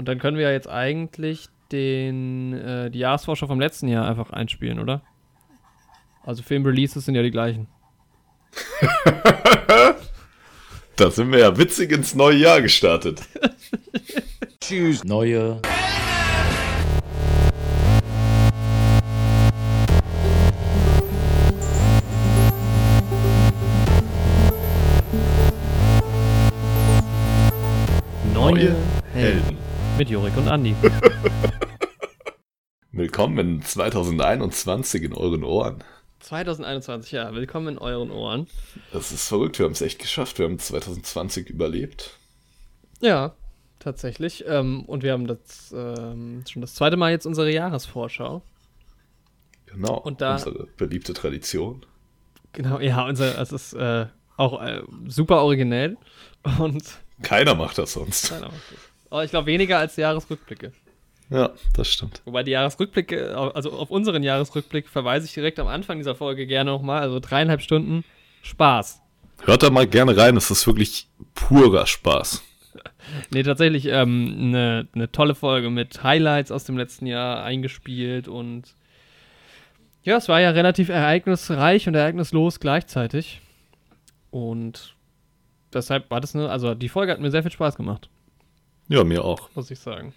Und dann können wir ja jetzt eigentlich den, äh, die Jahresvorschau vom letzten Jahr einfach einspielen, oder? Also Filmreleases sind ja die gleichen. da sind wir ja witzig ins neue Jahr gestartet. Tschüss. Neue. Andi. Willkommen in 2021 in euren Ohren. 2021, ja, willkommen in euren Ohren. Das ist verrückt, wir haben es echt geschafft. Wir haben 2020 überlebt. Ja, tatsächlich. Ähm, und wir haben das ähm, schon das zweite Mal jetzt unsere Jahresvorschau. Genau, und da, unsere beliebte Tradition. Genau, ja, unser, es ist äh, auch äh, super originell. Und keiner macht das sonst. Keiner macht das. Aber ich glaube weniger als Jahresrückblicke. Ja, das stimmt. Wobei die Jahresrückblicke, also auf unseren Jahresrückblick verweise ich direkt am Anfang dieser Folge gerne nochmal. Also dreieinhalb Stunden Spaß. Hört da mal gerne rein, es ist wirklich purer Spaß. nee, tatsächlich eine ähm, ne, ne tolle Folge mit Highlights aus dem letzten Jahr eingespielt und ja, es war ja relativ ereignisreich und ereignislos gleichzeitig. Und deshalb war das eine, also die Folge hat mir sehr viel Spaß gemacht. Ja, mir auch. Muss ich sagen.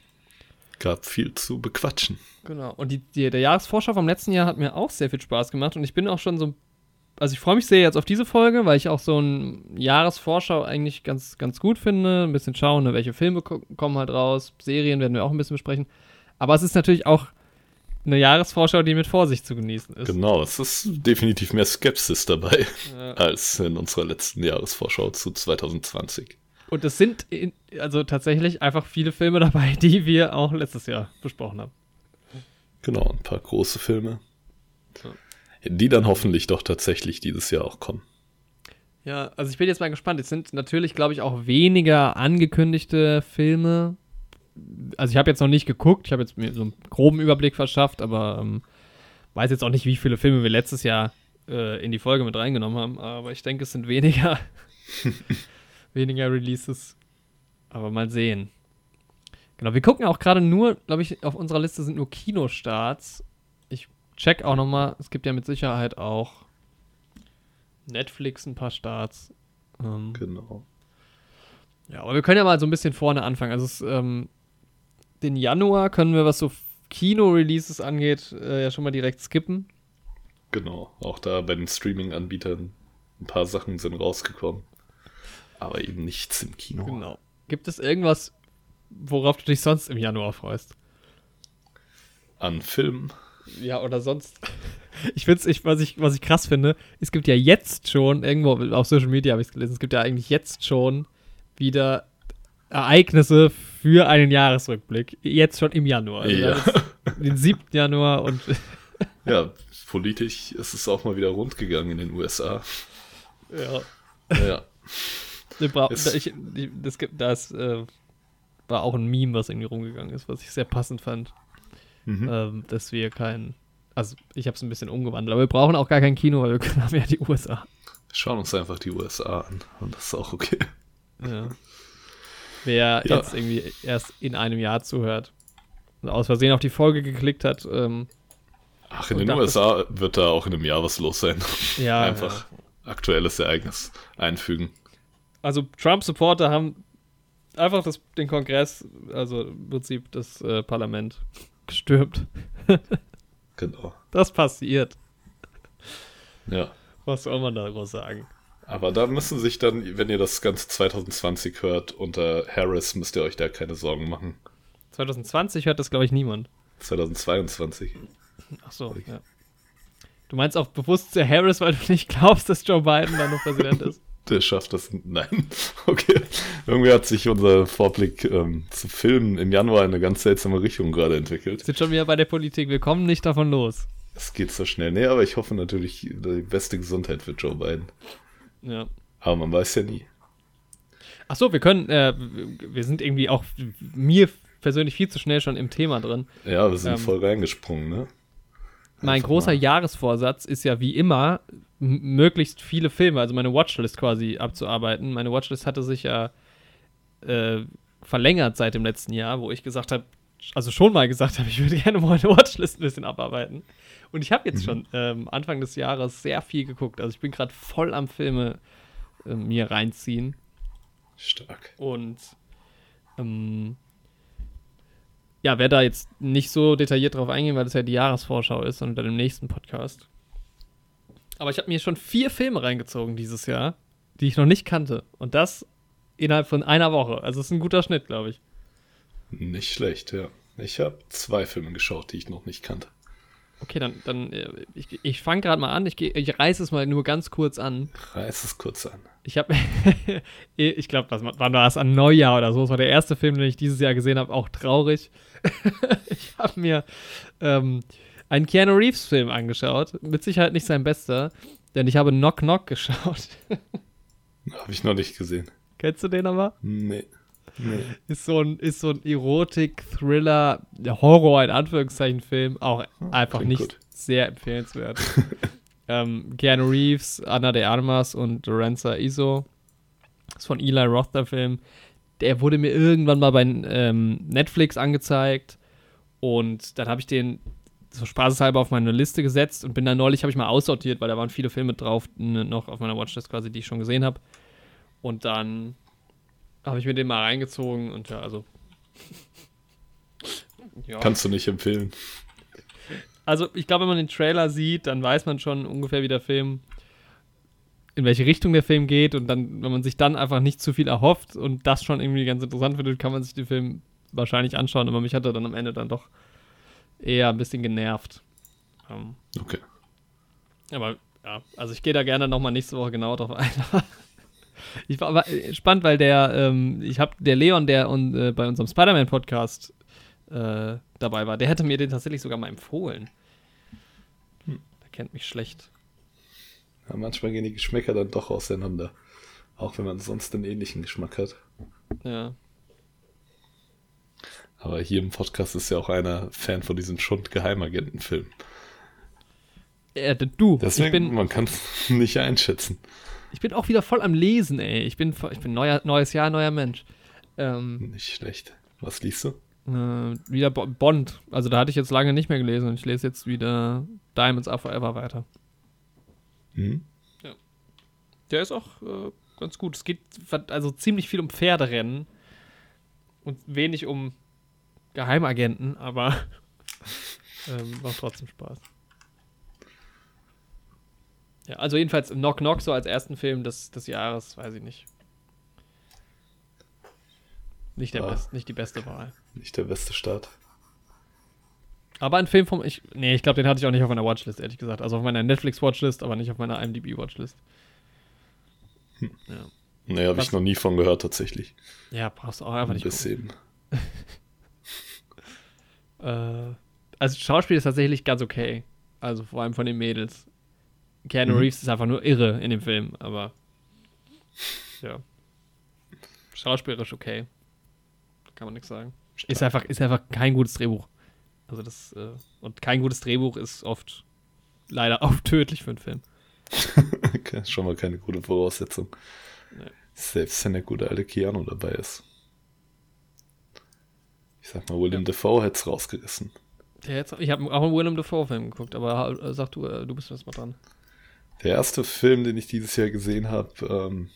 Gab viel zu bequatschen. Genau. Und die, die, der Jahresvorschau vom letzten Jahr hat mir auch sehr viel Spaß gemacht und ich bin auch schon so. Also ich freue mich sehr jetzt auf diese Folge, weil ich auch so ein Jahresvorschau eigentlich ganz, ganz gut finde. Ein bisschen schauen, ne, welche Filme kommen halt raus. Serien werden wir auch ein bisschen besprechen. Aber es ist natürlich auch eine Jahresvorschau, die mit Vorsicht zu genießen ist. Genau, es ist definitiv mehr Skepsis dabei ja. als in unserer letzten Jahresvorschau zu 2020. Und es sind in, also tatsächlich einfach viele Filme dabei, die wir auch letztes Jahr besprochen haben. Genau, ein paar große Filme. Ja. Die dann hoffentlich doch tatsächlich dieses Jahr auch kommen. Ja, also ich bin jetzt mal gespannt. Es sind natürlich, glaube ich, auch weniger angekündigte Filme also ich habe jetzt noch nicht geguckt, ich habe jetzt mir so einen groben Überblick verschafft, aber ähm, weiß jetzt auch nicht, wie viele Filme wir letztes Jahr äh, in die Folge mit reingenommen haben, aber ich denke, es sind weniger, weniger Releases. Aber mal sehen. Genau, wir gucken auch gerade nur, glaube ich, auf unserer Liste sind nur Kinostarts. Ich check auch nochmal, es gibt ja mit Sicherheit auch Netflix ein paar Starts. Ähm, genau. Ja, aber wir können ja mal so ein bisschen vorne anfangen. Also es, ähm, den Januar können wir, was so Kino-Releases angeht, äh, ja schon mal direkt skippen. Genau, auch da bei den Streaming-Anbietern ein paar Sachen sind rausgekommen. Aber eben nichts im Kino. Genau. Gibt es irgendwas, worauf du dich sonst im Januar freust? An Filmen? Ja, oder sonst. Ich finde ich, was ich, was ich krass finde, es gibt ja jetzt schon, irgendwo auf Social Media habe ich es gelesen, es gibt ja eigentlich jetzt schon wieder Ereignisse für einen Jahresrückblick. Jetzt schon im Januar. Also ja. Den 7. Januar und. ja, politisch ist es auch mal wieder rund gegangen in den USA. Ja. Ja. Das, ich, das, das äh, war auch ein Meme, was irgendwie rumgegangen ist, was ich sehr passend fand. Mhm. Ähm, dass wir kein. Also, ich habe es ein bisschen umgewandelt, aber wir brauchen auch gar kein Kino, weil wir haben ja die USA. Wir schauen uns einfach die USA an und das ist auch okay. Ja. Wer ja. jetzt irgendwie erst in einem Jahr zuhört und aus Versehen auf die Folge geklickt hat. Ähm, Ach, in den USA wird da auch in einem Jahr was los sein. Ja. Einfach ja. aktuelles Ereignis einfügen. Also Trump-Supporter haben einfach das, den Kongress, also im Prinzip das äh, Parlament gestürmt. genau. Das passiert. Ja. Was soll man da groß sagen? Aber da müssen sich dann, wenn ihr das Ganze 2020 hört, unter Harris müsst ihr euch da keine Sorgen machen. 2020 hört das, glaube ich, niemand. 2022. Ach so, ja. Du meinst auch bewusst Harris, weil du nicht glaubst, dass Joe Biden dann noch Präsident ist? Der schafft das. Nein. Okay. Irgendwie hat sich unser Vorblick ähm, zu Filmen im Januar in eine ganz seltsame Richtung gerade entwickelt. Wir sind schon wieder bei der Politik. Wir kommen nicht davon los. Es geht so schnell. Nee, aber ich hoffe natürlich die beste Gesundheit für Joe Biden. Ja. Aber man weiß ja nie. Ach so, wir können, äh, wir sind irgendwie auch mir persönlich viel zu schnell schon im Thema drin. Ja, wir sind ähm, voll reingesprungen, ne? Mein Einfach großer mal. Jahresvorsatz ist ja wie immer, möglichst viele Filme, also meine Watchlist quasi abzuarbeiten. Meine Watchlist hatte sich ja äh, verlängert seit dem letzten Jahr, wo ich gesagt habe, also schon mal gesagt habe, ich würde gerne meine Watchlist ein bisschen abarbeiten. Und ich habe jetzt mhm. schon ähm, Anfang des Jahres sehr viel geguckt. Also ich bin gerade voll am Filme äh, mir reinziehen. Stark. Und ähm, ja, werde da jetzt nicht so detailliert drauf eingehen, weil das ja die Jahresvorschau ist und dann im nächsten Podcast. Aber ich habe mir schon vier Filme reingezogen dieses Jahr, die ich noch nicht kannte. Und das innerhalb von einer Woche. Also es ist ein guter Schnitt, glaube ich. Nicht schlecht, ja. Ich habe zwei Filme geschaut, die ich noch nicht kannte. Okay, dann, dann äh, ich, ich fange gerade mal an. Ich, ich reiße es mal nur ganz kurz an. Reiß es kurz an. Ich habe, ich glaube, was wann war das an Neujahr oder so? Das war der erste Film, den ich dieses Jahr gesehen habe, auch traurig. ich habe mir ähm, einen Keanu Reeves Film angeschaut. Mit Sicherheit nicht sein bester, denn ich habe Knock Knock geschaut. habe ich noch nicht gesehen. Kennst du den aber? Nee. Nee. Ist so ein, ist so ein Erotik-Thriller, Horror in Anführungszeichen Film, auch einfach Klingt nicht gut. sehr empfehlenswert. ähm, Keanu Reeves, Anna de Armas und Lorenza Iso. Das ist von Eli Roth der Film. Der wurde mir irgendwann mal bei ähm, Netflix angezeigt und dann habe ich den so spaßeshalber auf meine Liste gesetzt und bin dann neulich, habe ich mal aussortiert, weil da waren viele Filme drauf, noch auf meiner Watchlist quasi, die ich schon gesehen habe. Und dann habe ich mir den mal reingezogen und ja, also. ja. Kannst du nicht empfehlen. Also, ich glaube, wenn man den Trailer sieht, dann weiß man schon ungefähr, wie der Film, in welche Richtung der Film geht. Und dann, wenn man sich dann einfach nicht zu viel erhofft und das schon irgendwie ganz interessant findet, kann man sich den Film wahrscheinlich anschauen. Aber mich hat er dann am Ende dann doch eher ein bisschen genervt. Ähm, okay. Aber ja, also ich gehe da gerne nochmal nächste Woche genau drauf ein. Ich war aber äh, spannend, weil der, ähm, ich habe der Leon, der un, äh, bei unserem Spider-Man-Podcast äh, dabei war, der hätte mir den tatsächlich sogar mal empfohlen. Hm. Der kennt mich schlecht. Ja, manchmal gehen die Geschmäcker dann doch auseinander. Auch wenn man sonst einen ähnlichen Geschmack hat. Ja. Aber hier im Podcast ist ja auch einer Fan von diesem Schund-Geheimagenten-Film. Ja, du. Deswegen, bin, man kann es nicht einschätzen. Ich bin auch wieder voll am Lesen, ey. Ich bin, ich bin neuer, neues Jahr, neuer Mensch. Ähm, nicht schlecht. Was liest du? Äh, wieder Bond. Also da hatte ich jetzt lange nicht mehr gelesen und ich lese jetzt wieder Diamonds Are Forever weiter. Mhm. Ja. Der ist auch äh, ganz gut. Es geht also ziemlich viel um Pferderennen und wenig um Geheimagenten, aber ähm, macht trotzdem Spaß. Ja, also jedenfalls Knock Knock so als ersten Film des, des Jahres, weiß ich nicht. Nicht, der ah, best, nicht die beste Wahl. Nicht der beste Start. Aber ein Film vom. Ich, nee, ich glaube, den hatte ich auch nicht auf meiner Watchlist, ehrlich gesagt. Also auf meiner Netflix-Watchlist, aber nicht auf meiner IMDb-Watchlist. Hm. Ja. Nee, habe ich noch nie von gehört, tatsächlich. Ja, brauchst du auch einfach nicht. Bis eben. äh, also, Schauspiel ist tatsächlich ganz okay. Also, vor allem von den Mädels. Keanu mhm. Reeves ist einfach nur irre in dem Film, aber ja. Schauspielerisch okay. Kann man nichts sagen. Ist einfach, ist einfach kein gutes Drehbuch. Also das, äh, und kein gutes Drehbuch ist oft leider auch tödlich für einen Film. okay, schon mal keine gute Voraussetzung. Nee. Selbst wenn der gute alte Keanu dabei ist. Ich sag mal, William ja. Defoe hätte es rausgerissen. Jetzt, ich habe auch einen Willem Dafoe-Film geguckt, aber sag du, äh, du bist jetzt mal dran. Der erste Film, den ich dieses Jahr gesehen habe, ähm,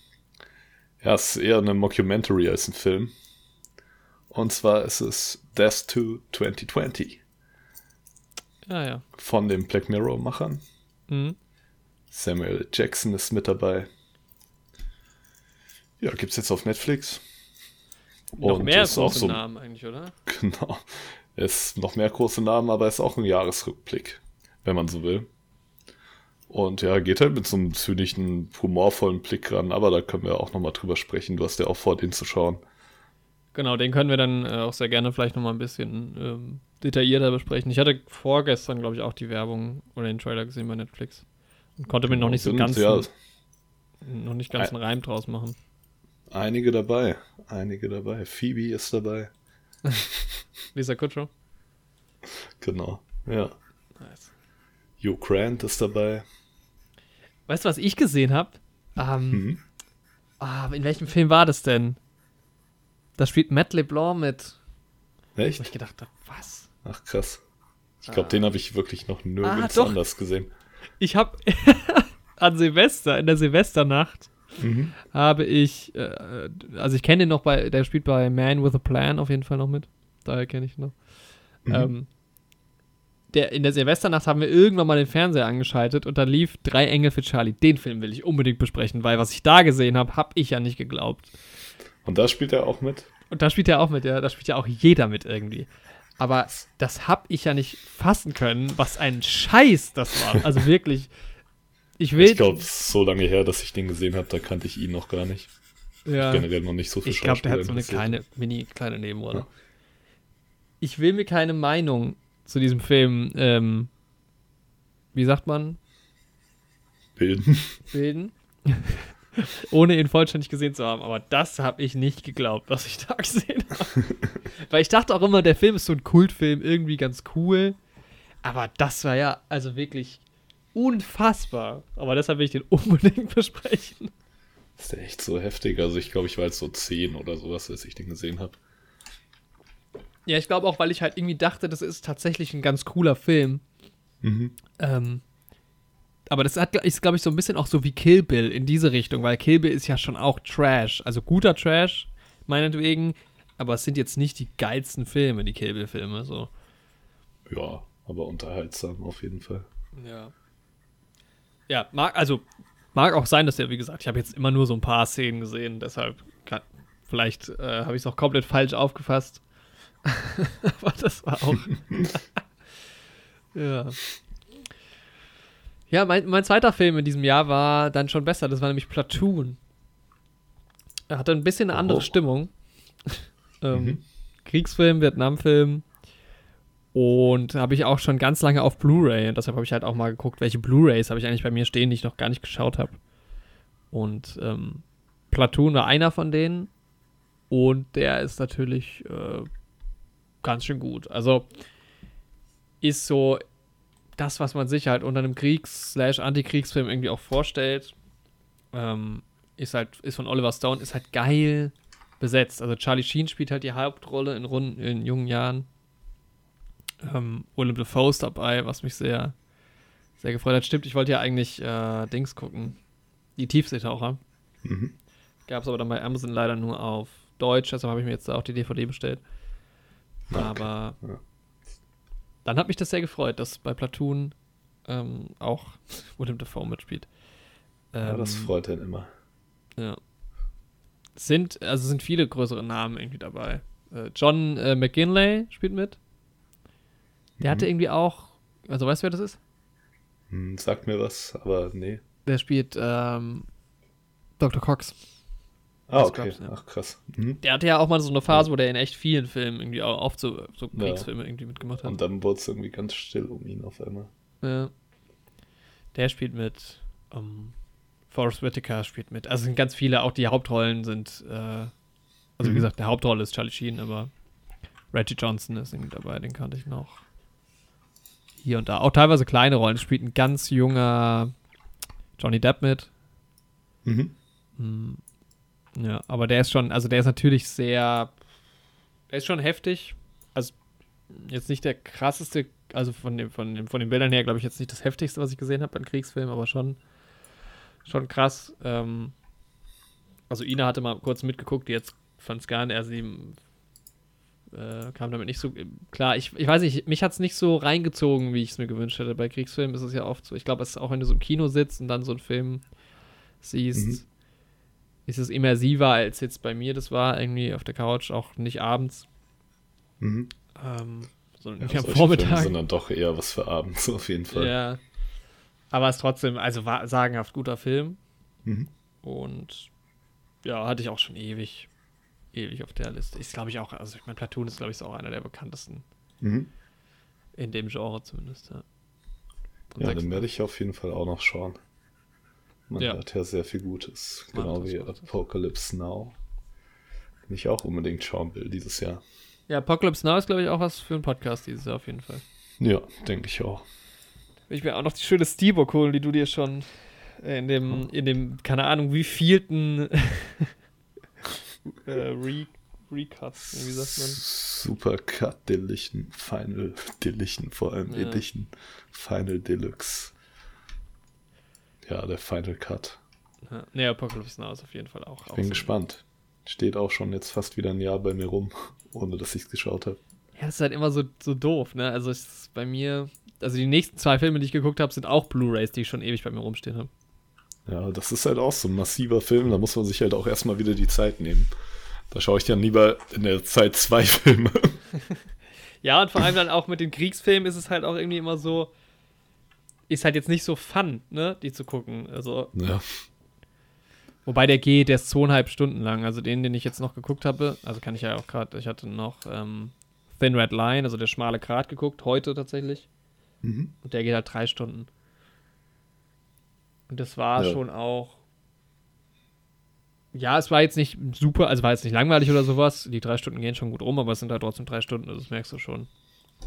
ja, ist eher eine Mockumentary als ein Film. Und zwar ist es Death to 2020. Ja, ja. Von den Black Mirror-Machern. Mhm. Samuel Jackson ist mit dabei. Ja, gibt es jetzt auf Netflix. Noch Und mehr große auch so, Namen eigentlich, oder? Genau. Ist noch mehr große Namen, aber ist auch ein Jahresrückblick, wenn man so will. Und ja, geht halt mit so einem zynischen, humorvollen Blick ran, aber da können wir auch nochmal drüber sprechen. Du hast ja auch vor, den zu schauen. Genau, den können wir dann äh, auch sehr gerne vielleicht nochmal ein bisschen ähm, detaillierter besprechen. Ich hatte vorgestern, glaube ich, auch die Werbung oder den Trailer gesehen bei Netflix und konnte mir noch nicht so ganz ja, noch nicht ganz einen Reim draus machen. Einige dabei, einige dabei. Phoebe ist dabei. Lisa Kutcher. Genau, ja. Nice. Hugh Grant ist dabei. Weißt du, was ich gesehen habe? Ähm, mhm. ah, in welchem Film war das denn? Da spielt Matt LeBlanc mit. Wo ich Echt? gedacht habe, was? Ach krass. Ich glaube, Ah. den habe ich wirklich noch nirgends doch. anders gesehen. Ich habe an Silvester, in der Silvesternacht, Mhm. habe ich, äh, also ich kenne den noch bei, der spielt bei Man with a Plan auf jeden Fall noch mit. Daher kenne ich ihn noch. Mhm. Ähm, der, in der Silvesternacht haben wir irgendwann mal den Fernseher angeschaltet und da lief Drei Engel für Charlie. Den Film will ich unbedingt besprechen, weil was ich da gesehen habe, habe ich ja nicht geglaubt. Und da spielt er auch mit. Und da spielt er auch mit, ja, da spielt ja auch jeder mit irgendwie. Aber das habe ich ja nicht fassen können, was ein Scheiß das war. Also wirklich, ich will. Ich glaube, es ist so lange her, dass ich den gesehen habe, da kannte ich ihn noch gar nicht. ja. Generell noch nicht so viel Ich glaube, der hat so eine kleine, mini kleine Nebenrolle. Ja. Ich will mir keine Meinung zu diesem Film, ähm, wie sagt man, Bilden. bilden, ohne ihn vollständig gesehen zu haben. Aber das habe ich nicht geglaubt, was ich da gesehen habe. Weil ich dachte auch immer, der Film ist so ein Kultfilm, irgendwie ganz cool. Aber das war ja also wirklich unfassbar. Aber deshalb will ich den unbedingt besprechen. Ist der echt so heftig? Also ich glaube, ich war jetzt so 10 oder sowas, als ich den gesehen habe. Ja, ich glaube auch, weil ich halt irgendwie dachte, das ist tatsächlich ein ganz cooler Film. Mhm. Ähm, aber das hat, ist, glaube ich, so ein bisschen auch so wie Kill Bill in diese Richtung, weil Kill Bill ist ja schon auch Trash. Also guter Trash, meinetwegen. Aber es sind jetzt nicht die geilsten Filme, die Kill Bill-Filme. So. Ja, aber unterhaltsam auf jeden Fall. Ja. Ja, mag, also mag auch sein, dass der, wie gesagt, ich habe jetzt immer nur so ein paar Szenen gesehen, deshalb kann, vielleicht äh, habe ich es auch komplett falsch aufgefasst. Aber das war auch. ja. Ja, mein, mein zweiter Film in diesem Jahr war dann schon besser. Das war nämlich Platoon. Er hatte ein bisschen eine andere Oh. Stimmung. ähm, Mhm. Kriegsfilm, Vietnamfilm. Und habe ich auch schon ganz lange auf Blu-ray. Und deshalb habe ich halt auch mal geguckt, welche Blu-rays habe ich eigentlich bei mir stehen, die ich noch gar nicht geschaut habe. Und ähm, Platoon war einer von denen. Und der ist natürlich äh, ganz schön gut. Also ist so das, was man sich halt unter einem Kriegs-Antikriegsfilm irgendwie auch vorstellt. Ähm, ist halt, ist von Oliver Stone, ist halt geil besetzt. Also Charlie Sheen spielt halt die Hauptrolle in, runden, in jungen Jahren. Ähm, Dafoe ist dabei, was mich sehr, sehr gefreut hat. Stimmt, ich wollte ja eigentlich äh, Dings gucken. Die Tiefseetaucher. Mhm. Gab es aber dann bei Amazon leider nur auf Deutsch, deshalb habe ich mir jetzt auch die DVD bestellt. Okay, Aber ja. dann hat mich das sehr gefreut, dass bei Platoon ähm, auch Willem Dafoe mitspielt. Ja, das Ähm, freut einen immer. Ja. Sind, also sind viele größere Namen irgendwie dabei. Äh, John äh, McGinley spielt mit. Der hatte Mhm. irgendwie auch, also weißt du, wer das ist? Hm, Sagt mir was, aber nee. Der spielt ähm, Dr. Cox. Ah, okay. gab's, ja. Ach, krass. Mhm. Der hatte ja auch mal so eine Phase, wo der in echt vielen Filmen irgendwie auch oft so, so Ja. Kriegsfilme irgendwie mitgemacht hat. Und dann wurde es irgendwie ganz still um ihn auf einmal. Ja. Der spielt mit. Ähm, Forrest Whitaker spielt mit. Also sind ganz viele, auch die Hauptrollen sind. Äh, also wie Mhm. gesagt, der Hauptrolle ist Charlie Sheen, aber Reggie Johnson ist irgendwie dabei, den kannte ich noch. Hier und da. Auch teilweise kleine Rollen. Es spielt ein ganz junger Johnny Depp mit. Mhm. Hm. Ja, aber der ist schon, also der ist natürlich sehr, der ist schon heftig. Also jetzt nicht der krasseste, also von, dem, von, dem, von den Bildern her, glaube ich, jetzt nicht das heftigste, was ich gesehen habe an Kriegsfilmen, aber schon, schon krass. Ähm, also Ina hatte mal kurz mitgeguckt, jetzt fand es gar nicht, also die äh, kam damit nicht so klar. Ich, ich weiß nicht, mich hat es nicht so reingezogen, wie ich es mir gewünscht hätte. Bei Kriegsfilmen ist es ja oft so. Ich glaube, es ist auch, wenn du so im Kino sitzt und dann so einen Film siehst, Mhm. Ist es immersiver, als jetzt bei mir das war, irgendwie auf der Couch, auch nicht abends, Mhm. ähm, sondern Ja, am solche Filme Vormittag. sind dann doch eher was für abends auf jeden Fall. Ja. Aber es ist trotzdem, also war sagenhaft guter Film. Mhm. Und ja, hatte ich auch schon ewig, ewig auf der Liste. Ist, glaube ich, auch, also ich meine, Platoon ist, glaube ich, auch einer der bekanntesten Mhm. in dem Genre zumindest, ja. Und Ja, den werde ich auf jeden Fall auch noch schauen. Man Ja. hört ja sehr viel Gutes, genau wie. Apocalypse Now. Den ich auch unbedingt schauen will dieses Jahr. Ja, Apocalypse Now ist, glaube ich, auch was für einen Podcast dieses Jahr auf jeden Fall. Ja, denke ich auch. Ich mir auch noch die schöne Steelbook holen, die du dir schon in dem, in dem, keine Ahnung, wie vielten äh, Re Recut, wie sagt man? Super Cut Deletion, Final Deletion, vor allem Ja. Edition, Final Deluxe. Ja, der Final Cut. Ja. Nee, Apocalypse Now ist auf jeden Fall auch. Ich auch bin so- gespannt. Steht auch schon jetzt fast wieder ein Jahr bei mir rum, ohne dass ich es geschaut habe. Ja, das ist halt immer so, so doof, ne? Also es ist bei mir, also die nächsten zwei Filme, die ich geguckt habe, sind auch Blu-Rays, die ich schon ewig bei mir rumstehen habe. Ja, das ist halt auch so ein massiver Film, da muss man sich halt auch erstmal wieder die Zeit nehmen. Da schaue ich dann lieber in der Zeit zwei Filme. Ja, und vor allem dann auch mit den Kriegsfilmen ist es halt auch irgendwie immer so, ist halt jetzt nicht so fun, ne, die zu gucken. Also, Ja, wobei der geht, der ist zweieinhalb Stunden lang. Also den, den ich jetzt noch geguckt habe, also kann ich ja auch gerade, ich hatte noch ähm, Thin Red Line, also der schmale Grat geguckt, heute tatsächlich. Mhm. Und der geht halt drei Stunden. Und das war Ja. schon auch. Ja, es war jetzt nicht super, also war jetzt nicht langweilig oder sowas. Die drei Stunden gehen schon gut rum, aber es sind halt trotzdem drei Stunden, also das merkst du schon.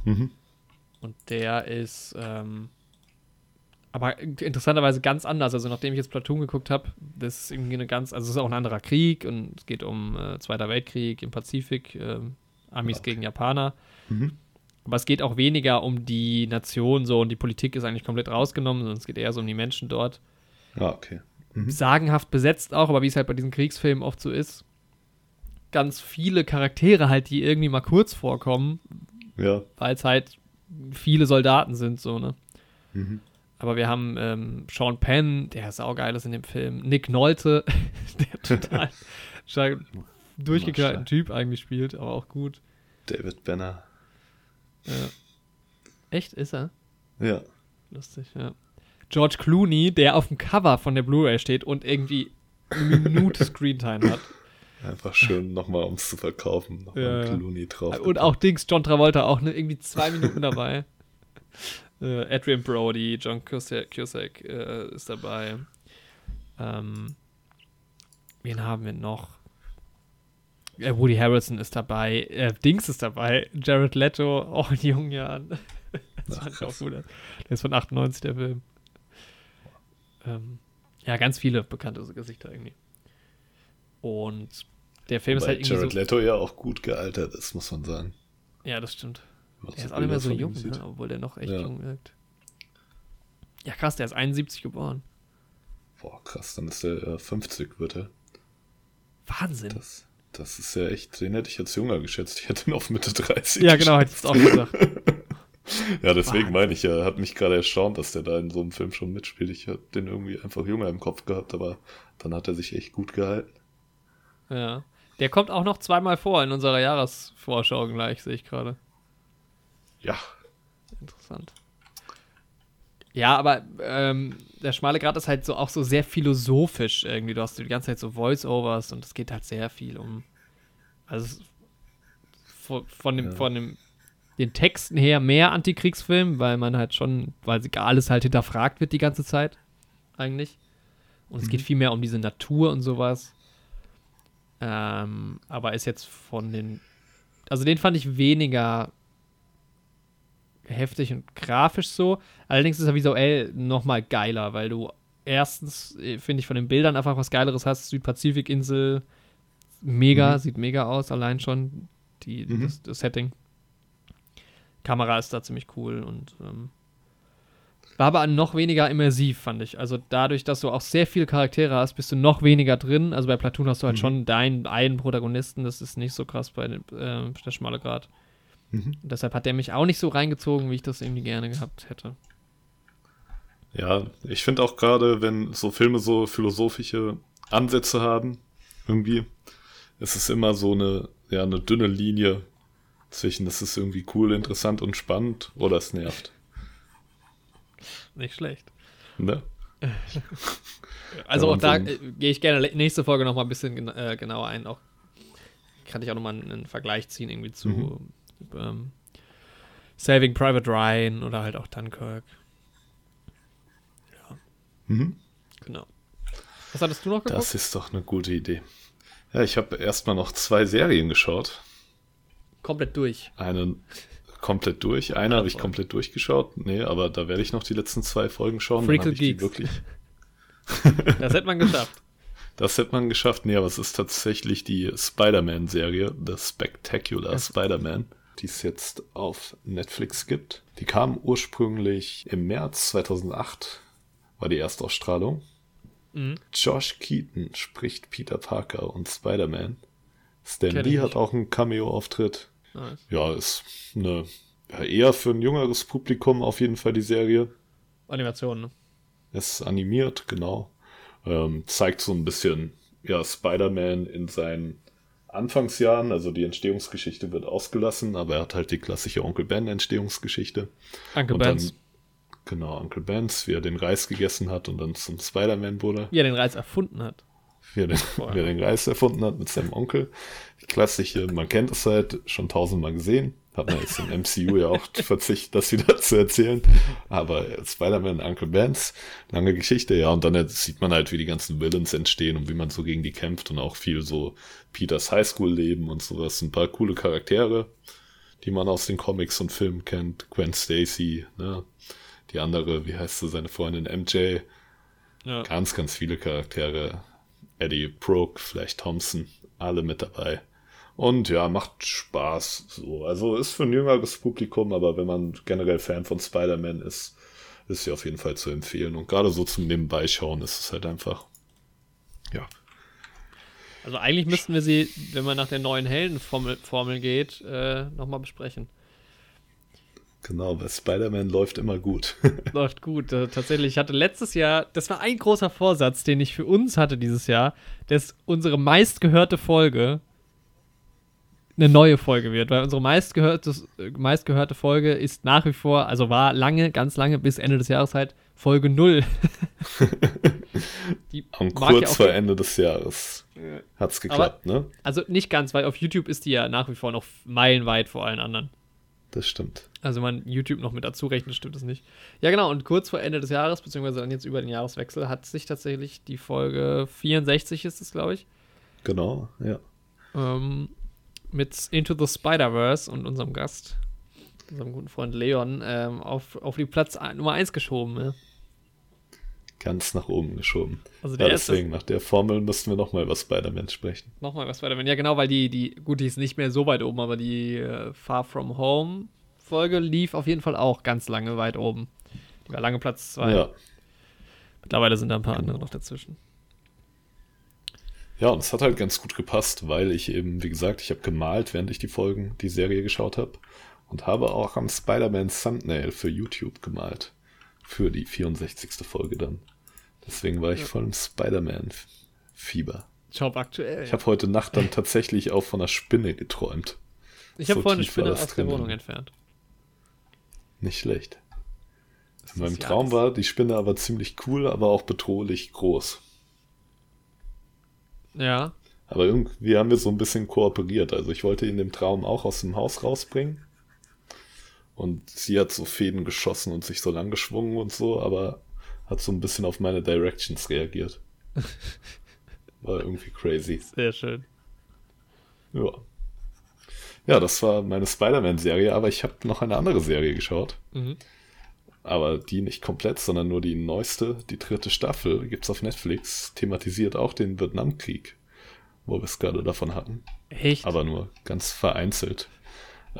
Mhm. Und der ist, ähm, aber interessanterweise ganz anders. Also nachdem ich jetzt Platoon geguckt habe, das ist irgendwie eine ganz, also es ist auch ein anderer Krieg und es geht um äh, Zweiter Weltkrieg im Pazifik, ähm, Amis Okay. gegen Japaner. Mhm. Aber es geht auch weniger um die Nation so und die Politik ist eigentlich komplett rausgenommen, sondern es geht eher so um die Menschen dort. Ah, okay. Mhm. Sagenhaft besetzt auch, aber wie es halt bei diesen Kriegsfilmen oft so ist, ganz viele Charaktere halt, die irgendwie mal kurz vorkommen, Ja. weil es halt viele Soldaten sind, so, ne? Mhm. Aber wir haben ähm, Sean Penn, der saugeil ist in dem Film. Nick Nolte, der total durchgeknallten. Typ eigentlich spielt, aber auch gut. David Banner. Ja. Echt, ist er? Ja. Lustig, ja. George Clooney, der auf dem Cover von der Blu-ray steht und irgendwie eine Minute Screentime hat. Einfach schön nochmal, um es zu verkaufen. Nochmal ja. Clooney drauf. Und auch Dings, John Travolta, auch ne, irgendwie zwei Minuten dabei. Äh, Adrian Brody, John Cusack, Cusack äh, ist dabei. Ähm, wen haben wir noch? Äh, Woody Harrelson ist dabei. Äh, Dings ist dabei. Jared Leto, auch in jungen Jahren. das Ach, fand ich auch gut. Der ist von 98, der Film. Ähm, ja, ganz viele bekannte Gesichter irgendwie. Und der Film ist Weil halt irgendwie Jared so, Leto ja auch gut gealtert ist, muss man sagen. Ja, das stimmt. Man Der ist auch nicht mehr so jung, ne? obwohl der noch echt Ja. jung wirkt. Ja, krass, der ist 71 geboren. Boah, krass, dann ist er äh, 50, wird er. Wahnsinn. Das, das ist ja echt, den hätte ich jetzt jünger geschätzt. Ich hätte ihn auf Mitte 30 ja, genau, hätte ich es auch gesagt. Ja, deswegen Wahnsinn. meine ich ja, hat mich gerade erstaunt, dass der da in so einem Film schon mitspielt. Ich hatte den irgendwie einfach jünger im Kopf gehabt, aber dann hat er sich echt gut gehalten. ja. Der kommt auch noch zweimal vor in unserer Jahresvorschau gleich, sehe ich gerade. Ja, Interessant. Ja, aber ähm, der schmale Grat ist halt so auch so sehr philosophisch irgendwie. Du hast die ganze Zeit so Voice-Overs und es geht halt sehr viel um. Also es- von, von dem, Ja. von dem den Texten her mehr Antikriegsfilm, weil man halt schon, weil sie- alles halt hinterfragt wird die ganze Zeit. Eigentlich. Und es geht viel mehr um diese Natur und sowas. Ähm, aber ist jetzt von den. Also den fand ich weniger heftig und grafisch so. Allerdings ist er visuell nochmal geiler, weil du erstens, äh, finde ich, von den Bildern einfach was Geileres hast. Südpazifikinsel, mega, Mhm. sieht mega aus, allein schon die, Mhm. das, das Setting. Kamera ist da ziemlich cool und ähm, war aber noch weniger immersiv, fand ich. Also dadurch, dass du auch sehr viele Charaktere hast, bist du noch weniger drin. Also bei Platoon hast du halt Mhm. schon deinen einen Protagonisten, das ist nicht so krass bei äh, der schmale Grad. Mhm. Und deshalb hat der mich auch nicht so reingezogen, wie ich das irgendwie gerne gehabt hätte. Ja, ich finde auch gerade, wenn so Filme so philosophische Ansätze haben, irgendwie, ist es immer so eine, ja, eine dünne Linie zwischen, das ist irgendwie cool, interessant und spannend oder es nervt. Nicht schlecht. Ne? Also Ja, auch da äh, gehe ich gerne nächste Folge noch mal ein bisschen gen äh, genauer ein. Auch kann ich auch noch mal einen, einen Vergleich ziehen irgendwie zu Mhm. Ähm, Saving Private Ryan oder halt auch Dunkirk. Mhm. Genau. Was hattest du noch geguckt? Das ist doch eine gute Idee. Ja, ich habe erstmal noch zwei Serien geschaut. Komplett durch. Einen komplett durch. Eine habe ich komplett durchgeschaut. Nee, aber da werde ich noch die letzten zwei Folgen schauen. Freakle Geeks. wirklich. Das hätte man geschafft. Das hätte man geschafft. Nee, aber es ist tatsächlich die Spider-Man-Serie, The Spectacular Spider-Man, die es jetzt auf Netflix gibt. Die kam ursprünglich im März 2008, war die Erstausstrahlung. Mhm. Josh Keaton spricht Peter Parker und Spider-Man. Stan Lee hat auch einen Cameo-Auftritt. Nice. Ja, ist eine ja, eher für ein jüngeres Publikum auf jeden Fall die Serie. Animation, ne? Ist animiert, genau. Ähm, zeigt so ein bisschen ja, Spider-Man in seinen Anfangsjahren. Also die Entstehungsgeschichte wird ausgelassen, aber er hat halt die klassische Onkel Ben-Entstehungsgeschichte. Uncle Und Ben's. genau, Onkel Ben's, wie er den Reis gegessen hat und dann zum Spider-Man wurde. Wie er den Reiz erfunden hat. Wie er, den, wie er den Reis erfunden hat mit seinem Onkel. Die klassische, man kennt es halt, schon tausendmal gesehen. Hat man jetzt im MCU ja auch verzichtet, das wieder zu erzählen. Aber Spider-Man, Uncle Ben's, lange Geschichte, ja. Und dann sieht man halt, wie die ganzen Villains entstehen und wie man so gegen die kämpft und auch viel so Peters Highschool-Leben und sowas. Ein paar coole Charaktere, die man aus den Comics und Filmen kennt. Gwen Stacy, ne? Die andere, wie heißt sie, seine Freundin MJ. Ja. Ganz, ganz viele Charaktere. Eddie Brooke, vielleicht Thompson, alle mit dabei. Und ja, macht Spaß. So. Also ist für ein jüngeres Publikum, aber wenn man generell Fan von Spider-Man ist, ist sie auf jeden Fall zu empfehlen. Und gerade so zum Nebenbeischauen ist es halt einfach. Ja. Also eigentlich müssten wir sie, wenn man nach der neuen Heldenformel Formel geht, äh, nochmal besprechen. Genau, weil Spider-Man läuft immer gut. Läuft gut. Äh, tatsächlich, ich hatte letztes Jahr, das war ein großer Vorsatz, den ich für uns hatte dieses Jahr, dass unsere meistgehörte Folge eine neue Folge wird, weil unsere meistgehörte, meistgehörte Folge ist nach wie vor, also war lange, ganz lange, bis Ende des Jahres halt Folge 0. Die Am kurz ja vor Ende des Jahres hat's geklappt, ne? Also nicht ganz, weil auf YouTube ist die ja nach wie vor noch meilenweit vor allen anderen. Das stimmt. Also wenn man YouTube noch mit dazu rechnet, stimmt das nicht. Ja, genau, und kurz vor Ende des Jahres, beziehungsweise dann jetzt über den Jahreswechsel, hat sich tatsächlich die Folge 64 ist es, glaube ich, Genau, ja. ähm, mit Into the Spider-Verse und unserem Gast, unserem guten Freund Leon, ähm, auf, auf die Platz Nummer 1 geschoben. Ja. Ganz nach oben geschoben. Also Ja, deswegen, nach der Formel müssten wir nochmal über Spider-Man sprechen. nochmal was Spider-Man. Ja, genau, weil die, die, gut, die ist nicht mehr so weit oben, aber die äh, Far From Home Folge lief auf jeden Fall auch ganz lange weit oben. Die war lange Platz 2. Ja. Mittlerweile sind da ein paar andere noch dazwischen. Ja, und es hat halt ganz gut gepasst, weil ich eben, wie gesagt, ich habe gemalt, während ich die Folgen, die Serie geschaut habe. Und habe auch am Spider-Man Thumbnail für YouTube gemalt. Für die 64. Folge dann. Deswegen war ich Ja. voll im Spider-Man-Fieber. Job aktuell. Ich habe heute Nacht dann tatsächlich auch von einer Spinne geträumt. Ich habe so vorhin eine Spinne aus der. Wohnung entfernt. Nicht schlecht. In meinem Traum war die Spinne aber ziemlich cool, aber auch bedrohlich groß. Ja. Aber irgendwie haben wir so ein bisschen kooperiert. Also ich wollte ihn dem Traum auch aus dem Haus rausbringen. Und sie hat so Fäden geschossen und sich so lang geschwungen und so, aber hat so ein bisschen auf meine Directions reagiert. War irgendwie crazy. Sehr schön. Ja. Ja, das war meine Spider-Man-Serie, aber ich habe noch eine andere Serie geschaut. Mhm. Aber die nicht komplett, sondern nur die neueste, die dritte Staffel, gibt's auf Netflix, thematisiert auch den Vietnamkrieg, wo wir es gerade davon hatten. Echt? aber nur ganz vereinzelt.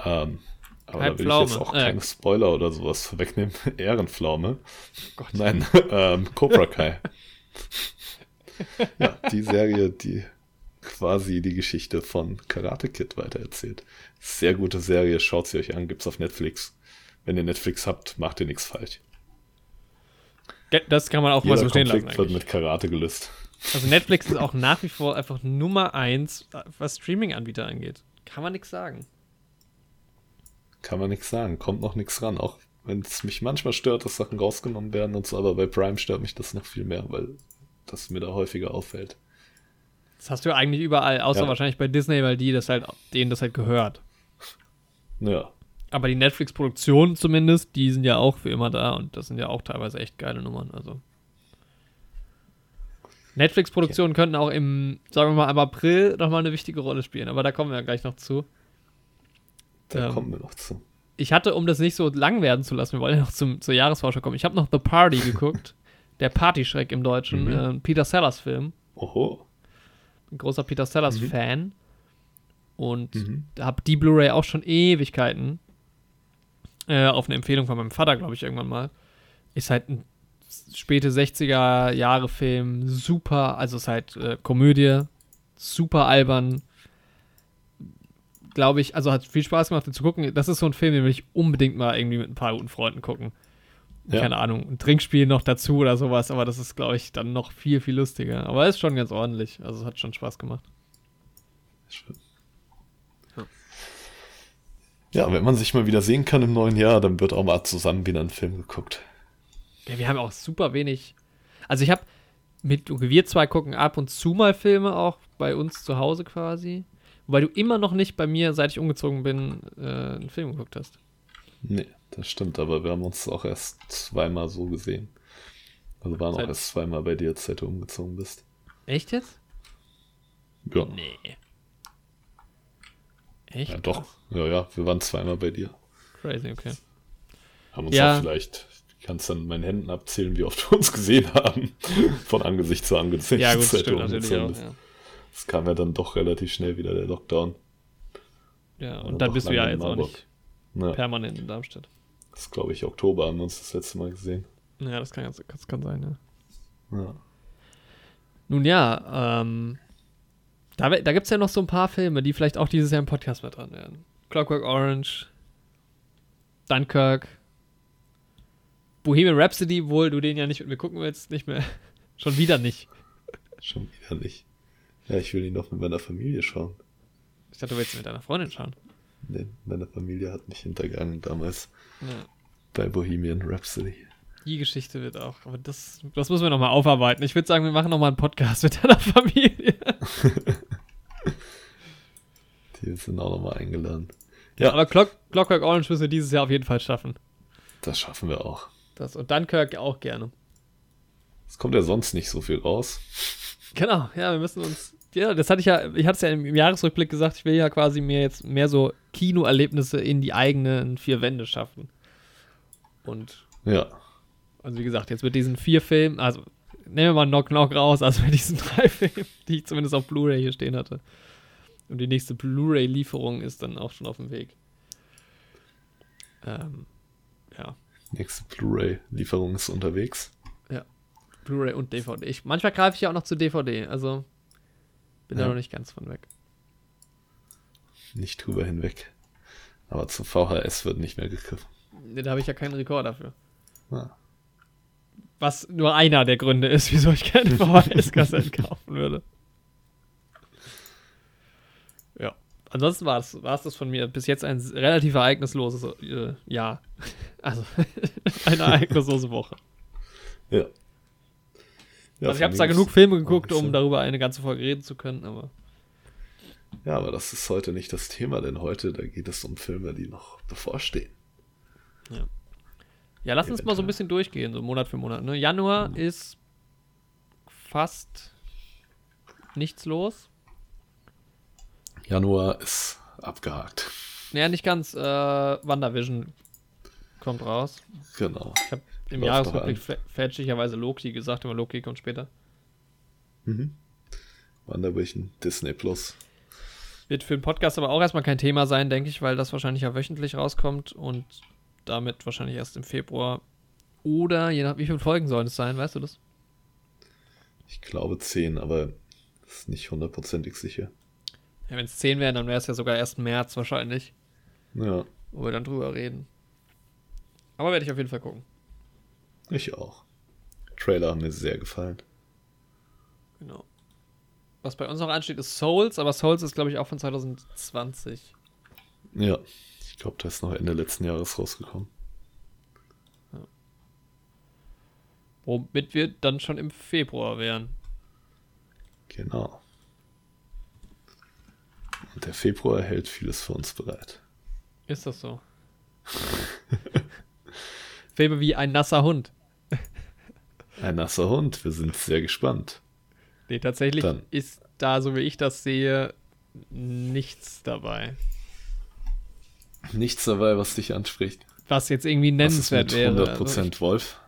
Ähm, aber Halb da will ich jetzt Pflaume. auch Äh. keine Spoiler oder sowas vorwegnehmen. Ehrenpflaume. Gott. Nein, ähm, Cobra Kai. ja, die Serie, die quasi die Geschichte von Karate Kid weitererzählt. Sehr gute Serie, schaut sie euch an, gibt's auf Netflix. Wenn ihr Netflix habt, macht ihr nichts falsch. Das kann man auch mal Jeder so stehen lassen. Konflikt wird Eigentlich. mit Karate gelöst. Also Netflix ist auch nach wie vor einfach Nummer eins, was Streaming-Anbieter angeht. Kann man nichts sagen. Kann man nichts sagen, kommt noch nichts ran. Auch wenn es mich manchmal stört, dass Sachen rausgenommen werden und so, aber bei Prime stört mich das noch viel mehr, weil das mir da häufiger auffällt. Das hast du ja eigentlich überall, außer Ja. wahrscheinlich bei Disney, weil die das halt, denen das halt gehört. Ja, Aber die Netflix-Produktionen zumindest, die sind ja auch für immer da und das sind ja auch teilweise echt geile Nummern. Also. Netflix-Produktionen könnten auch im, sagen wir mal, im April nochmal eine wichtige Rolle spielen, aber da kommen wir ja gleich noch zu. da Ähm, kommen wir noch zu. Ich hatte, um das nicht so lang werden zu lassen, wir wollen ja noch zum, zur Jahresvorschau kommen, ich habe noch The Party geguckt, der Partyschreck im Deutschen, Mhm. äh, Peter Sellers Film. Oho, ein großer Peter Sellers Mhm. Fan. Und Mhm. habe die Blu-ray auch schon Ewigkeiten. Äh, auf eine Empfehlung von meinem Vater, glaube ich, irgendwann mal. Ist halt ein späte 60er Jahre Film. Super, also ist halt äh, Komödie. Super albern. Glaube ich, also hat viel Spaß gemacht, den zu gucken. Das ist so ein Film, den will ich unbedingt mal irgendwie mit ein paar guten Freunden gucken. Ja. Keine Ahnung, ein Trinkspiel noch dazu oder sowas, aber das ist, glaube ich, dann noch viel, viel lustiger. Aber ist schon ganz ordentlich. Also es hat schon Spaß gemacht. Schön. Ja. Wenn man sich mal wieder sehen kann im neuen Jahr, dann wird auch mal zusammen wieder ein Film geguckt. Ja, wir haben auch super wenig. Also ich habe mit wir zwei gucken ab und zu mal Filme auch bei uns zu Hause quasi, wobei du immer noch nicht bei mir, seit ich umgezogen bin, äh, einen Film geguckt hast. Nee, das stimmt, aber wir haben uns auch erst zweimal so gesehen. Also waren Seit- auch erst zweimal bei dir, seit du umgezogen bist. Echt jetzt? Ja, Nee. Echt? ja doch. Ja, ja, wir waren zweimal bei dir. Crazy, okay. Haben uns Ja. auch vielleicht, ich kann es dann in meinen Händen abzählen, wie oft wir uns gesehen haben. Von Angesicht zu Angesicht. Ja, gut, stimmt du natürlich auch. bist. Ja, Es kam ja dann doch relativ schnell wieder der Lockdown. ja Aber und dann bist du ja jetzt auch nicht Ja, permanent in Darmstadt. das ist, glaube ich, Oktober haben wir uns das letzte Mal gesehen. Ja, das kann, das kann sein, ja. Ja. Nun ja, ähm, da, da gibt es ja noch so ein paar Filme, die vielleicht auch dieses Jahr im Podcast mit dran werden. Clockwork Orange, Dunkirk, Bohemian Rhapsody, obwohl du den ja nicht mit mir gucken willst, nicht mehr. Schon wieder nicht. Schon wieder nicht. Ja, ich will ihn doch mit meiner Familie schauen. Ich dachte, du willst mit deiner Freundin schauen. Nee, meine Familie hat mich hintergangen damals Ja. bei Bohemian Rhapsody. Die Geschichte wird auch, aber das, das müssen wir nochmal aufarbeiten. Ich würde sagen, wir machen nochmal einen Podcast mit deiner Familie. Die sind auch nochmal eingeladen. Ja, Aber Clock, Clockwork Orange müssen wir dieses Jahr auf jeden Fall schaffen. das schaffen wir auch. Das, und Dunkirk auch gerne. Es kommt ja sonst nicht so viel raus. Genau, ja, wir müssen uns. Ja, das hatte ich ja, ich hatte es ja im, im Jahresrückblick gesagt, ich will ja quasi mir jetzt mehr so Kinoerlebnisse in die eigenen vier Wände schaffen. Und, Ja, also wie gesagt, jetzt mit diesen vier Filmen, also nehmen wir mal Knock Knock raus, also mit diesen drei Filmen, die ich zumindest auf Blu-ray hier stehen hatte. Und die nächste Blu-ray-Lieferung ist dann auch schon auf dem Weg. Ähm, ja, nächste Blu-ray-Lieferung ist unterwegs. Blu-ray und DVD. Ich, manchmal greife ich ja auch noch zu DVD, also bin da Ja. noch nicht ganz von weg. Nicht drüber hinweg. Aber zu VHS wird nicht mehr gegriffen. Nee, Da habe ich ja keinen Rekorder für. Ah, Was nur einer der Gründe ist, wieso ich keine VHS-Kassetten kaufen würde. Ja. Ansonsten war es das von mir bis jetzt ein relativ ereignisloses äh, Jahr. Also eine ereignislose Woche. ja. Ja, also ich habe zwar genug Filme geguckt, um darüber eine ganze Folge reden zu können, aber Ja, aber das ist heute nicht das Thema, denn heute, da geht es um Filme, die noch bevorstehen. ja, lass uns mal so ein bisschen durchgehen, so Monat für Monat. Ne? Januar ist fast nichts los. Januar ist abgehakt. Naja, nicht ganz. Äh, WandaVision kommt raus. Genau. Ich habe im Jahresrückblick fälschlicherweise Loki gesagt, aber Loki kommt später. Mhm. WandaVision, Disney Plus. Wird für den Podcast aber auch erstmal kein Thema sein, denke ich, weil das wahrscheinlich ja wöchentlich rauskommt und damit wahrscheinlich erst im Februar. Oder je nach wie viele Folgen sollen es sein, weißt du das? Ich glaube 10, aber ist nicht hundertprozentig sicher. Ja, wenn es 10 wären, dann wäre es ja sogar erst März wahrscheinlich, Ja, wo wir dann drüber reden. Aber werde ich auf jeden Fall gucken. ich auch. Trailer haben mir sehr gefallen. Genau. Was bei uns noch ansteht, ist Souls, aber Souls ist, glaube ich, auch von 2020. Ja, ich glaube, der ist noch Ende letzten Jahres rausgekommen. Womit wir dann schon im Februar wären. Genau. Und der Februar hält vieles für uns bereit. Ist das so? Filme wie ein nasser Hund. Ein nasser Hund, wir sind sehr gespannt. Nee, tatsächlich Dann. ist da, so wie ich das sehe, nichts dabei. Nichts dabei, was dich anspricht. Was jetzt irgendwie Was ist nennenswert mit wäre. 100% Also, Wolf?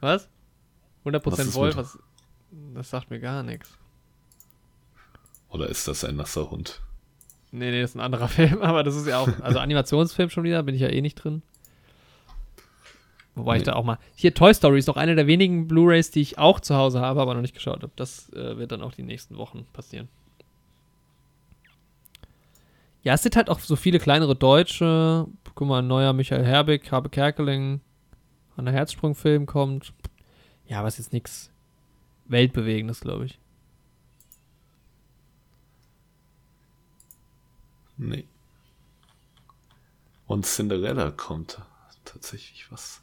was? 100% Was Wolf? Was, das sagt mir gar nichts. Oder ist das ein nasser Hund? Nee, nee, das ist ein anderer Film, aber das ist ja auch, also Animationsfilm schon wieder, bin ich ja eh nicht drin. Wobei nee. ich da auch mal. Hier, Toy Story ist noch eine der wenigen Blu-Rays, die ich auch zu Hause habe, aber noch nicht geschaut habe. Das äh, wird dann auch die nächsten Wochen passieren. Ja, es sind halt auch so viele kleinere Deutsche. Guck mal, ein neuer Michael Herbig, Habe Kerkeling, an der Herzsprung-Film kommt. Ja, was jetzt nichts Weltbewegendes, glaube ich. Nee. Und Cinderella kommt tatsächlich was.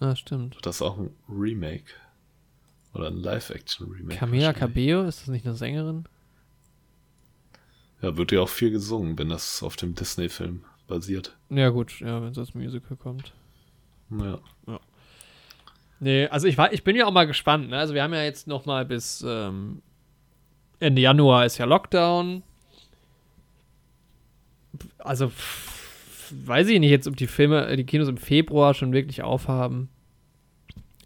Ah, stimmt. Das ist auch ein Remake. Oder ein Live-Action-Remake. Camilla Cabello, ist das nicht eine Sängerin? Ja, wird ja auch viel gesungen, wenn das auf dem Disney-Film basiert. Ja, gut, ja, wenn es als Musical kommt. Ja. ja. Nee, also ich, war, ich bin ja auch mal gespannt. Ne? Also wir haben ja jetzt noch mal bis ähm, Ende Januar ist ja Lockdown. Also weiß ich nicht jetzt, ob die Filme, die Kinos im Februar schon wirklich aufhaben.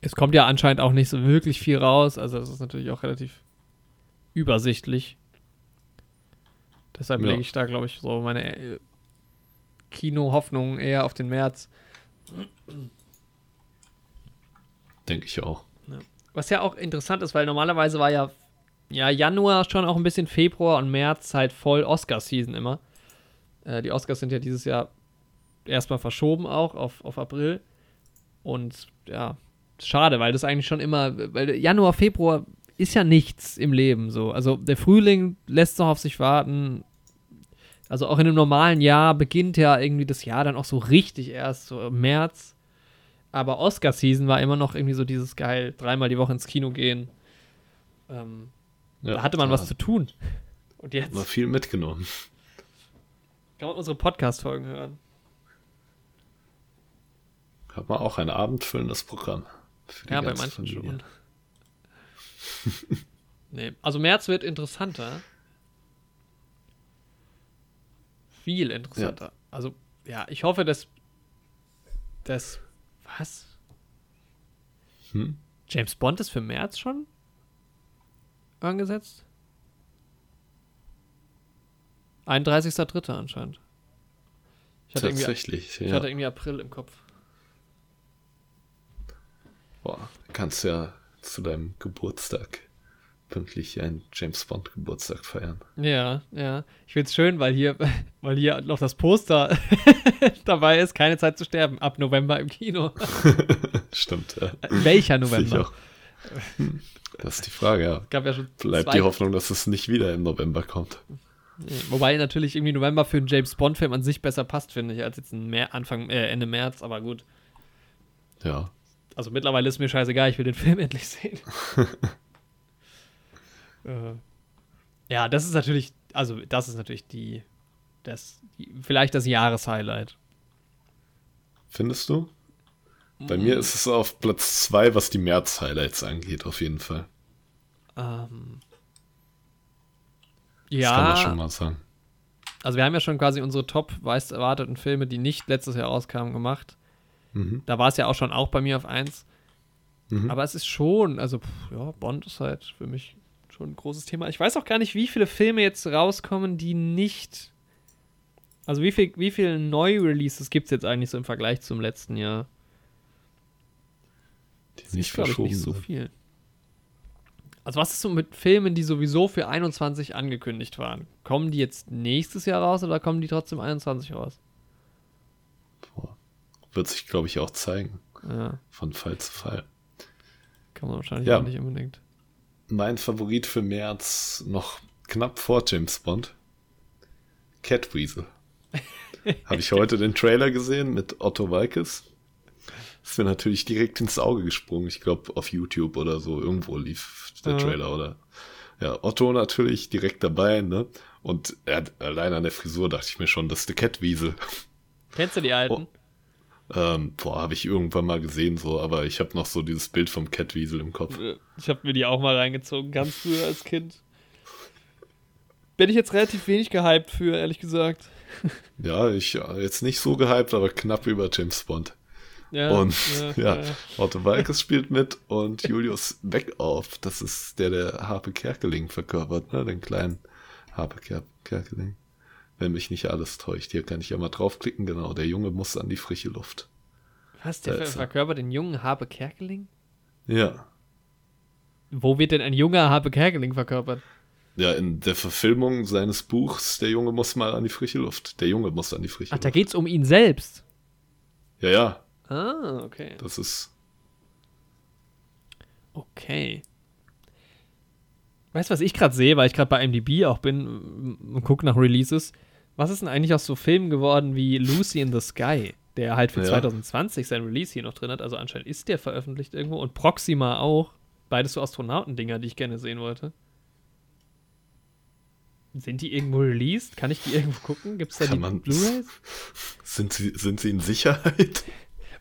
Es kommt ja anscheinend auch nicht so wirklich viel raus. Also das ist natürlich auch relativ übersichtlich. Deshalb ja. lege ich da, glaube ich, so meine äh, Kino-Hoffnung eher auf den März. Denke ich auch. Ja. Was ja auch interessant ist, weil normalerweise war ja, ja Januar schon auch ein bisschen Februar und März halt voll Oscar-Season immer. Äh, die Oscars sind ja dieses Jahr erstmal verschoben auch auf, auf April. Und ja, schade, weil das eigentlich schon immer, weil Januar, Februar ist ja nichts im Leben so. Also der Frühling lässt noch auf sich warten. Also auch in einem normalen Jahr beginnt ja irgendwie das Jahr dann auch so richtig erst, so im März. Aber Oscar-Season war immer noch irgendwie so dieses geil, dreimal die Woche ins Kino gehen. Ähm, ja, da hatte man was zu tun. Und jetzt. War viel mitgenommen. Kann man unsere Podcast-Folgen hören. Hat man auch ein abendfüllendes Programm. ja, bei manchen Familie. schon. nee, also März wird interessanter. Viel interessanter. Ja. Also, ja, ich hoffe, dass. dass. Was? Hm? James Bond ist für März schon angesetzt? 31.3. anscheinend. Ich hatte Tatsächlich, ja. Ich hatte irgendwie April im Kopf. Boah, kannst ja zu deinem Geburtstag pünktlich einen James Bond Geburtstag feiern. Ja, ja. Ich finde es schön, weil hier, weil hier noch das Poster dabei ist, keine Zeit zu sterben, ab November im Kino. Stimmt, ja. Welcher November? Das ist die Frage, ja. Gab ja schon Bleibt die Hoffnung, dass es nicht wieder im November kommt. Wobei natürlich irgendwie November für einen James Bond-Film an sich besser passt, finde ich, als jetzt ein Mer Anfang, äh, Ende März, aber gut. Ja. Also mittlerweile ist mir scheißegal, ich will den Film endlich sehen. äh, ja, das ist natürlich, also das ist natürlich die, das, die, vielleicht das Jahreshighlight. Findest du? Bei mm. mir ist es auf Platz 2, was die März-Highlights angeht, auf jeden Fall. Ähm, ja. Das kann man schon mal sagen. Also wir haben ja schon quasi unsere top weiß erwarteten Filme, die nicht letztes Jahr rauskamen, gemacht. Mhm. Da war es ja auch schon auch bei mir auf 1. Mhm. Aber es ist schon, also pff, ja, Bond ist halt für mich schon ein großes Thema. Ich weiß auch gar nicht, wie viele Filme jetzt rauskommen, die nicht. Also wie viel, wie viele Neu-Releases gibt es jetzt eigentlich so im Vergleich zum letzten Jahr? Die das nicht ist, verschoben ich, nicht so viel. Also was ist so mit Filmen, die sowieso für 21 angekündigt waren? Kommen die jetzt nächstes Jahr raus oder kommen die trotzdem 21 raus? Boah. Wird sich, glaube ich, auch zeigen. Ja. Von Fall zu Fall. Kann man wahrscheinlich ja. auch nicht unbedingt. Mein Favorit für März noch knapp vor James Bond. Catweasel. Habe ich heute den Trailer gesehen mit Otto Walkes ist mir natürlich direkt ins Auge gesprungen. Ich glaube, auf YouTube oder so irgendwo lief der ja. Trailer oder. Ja, Otto natürlich direkt dabei, ne? Und er hat, allein an der Frisur dachte ich mir schon, das ist der Catwiesel. Kennst du die alten? Oh, ähm, boah, habe ich irgendwann mal gesehen, so, aber ich habe noch so dieses Bild vom Catwiesel im Kopf. Ich habe mir die auch mal reingezogen, ganz früher als Kind. Bin ich jetzt relativ wenig gehypt für, ehrlich gesagt. Ja, ich jetzt nicht so gehypt, aber knapp über James Bond. Ja, und ja, ja, Otto Walkes spielt mit und Julius Beckauf, das ist der, der Harpe Kerkeling verkörpert, ne? den kleinen Habe Ker Kerkeling. Wenn mich nicht alles täuscht. Hier kann ich ja mal draufklicken. Genau, der Junge muss an die frische Luft. Was, der Da er. verkörpert den jungen Habe Kerkeling? Ja. Wo wird denn ein junger Habe Kerkeling verkörpert? Ja, in der Verfilmung seines Buchs, der Junge muss mal an die frische Luft. Der Junge muss an die frische Ach, da Luft. geht's um ihn selbst. Ja, ja, Ah, okay. das ist. Okay. Weißt du, was ich gerade sehe, weil ich gerade bei IMDb auch bin und gucke nach Releases? Was ist denn eigentlich aus so Filmen geworden wie Lucy in the Sky, der halt für Ja. 2020 sein Release hier noch drin hat? Also anscheinend ist der veröffentlicht irgendwo und Proxima auch. Beides so Astronautendinger, die ich gerne sehen wollte. Sind die irgendwo released? Kann ich die irgendwo gucken? Gibt es da Kann die Blu-rays? Sind sie, sind sie in Sicherheit?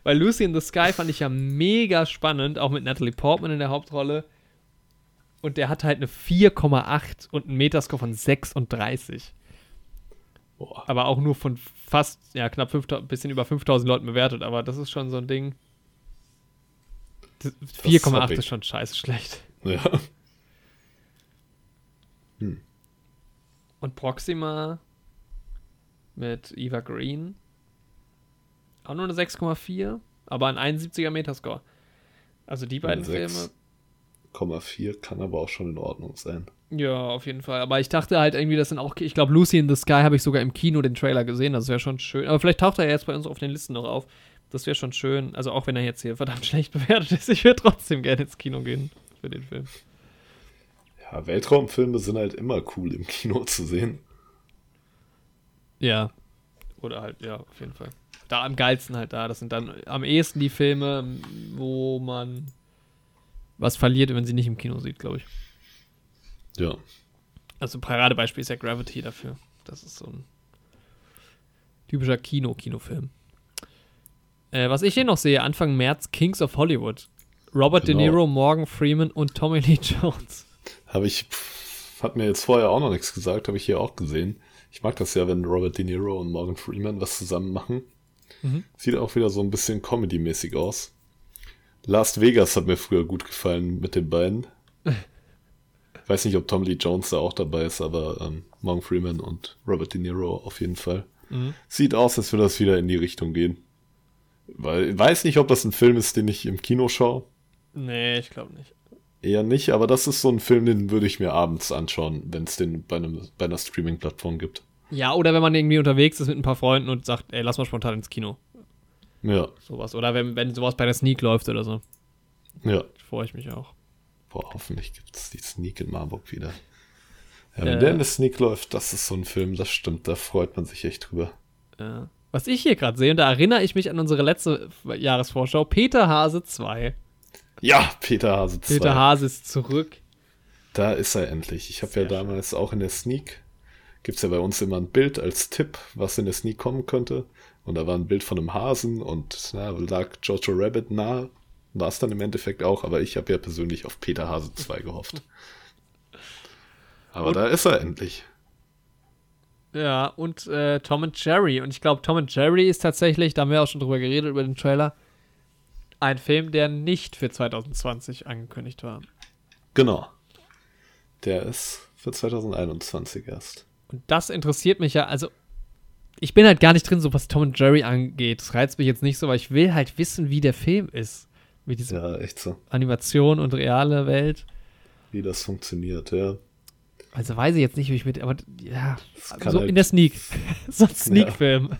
Weil Lucy in the Sky fand ich ja mega spannend, auch mit Natalie Portman in der Hauptrolle. Und der hat halt eine 4,8 und einen Metascore von 36. Boah, Aber auch nur von fast, ja, knapp 5000, bisschen über 5000 Leuten bewertet. Aber das ist schon so ein Ding. Das- hab 4,8 ich. ist schon scheiße schlecht. ja. Und Proxima mit Eva Green. Auch nur eine 6,4, aber ein 71er Metascore. Also die beiden Filme. 6,4 kann aber auch schon in Ordnung sein. Ja, auf jeden Fall. Aber ich dachte halt irgendwie, das sind auch. Ich glaube, Lucy in the Sky habe ich sogar im Kino den Trailer gesehen. Das wäre schon schön. Aber vielleicht taucht er ja jetzt bei uns auf den Listen noch auf. Das wäre schon schön. Also auch wenn er jetzt hier verdammt schlecht bewertet ist, ich würde trotzdem gerne ins Kino gehen für den Film. Ja, Weltraumfilme sind halt immer cool im Kino zu sehen. Ja. Oder halt, ja, auf jeden Fall. Da am geilsten halt da. Das sind dann am ehesten die Filme, wo man was verliert, wenn sie nicht im Kino sieht, glaube ich. Ja. Also Paradebeispiel ist ja Gravity dafür. Das ist so ein typischer Kino-Kinofilm. Äh, was ich hier noch sehe, Anfang März, Kings of Hollywood. Robert Genau. De Niro, Morgan Freeman und Tommy Lee Jones. Habe ich, hat mir jetzt vorher auch noch nichts gesagt, habe ich hier auch gesehen. Ich mag das ja, wenn Robert De Niro und Morgan Freeman was zusammen machen. Mhm. Sieht auch wieder so ein bisschen Comedy-mäßig aus. Last Vegas hat mir früher gut gefallen mit den beiden. Ich weiß nicht, ob Tommy Lee Jones da auch dabei ist, aber ähm, Morgan Freeman und Robert De Niro auf jeden Fall. Mhm. Sieht aus, als würde das wieder in die Richtung gehen. Weil ich weiß nicht, ob das ein Film ist, den ich im Kino schaue. Nee, ich glaube nicht. Eher nicht, aber das ist so ein Film, den würde ich mir abends anschauen, wenn es den bei, einem, bei einer Streaming-Plattform gibt. Ja, oder wenn man irgendwie unterwegs ist mit ein paar Freunden und sagt, ey, lass mal spontan ins Kino. Ja, Sowas. Oder wenn, wenn sowas bei der Sneak läuft oder so. ja. Freue ich mich auch. Boah, hoffentlich gibt es die Sneak in Marburg wieder. Ja, wenn Äh. der in der Sneak läuft, das ist so ein Film, das stimmt, da freut man sich echt drüber. Ja. Was ich hier gerade sehe, und da erinnere ich mich an unsere letzte Jahresvorschau, Peter Hase 2. Ja, Peter Hase 2. Peter Hase ist zurück. Da ist er endlich. Ich habe ja damals auch in der Sneak, gibt es ja bei uns immer ein Bild als Tipp, was in der Sneak kommen könnte. Und da war ein Bild von einem Hasen und na, lag Jojo Rabbit nah. War es dann im Endeffekt auch, aber ich habe ja persönlich auf Peter Hase 2 gehofft. Aber Und- da ist er endlich. Ja, und äh, Tom and Jerry. Und ich glaube, Tom and Jerry ist tatsächlich, da haben wir auch schon drüber geredet, über den Trailer, ein Film, der nicht für 2020 angekündigt war. Genau. Der ist für 2021 erst. Und das interessiert mich ja, also ich bin halt gar nicht drin, so was Tom and Jerry angeht. Das reizt mich jetzt nicht so, weil ich will halt wissen, wie der Film ist. Wie diese Ja, echt so. Animation und reale Welt. Wie das funktioniert, ja. Also weiß ich jetzt nicht, wie ich mit, aber ja, so halt- in der Sneak. so ein Sneak-Film.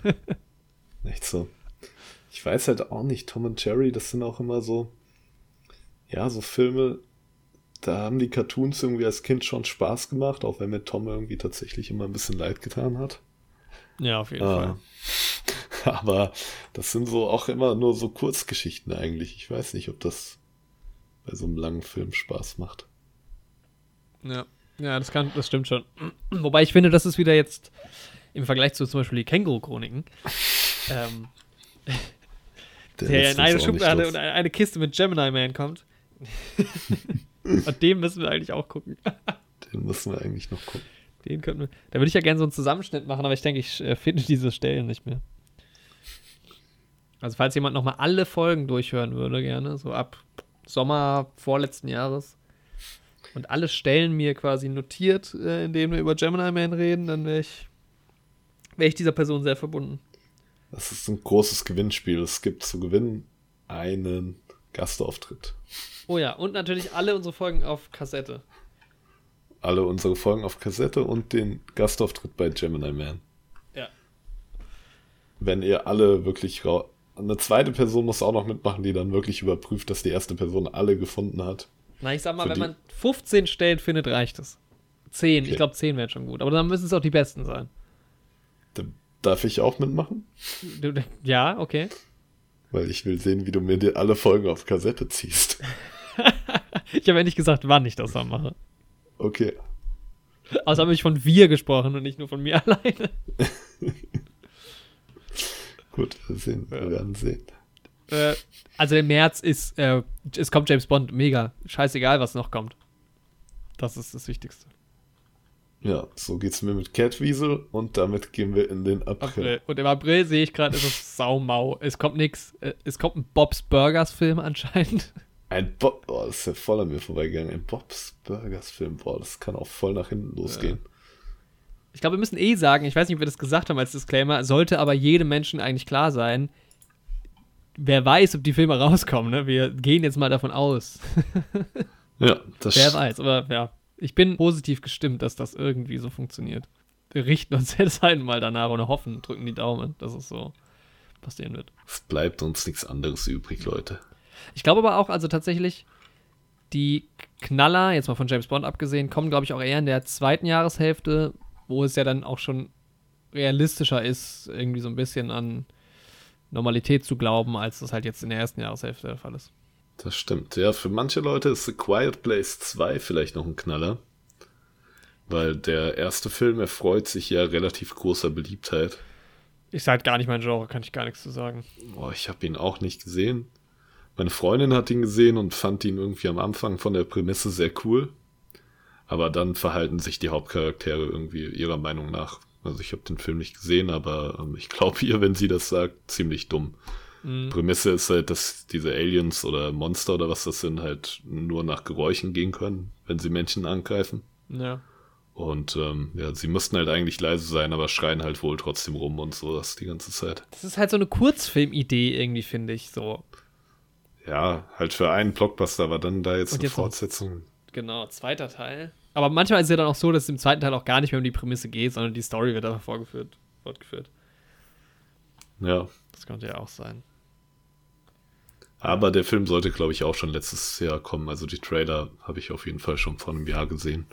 Echt so. Ich weiß halt auch nicht, Tom und Jerry, das sind auch immer so, ja, so Filme, da haben die Cartoons irgendwie als Kind schon Spaß gemacht, auch wenn mir Tom irgendwie tatsächlich immer ein bisschen leid getan hat. ja, auf jeden Ah. Fall. Aber das sind so auch immer nur so Kurzgeschichten eigentlich. Ich weiß nicht, ob das bei so einem langen Film Spaß macht. Ja, ja das, kann, das stimmt schon. Wobei ich finde, das ist wieder jetzt im Vergleich zu zum Beispiel die Känguru-Chroniken. ähm, der lässt in eine Schublade und eine Kiste mit Gemini Man kommt. und den müssen wir eigentlich auch gucken. Den müssen wir eigentlich noch gucken. Den könnten wir. Da würde ich ja gerne so einen Zusammenschnitt machen, aber ich denke, ich äh, finde diese Stellen nicht mehr. Also, falls jemand nochmal alle Folgen durchhören würde, gerne, so ab Sommer vorletzten Jahres. und alle Stellen mir quasi notiert, äh, indem wir über Gemini Man reden, dann wäre ich, wär ich dieser Person sehr verbunden. Das ist ein großes Gewinnspiel. Es gibt zu gewinnen einen Gastauftritt. Oh ja, und natürlich alle unsere Folgen auf Kassette. Alle unsere Folgen auf Kassette und den Gastauftritt bei Gemini Man. Ja. Wenn ihr alle wirklich eine zweite Person muss auch noch mitmachen, die dann wirklich überprüft, dass die erste Person alle gefunden hat. Na, ich sag mal, Für wenn man 15 Stellen findet, reicht es. 10, ich Okay. glaube 10 wäre schon gut. Aber dann müssen es auch die besten sein. Da darf ich auch mitmachen? Ja, okay. Weil ich will sehen, wie du mir die, alle Folgen auf Kassette ziehst. Ich habe ja nicht gesagt, wann ich das dann mache. Okay. Außer habe ich von wir gesprochen und nicht nur von mir alleine. Gut, wir, sehen, wir werden sehen. Äh, also im März ist, äh, es kommt James Bond, mega. Scheißegal, was noch kommt. Das ist das Wichtigste. Ja, so geht's mir mit Catwiesel und damit gehen wir in den April. April. Und im April sehe ich gerade, ist es saumau. Es kommt nix. Äh, es kommt ein Bob's Burgers Film anscheinend. Ein Bob, oh, das ist ja voll an mir vorbeigegangen. Ein Bob's Burgers Film, boah, das kann auch voll nach hinten losgehen. Ich glaube, wir müssen eh sagen, ich weiß nicht, ob wir das gesagt haben als Disclaimer, sollte aber jedem Menschen eigentlich klar sein, wer weiß, ob die Filme rauskommen, ne? Wir gehen jetzt mal davon aus. Ja, das Wer weiß, aber ja, ich bin positiv gestimmt, dass das irgendwie so funktioniert. Wir richten uns jetzt halt mal danach und hoffen, drücken die Daumen, dass es so passieren wird. Es bleibt uns nichts anderes übrig, Leute. Ich glaube aber auch, also tatsächlich, die Knaller, jetzt mal von James Bond abgesehen, kommen, glaube ich, auch eher in der zweiten Jahreshälfte, wo es ja dann auch schon realistischer ist, irgendwie so ein bisschen an Normalität zu glauben, als das halt jetzt in der ersten Jahreshälfte der Fall ist. Das stimmt. Ja, für manche Leute ist The Quiet Place 2 vielleicht noch ein Knaller. Weil der erste Film erfreut sich ja relativ großer Beliebtheit. Ist halt gar nicht mein Genre, kann ich gar nichts zu sagen. Boah, ich habe ihn auch nicht gesehen. Meine Freundin hat ihn gesehen und fand ihn irgendwie am Anfang von der Prämisse sehr cool. Aber dann verhalten sich die Hauptcharaktere irgendwie ihrer Meinung nach. Also ich habe den Film nicht gesehen, aber ähm, ich glaube ihr, wenn sie das sagt, ziemlich dumm. Mhm. Prämisse ist halt, dass diese Aliens oder Monster oder was das sind, halt nur nach Geräuschen gehen können, wenn sie Menschen angreifen. Ja. Und ähm, ja, sie müssten halt eigentlich leise sein, aber schreien halt wohl trotzdem rum und so das die ganze Zeit. Das ist halt so eine Kurzfilmidee irgendwie, finde ich, so. Ja, halt für einen Blockbuster, aber dann da jetzt Und eine jetzt noch- Fortsetzung. Genau, zweiter Teil. Aber manchmal ist es ja dann auch so, dass es im zweiten Teil auch gar nicht mehr um die Prämisse geht, sondern die Story wird einfach vorgeführt, fortgeführt. Ja, Das könnte ja auch sein. Aber der Film sollte, glaube ich, auch schon letztes Jahr kommen. Also die Trailer habe ich auf jeden Fall schon vor einem Jahr gesehen.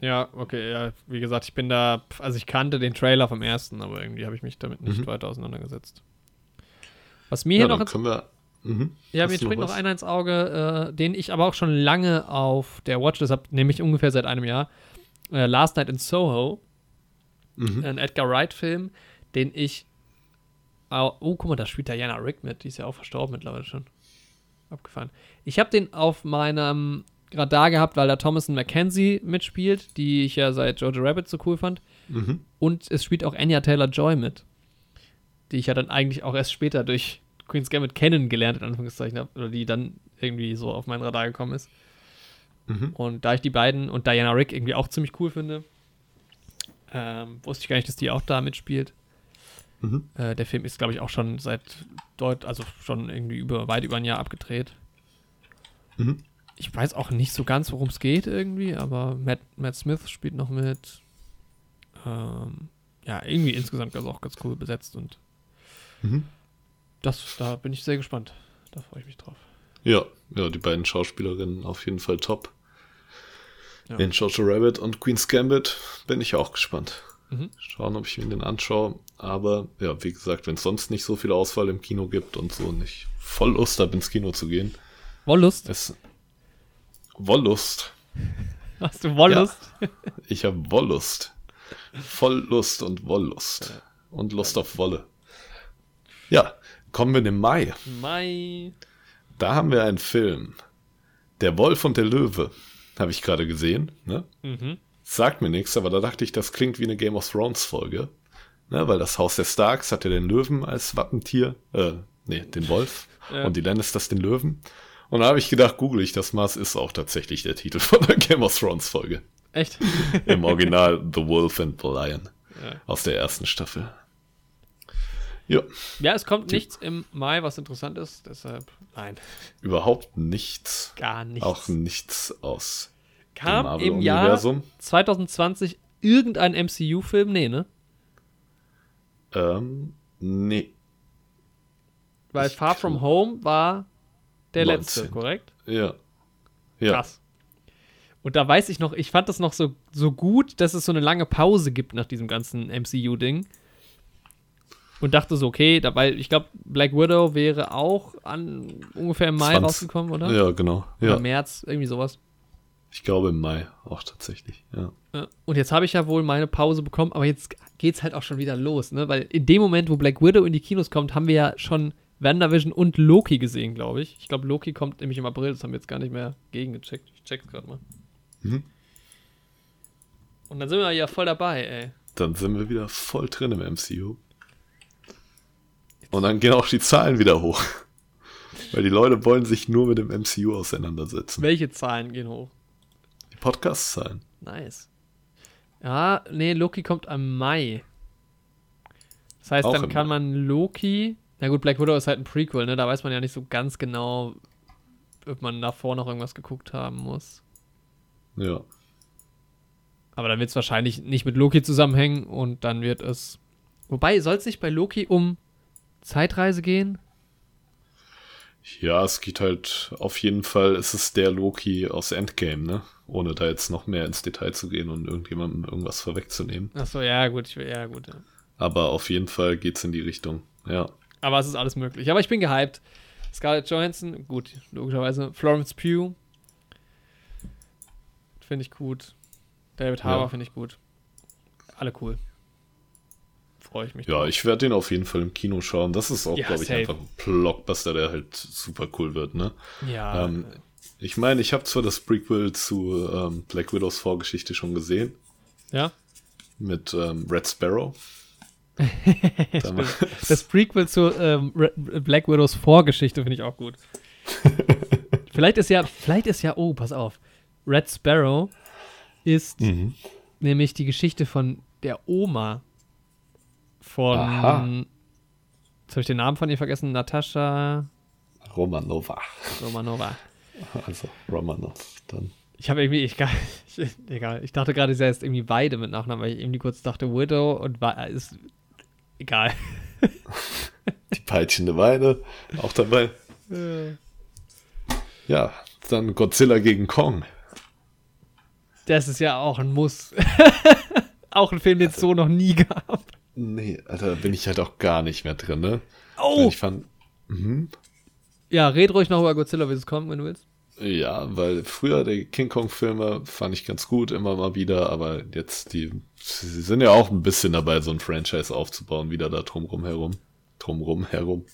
Ja, okay, ja, wie gesagt, ich bin da, also ich kannte den Trailer vom ersten, aber irgendwie habe ich mich damit nicht Mhm. weiter auseinandergesetzt. Was mir Ja, hier noch ins, wir. Mhm. ja, mir springt noch was? einer ins Auge, äh, den ich aber auch schon lange auf der Watchlist habe, nämlich ungefähr seit einem Jahr. Äh, Last Night in Soho, Mhm. ein Edgar Wright-Film, den ich. Oh, guck mal, da spielt Diana Rick mit. Die ist ja auch verstorben mittlerweile schon. Abgefahren. Ich habe den auf meinem Radar gehabt, weil da Thomason McKenzie mitspielt, die ich ja seit Jojo Rabbit so cool fand. Mhm. Und es spielt auch Anya Taylor Joy mit. Die ich ja dann eigentlich auch erst später durch Queen's Gambit kennengelernt, in Anführungszeichen habe. Oder die dann irgendwie so auf mein Radar gekommen ist. Mhm. Und da ich die beiden und Diana Rick irgendwie auch ziemlich cool finde, ähm, wusste ich gar nicht, dass die auch da mitspielt. Mhm. Äh, der Film ist, glaube ich, auch schon seit deut also schon irgendwie über weit über ein Jahr abgedreht. Mhm. Ich weiß auch nicht so ganz, worum es geht irgendwie, aber Matt, Matt Smith spielt noch mit. Ähm, ja, irgendwie insgesamt also auch ganz cool besetzt und Mhm. das, da bin ich sehr gespannt. Da freue ich mich drauf. Ja, ja, die beiden Schauspielerinnen auf jeden Fall top. Ja. In Jojo Rabbit und Queen's Gambit bin ich auch gespannt. Mhm. Schauen, ob ich mir den anschaue. Aber ja, wie gesagt, wenn es sonst nicht so viel Auswahl im Kino gibt und so nicht voll Lust habe, ins Kino zu gehen, Wollust? ist Wollust. Hast du Wollust? Ich habe Wollust. Voll Lust und Wollust. Und Lust auf Wolle. Ja, kommen wir in den Mai. Mai. Da haben wir einen Film. Der Wolf und der Löwe. Habe ich gerade gesehen. Ne? Mhm. Sagt mir nichts, aber da dachte ich, das klingt wie eine Game of Thrones Folge. Ne, weil das Haus der Starks hat ja den Löwen als Wappentier. Äh, nee, den Wolf. Ja. Und die Lannisters den Löwen. Und da habe ich gedacht, google ich das es ist auch tatsächlich der Titel von der Game of Thrones Folge. Echt? Im Original The Wolf and the Lion Ja. aus der ersten Staffel. Ja, Ja, es kommt nichts im Mai, was interessant ist, deshalb nein, überhaupt nichts. gar nichts. Auch nichts aus Kam im Jahr Marvel-Universum. 2020 irgendein MCU-Film? Nee, ne? Ähm, nee. Weil Ich Far From Home war der 19. letzte, korrekt? Ja. Ja. Krass. Und da weiß ich noch, ich fand das noch so, so gut, dass es so eine lange Pause gibt nach diesem ganzen MCU-Ding. Und dachte so, okay, da, weil ich glaube, Black Widow wäre auch an ungefähr im Mai 20. rausgekommen, oder? Ja, genau. Oder Ja. März, irgendwie sowas. Ich glaube im Mai auch tatsächlich. Ja. Und jetzt habe ich ja wohl meine Pause bekommen, aber jetzt geht's halt auch schon wieder los, ne? Weil in dem Moment, wo Black Widow in die Kinos kommt, haben wir ja schon WandaVision und Loki gesehen, glaube ich. Ich glaube, Loki kommt nämlich im April, das haben wir jetzt gar nicht mehr gegengecheckt. Ich check's gerade mal. Mhm. Und dann sind wir ja voll dabei, ey. Dann sind wir wieder voll drin im MCU. Und dann gehen auch die Zahlen wieder hoch. Weil die Leute wollen sich nur mit dem MCU auseinandersetzen. Welche Zahlen gehen hoch? Die Podcast-Zahlen. Nice. Ja, nee, Loki kommt am Mai. Das heißt, Auch dann kann Mai. man Loki. Na gut, Black Widow ist halt ein Prequel, ne? Da weiß man ja nicht so ganz genau, ob man davor noch irgendwas geguckt haben muss. Ja. Aber dann wird es wahrscheinlich nicht mit Loki zusammenhängen und dann wird es. Wobei, soll es nicht bei Loki um Zeitreise gehen? Ja, es geht halt auf jeden Fall, es ist der Loki aus Endgame, ne? Ohne da jetzt noch mehr ins Detail zu gehen und irgendjemandem irgendwas vorwegzunehmen. Achso, ja, gut, ich, ja, gut. Ja. Aber auf jeden Fall geht's in die Richtung. Ja. Aber es ist alles möglich. Aber ich bin gehypt. Scarlett Johansson, gut, logischerweise. Florence Pugh. Finde ich gut. David Harbour Ja. finde ich gut. Alle cool. Freue ich mich. Ja, drauf. ich werde den auf jeden Fall im Kino schauen. Das ist auch, Ja, glaube ich, safe. einfach ein Blockbuster, der halt super cool wird, ne? ja Ähm, ich meine, ich habe zwar das Prequel zu ähm, Black Widows Vorgeschichte schon gesehen, ja. mit ähm, Red Sparrow. Das Prequel zu ähm, Black Widows Vorgeschichte finde ich auch gut. vielleicht ist ja, vielleicht ist ja, oh, pass auf. Red Sparrow ist Mhm. nämlich die Geschichte von der Oma von. Aha. Jetzt habe ich den Namen von ihr vergessen. Natascha Romanova. Romanova. Also Romanov dann. Ich habe irgendwie, ich, ich, egal, ich dachte gerade, sie heißt irgendwie beide mit Nachnamen, weil ich irgendwie kurz dachte Widow und war, ist egal. Die peitschende Weide auch dabei. Ja, dann Godzilla gegen Kong. Das ist ja auch ein Muss. auch ein Film, den es so noch nie gab. Nee, Alter, da bin ich halt auch gar nicht mehr drin, ne? Oh! Ich fand, mhm. Ja, red ruhig noch über Godzilla vs. Kong, wenn du willst. Ja, weil früher die King Kong-Filme fand ich ganz gut, immer mal wieder, aber jetzt die, sie sind ja auch ein bisschen dabei, so ein Franchise aufzubauen, wieder da drumrum herum. Drumrum herum.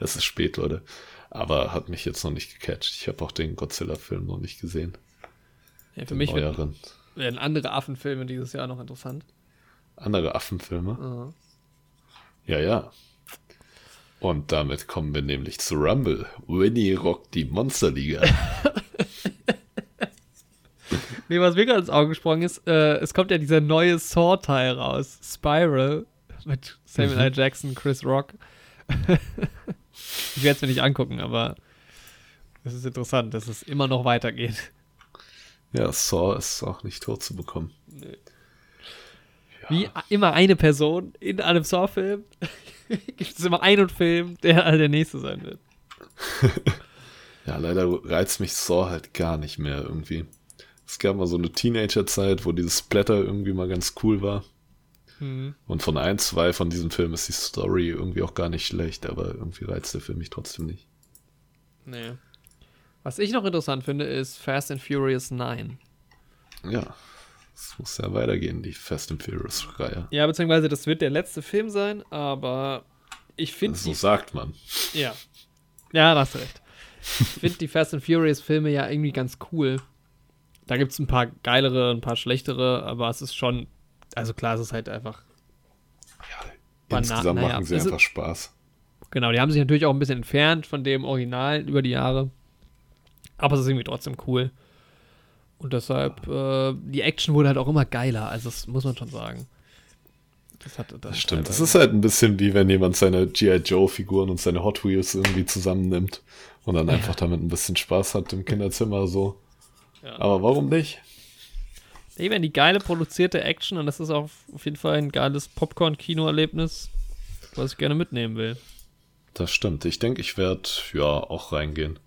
Es ist spät, Leute. Aber hat mich jetzt noch nicht gecatcht. Ich habe auch den Godzilla-Film noch nicht gesehen. Ja, für Den mich wird- werden andere Affenfilme dieses Jahr noch interessant. Andere Affenfilme. Aha. Ja, ja. Und damit kommen wir nämlich zu Rumble. Winnie rockt die Monsterliga. Nee, was mir gerade ins Auge gesprungen ist, äh, es kommt ja dieser neue Saw-Teil raus. Spiral. Mit Samuel L. Jackson, Chris Rock. ich werde es mir nicht angucken, aber es ist interessant, dass es immer noch weitergeht. ja, Saw ist auch nicht tot zu bekommen. Wie immer eine Person in einem Saw-Film gibt es immer einen Film, der der nächste sein wird. Ja, leider reizt mich Saw halt gar nicht mehr irgendwie. Es gab mal so eine Teenager-Zeit, wo dieses Splatter irgendwie mal ganz cool war. Mhm. Und von ein, zwei von diesen Filmen ist die Story irgendwie auch gar nicht schlecht, aber irgendwie reizt der Film mich trotzdem nicht. Nee. Was ich noch interessant finde, ist Fast and Furious 9. Ja, es muss ja weitergehen, die Fast and Furious-Reihe. Ja, beziehungsweise das wird der letzte Film sein, aber ich finde So die sagt man. Ja. Ja, da hast du recht. Ich finde die Fast and Furious Filme ja irgendwie ganz cool. Da gibt es ein paar geilere, ein paar schlechtere, aber es ist schon, also klar, es ist halt einfach, Bana- Insgesamt naja, machen sie ist- einfach Spaß. genau, die haben sich natürlich auch ein bisschen entfernt von dem Original über die Jahre. Aber es ist irgendwie trotzdem cool. Und deshalb, äh, die Action wurde halt auch immer geiler, also das muss man schon sagen. Das, hat, das, das stimmt. Das ist halt ein bisschen wie wenn jemand seine G.I. Joe-Figuren und seine Hot Wheels irgendwie zusammennimmt und dann einfach damit ein bisschen Spaß hat im Kinderzimmer so. Ja. Aber warum nicht? Eben die geile produzierte Action und das ist auch auf jeden Fall ein geiles Popcorn-Kino-Erlebnis, was ich gerne mitnehmen will. Das stimmt. Ich denke, ich werde ja auch reingehen.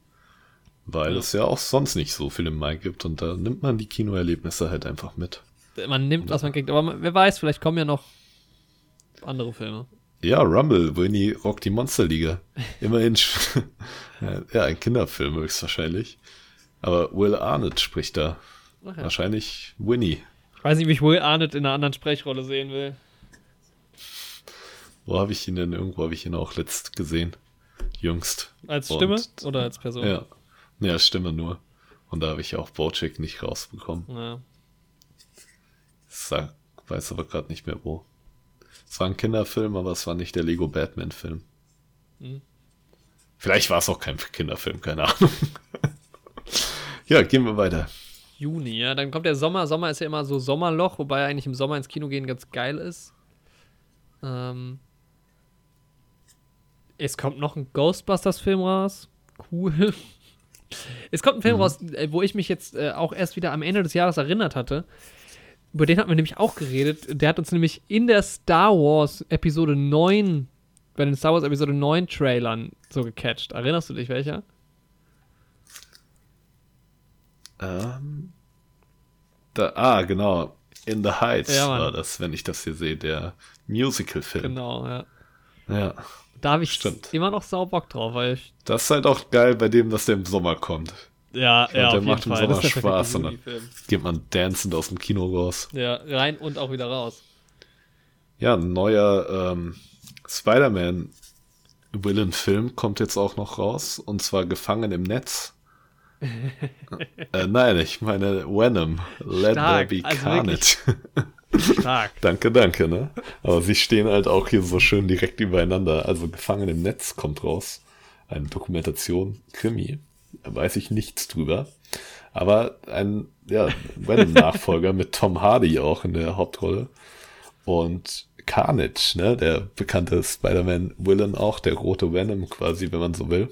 Weil ja. es ja auch sonst nicht so viel im Mai gibt und da nimmt man die Kinoerlebnisse halt einfach mit. Man nimmt, was man kriegt, aber wer weiß, vielleicht kommen ja noch andere Filme. Ja, Rumble, Winnie Rock die Monsterliga. Immerhin, ja, ein Kinderfilm höchstwahrscheinlich. Aber Will Arnett spricht da. Ja. Wahrscheinlich Winnie. Ich weiß nicht, wie ich Will Arnett in einer anderen Sprechrolle sehen will. Wo habe ich ihn denn? Irgendwo habe ich ihn auch letzt gesehen. Jüngst. Als Stimme Und, oder als Person? Ja. Ja, Stimme nur. Und da habe ich auch Bojack nicht rausbekommen. Ja. Sag, weiß aber gerade nicht mehr wo. Es war ein Kinderfilm, aber es war nicht der Lego Batman-Film. Hm. Vielleicht war es auch kein Kinderfilm, keine Ahnung. ja, gehen wir weiter. Juni, ja, dann kommt der Sommer. Sommer ist ja immer so Sommerloch, wobei eigentlich im Sommer ins Kino gehen ganz geil ist. Ähm, es kommt noch ein Ghostbusters-Film raus. Cool. Es kommt ein Film mhm. raus, äh, wo ich mich jetzt äh, auch erst wieder am Ende des Jahres erinnert hatte. Über den hatten wir nämlich auch geredet. Der hat uns nämlich in der Star Wars Episode 9, bei den Star Wars Episode 9 Trailern so gecatcht. Erinnerst du dich welcher? Ähm. Da, ah, genau. In the Heights ja, war das, wenn ich das hier sehe, der Musical-Film. Genau, ja. Ja. Da habe ich Stimmt. immer noch sau Bock drauf, weil ich. Das ist halt auch geil bei dem, dass der im Sommer kommt. Ja, ja, und der macht im Sommer Spaß und dann geht man dancend aus dem Kino raus. Ja, rein und auch wieder raus. Ja, ein neuer ähm, Spider-Man Villain-Film kommt jetzt auch noch raus und zwar Gefangen im Netz. äh, nein, ich meine Venom. Let Stark, there be also carnage. Stark. danke, danke, ne? Aber sie stehen halt auch hier so schön direkt übereinander. Also Gefangen im Netz kommt raus. Eine Dokumentation, Krimi. Da weiß ich nichts drüber. Aber ein, ja, Venom-Nachfolger mit Tom Hardy auch in der Hauptrolle. Und Carnage, ne? Der bekannte Spider-Man-Villain auch, der rote Venom quasi, wenn man so will.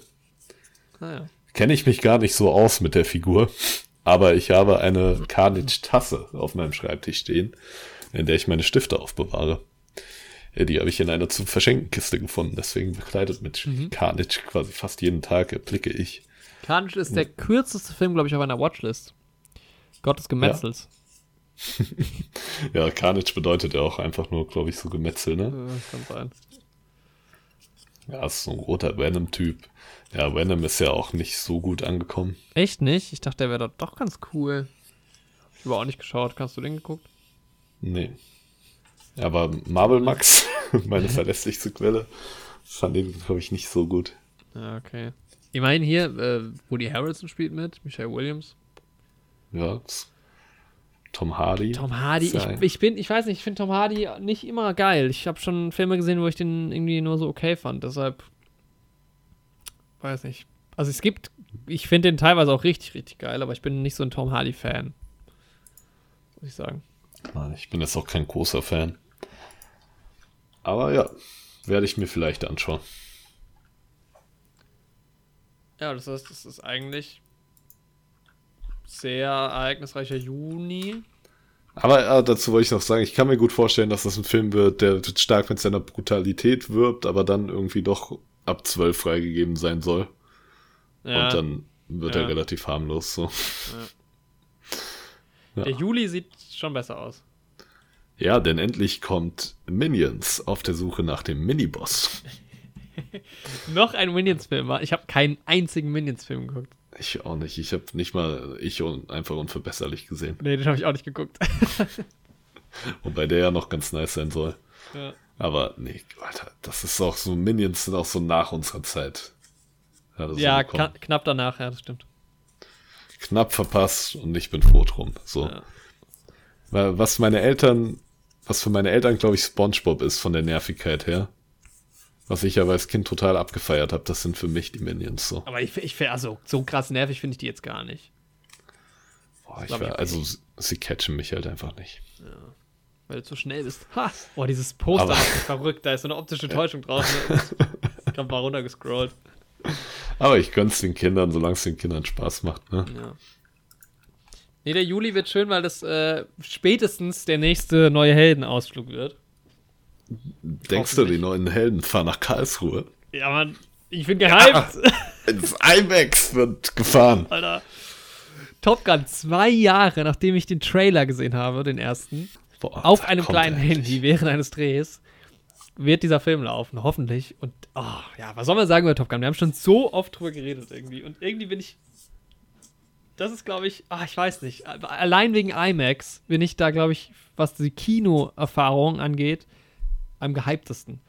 Ah, ja. Kenne ich mich gar nicht so aus mit der Figur. Aber ich habe eine Carnage-Tasse auf meinem Schreibtisch stehen, in der ich meine Stifte aufbewahre. Die habe ich in einer zu verschenken Kiste gefunden, deswegen bekleidet mit mhm. Carnage quasi fast jeden Tag blicke ich. Carnage ist der kürzeste Film, glaube ich, auf einer Watchlist. Gott des Gemetzels. Ja. ja, Carnage bedeutet ja auch einfach nur, glaube ich, so Gemetzel, ne? Ja, kann sein. Ja, ist so ein roter Venom-Typ. Ja, Venom ist ja auch nicht so gut angekommen. Echt nicht? Ich dachte, der wäre doch ganz cool. Ich habe auch nicht geschaut. Hast du den geguckt? Nee. Aber Marvel Max, meine verlässlichste Quelle, fand den, glaube ich, nicht so gut. Ja, okay. Immerhin hier, äh, Woody Harrelson spielt mit, Michelle Williams. Ja, Tom Hardy. Tom Hardy, ich, ich, bin, ich weiß nicht, ich finde Tom Hardy nicht immer geil. Ich habe schon Filme gesehen, wo ich den irgendwie nur so okay fand, deshalb weiß nicht. Also es gibt, ich finde den teilweise auch richtig, richtig geil, aber ich bin nicht so ein Tom Hardy-Fan. Muss ich sagen. Ich bin jetzt auch kein großer Fan. Aber ja, werde ich mir vielleicht anschauen. Ja, das heißt, das ist eigentlich sehr ereignisreicher Juni. Aber äh, dazu wollte ich noch sagen, ich kann mir gut vorstellen, dass das ein Film wird, der stark mit seiner Brutalität wirbt, aber dann irgendwie doch ab 12 freigegeben sein soll. Ja. Und dann wird ja. er relativ harmlos so. Ja. Der Juli sieht schon besser aus. Ja, denn endlich kommt Minions auf der Suche nach dem Miniboss. Noch ein Minions-Film. Ich habe keinen einzigen Minions-Film geguckt. Ich auch nicht. Ich habe nicht mal ich und einfach unverbesserlich gesehen. Nee, den habe ich auch nicht geguckt. Wobei der ja noch ganz nice sein soll. Ja. Aber nee, Alter, das ist auch so, Minions sind auch so nach unserer Zeit. Ja, ja kna knapp danach, ja, das stimmt. Knapp verpasst und ich bin froh drum. So. Ja. Weil was meine Eltern, was für meine Eltern, glaube ich, Spongebob ist von der Nervigkeit her. Was ich aber als Kind total abgefeiert habe, das sind für mich die Minions so. Aber ich, ich also so krass nervig finde ich die jetzt gar nicht. Boah, ich ich war, auch also sie catchen mich halt einfach nicht. Weil du zu schnell bist. Ha! Boah, dieses Poster Aber- macht mich verrückt. Da ist so eine optische Täuschung drauf. Ne? Ich hab mal runtergescrollt. Aber ich gönn's den Kindern, solange es den Kindern Spaß macht. Ne? Ja. Nee, der Juli wird schön, weil das äh, spätestens der nächste neue Heldenausflug wird. Denkst du, die neuen Helden fahren nach Karlsruhe? Ja, Mann, ich bin gehypt. Ins IMAX wird gefahren. Alter. Top Gun, zwei Jahre nachdem ich den Trailer gesehen habe, den ersten, Boah, auf einem kleinen Handy während eines Drehs, wird dieser Film laufen, hoffentlich. Und, oh, ja, was soll man sagen über Top Gun? Wir haben schon so oft drüber geredet irgendwie. Und irgendwie bin ich. Das ist, glaube ich, ah, ich weiß nicht. Allein wegen IMAX bin ich da, glaube ich, was die Kinoerfahrung angeht, am gehyptesten.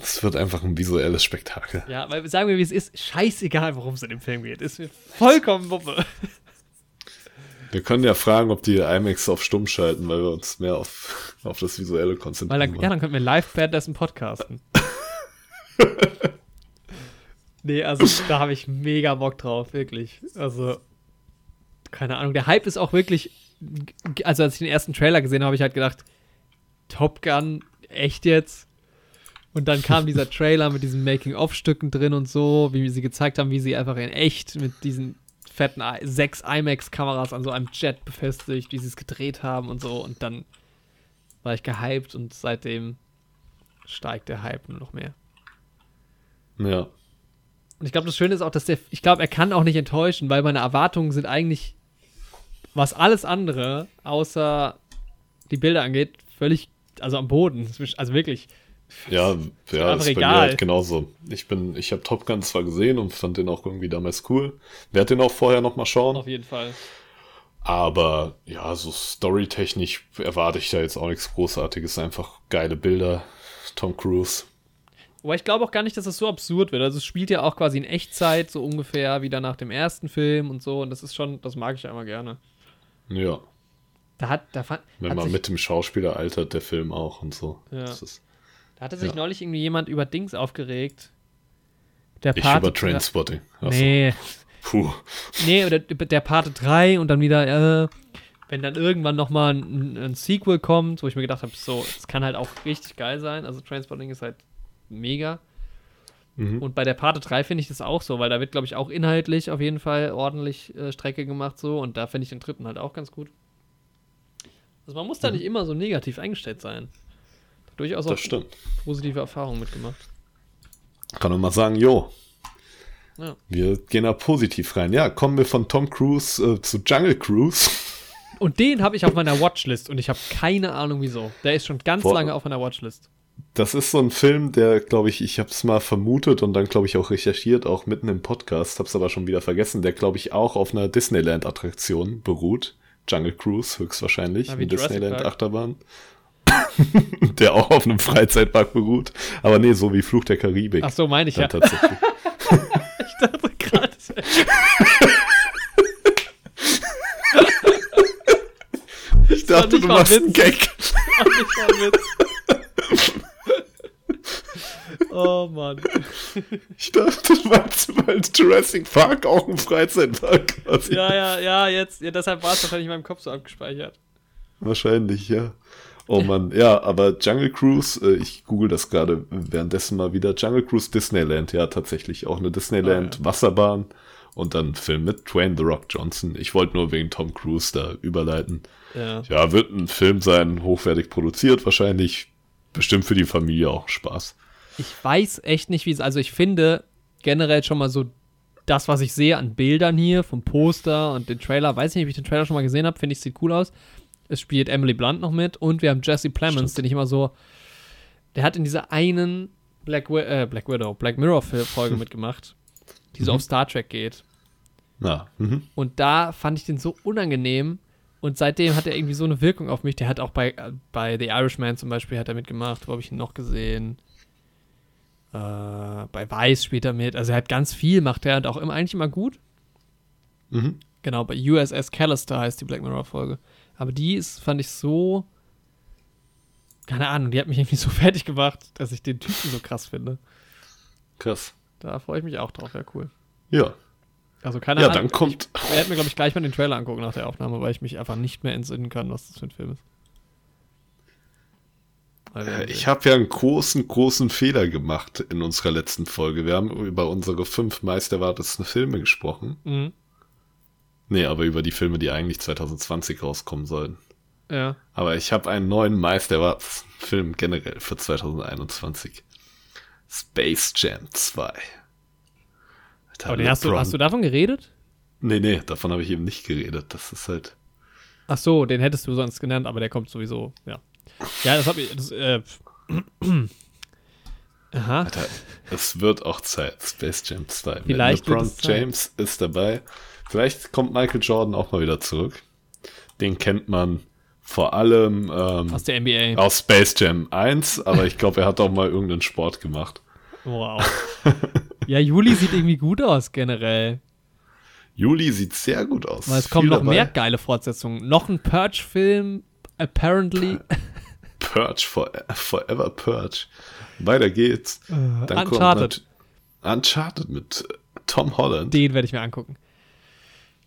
Es wird einfach ein visuelles Spektakel. Ja, weil sagen wir, wie es ist, scheißegal, worum es in dem Film geht. Ist mir vollkommen Wuppe. Wir können ja fragen, ob die IMAX auf stumm schalten, weil wir uns mehr auf, auf das Visuelle Weil konzentrieren. dann, ja, dann könnten wir live währenddessen podcasten. nee, also da habe ich mega Bock drauf, wirklich. Also, keine Ahnung. Der Hype ist auch wirklich. Also, als ich den ersten Trailer gesehen habe, habe ich halt gedacht: Top Gun, echt jetzt? Und dann kam dieser Trailer mit diesen Making-of-Stücken drin und so, wie sie gezeigt haben, wie sie einfach in echt mit diesen fetten I sechs IMAX-Kameras an so einem Jet befestigt, wie sie es gedreht haben und so. Und dann war ich gehypt und seitdem steigt der Hype nur noch mehr. ja. Und ich glaube, das Schöne ist auch, dass der, ich glaube, er kann auch nicht enttäuschen, weil meine Erwartungen sind eigentlich, was alles andere, außer die Bilder angeht, völlig, also am Boden. Also wirklich. Ja, ja, einfach ist bei mir halt genauso. Ich bin, ich habe Top Gun zwar gesehen und fand den auch irgendwie damals cool. Werd den auch vorher noch mal schauen. Auf jeden Fall. Aber ja, so storytechnisch erwarte ich da jetzt auch nichts Großartiges. Einfach geile Bilder. Tom Cruise. Aber ich glaube auch gar nicht, dass es so absurd wird. Also es spielt ja auch quasi in Echtzeit, so ungefähr wieder nach dem ersten Film und so. Und das ist schon, das mag ich ja immer gerne. Ja, Da hat, da fand, wenn man mit dem Schauspieler altert, der Film auch und so. Ja. Das ist, da hatte sich ja. neulich irgendwie jemand über Dings aufgeregt. Der ich Pate über Trainspotting. Achso. Nee, Puh. Nee, oder der Parte 3 und dann wieder, äh, wenn dann irgendwann nochmal ein, ein Sequel kommt, wo ich mir gedacht habe, so, das kann halt auch richtig geil sein. Also Transporting ist halt mega. Mhm. Und bei der Parte 3 finde ich das auch so, weil da wird, glaube ich, auch inhaltlich auf jeden Fall ordentlich äh, Strecke gemacht so und da finde ich den dritten halt auch ganz gut. Also man muss da nicht immer so negativ eingestellt sein. Durchaus auch positive Erfahrungen mitgemacht. Kann man mal sagen, jo, Ja. wir gehen da positiv rein. Ja, kommen wir von Tom Cruise äh, zu Jungle Cruise. Und den habe ich auf meiner Watchlist und ich habe keine Ahnung wieso. Der ist schon ganz Boah. lange auf meiner Watchlist. Das ist so ein Film, der, glaube ich, ich habe es mal vermutet und dann, glaube ich, auch recherchiert, auch mitten im Podcast, habe es aber schon wieder vergessen, der, glaube ich, auch auf einer Disneyland-Attraktion beruht. Jungle Cruise höchstwahrscheinlich, Ah, wie eine Disneyland-Achterbahn. der auch auf einem Freizeitpark beruht. Aber nee, so wie Fluch der Karibik. Ach so, meine ich ja. Tatsächlich. Ich dachte gerade. Ich dachte, du machst einen. Gag. Oh Mann. Ich dachte, du meinst, weil Jurassic Park auch ein Freizeitpark quasi. Ja, ja, ja, jetzt. Ja, deshalb war es wahrscheinlich in meinem Kopf so abgespeichert. Wahrscheinlich, ja. Oh Mann, ja, aber Jungle Cruise, äh, ich google das gerade währenddessen mal wieder. Jungle Cruise Disneyland, ja, tatsächlich auch eine Disneyland Ah, Wasserbahn und dann Film mit Dwayne The Rock Johnson. Ich wollte nur wegen Tom Cruise da überleiten. Ja. Ja, wird ein Film sein, hochwertig produziert, wahrscheinlich bestimmt für die Familie auch Spaß. Ich weiß echt nicht, wie es. Also, ich finde generell schon mal so das, was ich sehe an Bildern hier vom Poster und den Trailer. Weiß ich nicht, ob ich den Trailer schon mal gesehen habe. Finde ich, sieht cool aus. Es spielt Emily Blunt noch mit und wir haben Jesse Plemons, Stimmt. den ich immer so. Der hat in dieser einen Black, Wi äh, Black Widow, Black Mirror Folge mitgemacht, die so Mhm. auf Star Trek geht. Na, mhm. Und da fand ich den so unangenehm. Und seitdem hat er irgendwie so eine Wirkung auf mich. Der hat auch bei, äh, bei The Irishman zum Beispiel hat er mitgemacht. Wo habe ich ihn noch gesehen? Äh, bei Vice spielt er mit. Also er hat ganz viel, macht er und auch immer, eigentlich immer gut. Mhm. Genau, bei USS Callister heißt die Black Mirror Folge. Aber die ist, fand ich so. Keine Ahnung, die hat mich irgendwie so fertig gemacht, dass ich den Typen so krass finde. Krass. Da freue ich mich auch drauf, ja cool. Ja. Also keine Ja, Ahnung. dann kommt. Ich werde mir, glaube ich, gleich mal den Trailer angucken nach der Aufnahme, weil ich mich einfach nicht mehr entsinnen kann, was das für ein Film ist. Wir Äh, Ich habe ja einen großen, großen Fehler gemacht in unserer letzten Folge. Wir haben über unsere fünf meisterwartetsten Filme gesprochen. Mhm. Nee, aber über die Filme, die eigentlich 2020 rauskommen sollen. Ja. Aber ich habe einen neuen meisterwartetsten Film generell für 2021. Space Jam 2. Alter, Aber den hast du, hast du davon geredet? Nee, nee, davon habe ich eben nicht geredet. Das ist halt. Ach so, den hättest du sonst genannt, aber der kommt sowieso, ja. Ja, das habe ich, das, äh, Aha. Alter, es wird auch Zeit. Space Jam 2. Vielleicht wird LeBron es Zeit. James ist dabei. Vielleicht kommt Michael Jordan auch mal wieder zurück. Den kennt man vor allem ähm, Aus der NBA. aus Space Jam 1, aber ich glaube, er hat auch mal irgendeinen Sport gemacht. Wow. ja, Juli sieht irgendwie gut aus generell. Juli sieht sehr gut aus. Weil es kommen noch dabei. mehr geile Fortsetzungen. Noch ein Purge-Film, apparently. Purge, for, Forever Purge. Weiter geht's. Dann Äh, Uncharted. nat- Uncharted mit Tom Holland. Den werde ich mir angucken.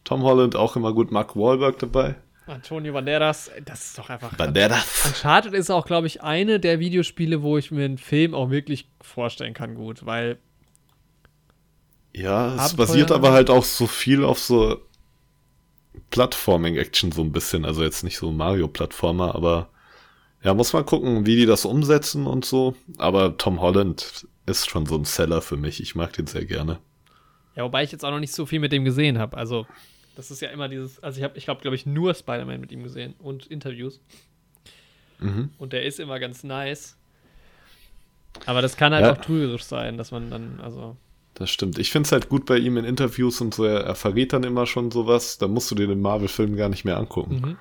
Tom Holland auch immer gut. Mark Wahlberg dabei. Antonio Banderas, das ist doch einfach. Banderas. Uncharted ist auch, glaube ich, eine der Videospiele, wo ich mir einen Film auch wirklich vorstellen kann, gut, weil Ja, es basiert aber halt auch so viel auf so Plattforming-Action so ein bisschen. Also jetzt nicht so Mario-Plattformer, aber ja, muss man gucken, wie die das umsetzen und so. Aber Tom Holland ist schon so ein Seller für mich. Ich mag den sehr gerne. Ja, wobei ich jetzt auch noch nicht so viel mit dem gesehen habe. Also, das ist ja immer dieses. Also, ich habe, ich glaube, glaube ich, nur Spider-Man mit ihm gesehen und Interviews. Mhm. Und der ist immer ganz nice. Aber das kann halt Ja. auch trügerisch sein, dass man dann, also. Das stimmt. Ich finde es halt gut bei ihm in Interviews und so. Er, er verrät dann immer schon sowas. Da musst du dir den Marvel-Film gar nicht mehr angucken, Mhm.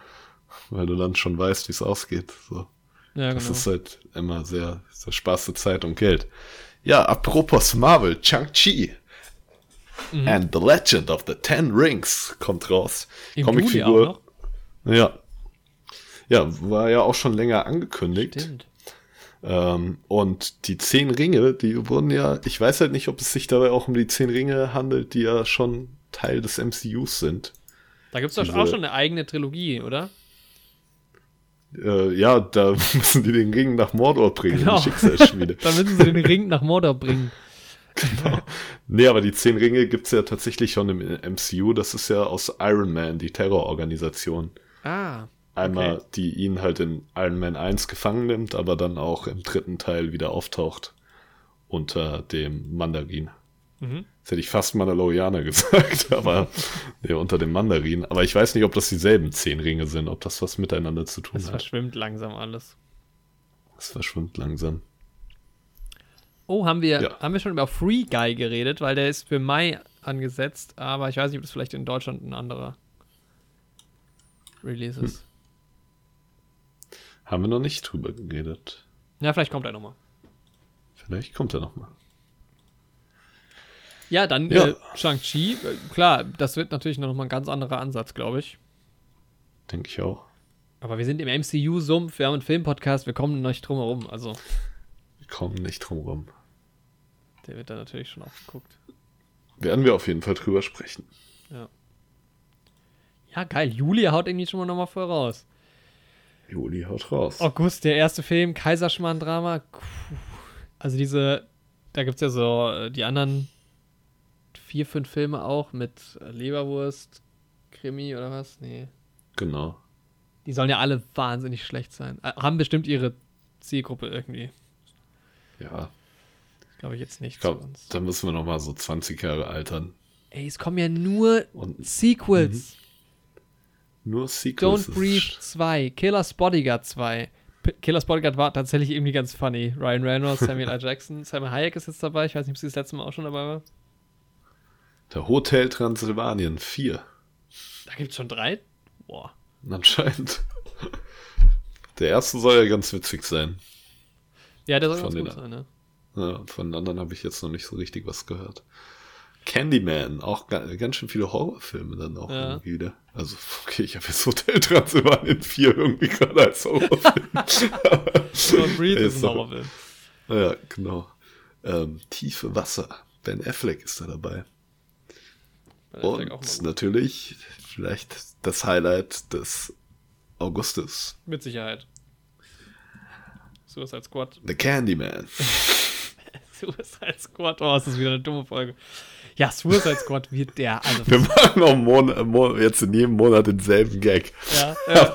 weil du dann schon weißt, wie es ausgeht. So. Ja, Das genau. ist halt immer sehr, sehr Spaß der Zeit und Geld. Ja, apropos Marvel, Chang-Chi Mhm. and the Legend of the Ten Rings kommt raus. Im Comicfigur. Ja. Ja, war ja auch schon länger angekündigt. Stimmt. Ähm, und die zehn Ringe, die wurden ja, ich weiß halt nicht, ob es sich dabei auch um die zehn Ringe handelt, die ja schon Teil des MCUs sind. Da gibt es doch auch schon eine eigene Trilogie, oder? Äh, ja, da müssen die den Ring nach Mordor bringen, Genau. die Schicksalsschmiede. Dann müssen sie den Ring nach Mordor bringen. Nee, aber die zehn Ringe gibt's ja tatsächlich schon im MCU. Das ist ja aus Iron Man, die Terrororganisation. Ah. Einmal, Okay. die ihn halt in Iron Man 1 gefangen nimmt, aber dann auch im dritten Teil wieder auftaucht unter dem Mandarin. Mhm. Jetzt hätte ich fast Mandalorianer gesagt, aber nee, unter dem Mandarin. Aber ich weiß nicht, ob das dieselben zehn Ringe sind, ob das was miteinander zu tun Es hat. verschwimmt langsam alles. Es verschwimmt langsam. Oh, haben wir, Ja. haben wir schon über Free Guy geredet, weil der ist für Mai angesetzt, aber ich weiß nicht, ob das vielleicht in Deutschland ein anderer Release ist. Haben wir noch nicht drüber geredet. Ja, vielleicht kommt er nochmal. Vielleicht kommt er nochmal. Ja, dann Ja. Äh, Shang-Chi, äh, klar, das wird natürlich noch mal ein ganz anderer Ansatz, glaube ich. Denke ich auch. Aber wir sind im MCU-Sumpf, wir haben einen Filmpodcast, wir kommen nicht drum herum. Also, Wir kommen nicht drum rum. Der wird da natürlich schon aufgeguckt. Werden wir auf jeden Fall drüber sprechen. Ja, geil. Julia haut irgendwie schon mal nochmal voll raus. Juli haut raus. August, der erste Film, Kaiserschmarrn-Drama. Also diese, da gibt es ja so äh, die anderen vier, fünf Filme auch mit Leberwurst, Krimi oder was? Nee. Genau. Die sollen ja alle wahnsinnig schlecht sein. Äh, haben bestimmt ihre Zielgruppe irgendwie. Ja, Glaube ich jetzt nicht ich uns. da müssen wir noch mal so 20 Jahre altern. Ey, es kommen ja nur Und Sequels. nur Sequels. Don't Breathe 2, Killer's Bodyguard 2. P Killer's Bodyguard war tatsächlich irgendwie ganz funny. Ryan Reynolds, Samuel L. Jackson, Simon Hayek ist jetzt dabei. Ich weiß nicht, ob sie das letzte Mal auch schon dabei war. Der Hotel Transsilvanien 4. Da gibt es schon drei? Boah. Anscheinend. Der erste soll ja ganz witzig sein. Ja, der soll Von ganz gut sein, ne? Ja, von anderen habe ich jetzt noch nicht so richtig was gehört. Candyman, auch ga, ganz schön viele Horrorfilme dann auch Ja. irgendwie wieder. Also, okay, ich habe jetzt Hotel Transsilvanien 4 irgendwie gerade als Horrorfilm. Don't Breathe ist ein. Horrorfilm. ja, genau. Ähm, Tiefe Wasser. Ben Affleck ist da dabei. Und natürlich vielleicht das Highlight des Augustes. Mit Sicherheit. Suicide Squad. The Candyman. Suicide Squad. Oh, ist das wieder eine dumme Folge. Ja, Suicide Squad wird der. Also, Wir machen noch Mon Mon jetzt in jedem Monat denselben Gag. ja, ja.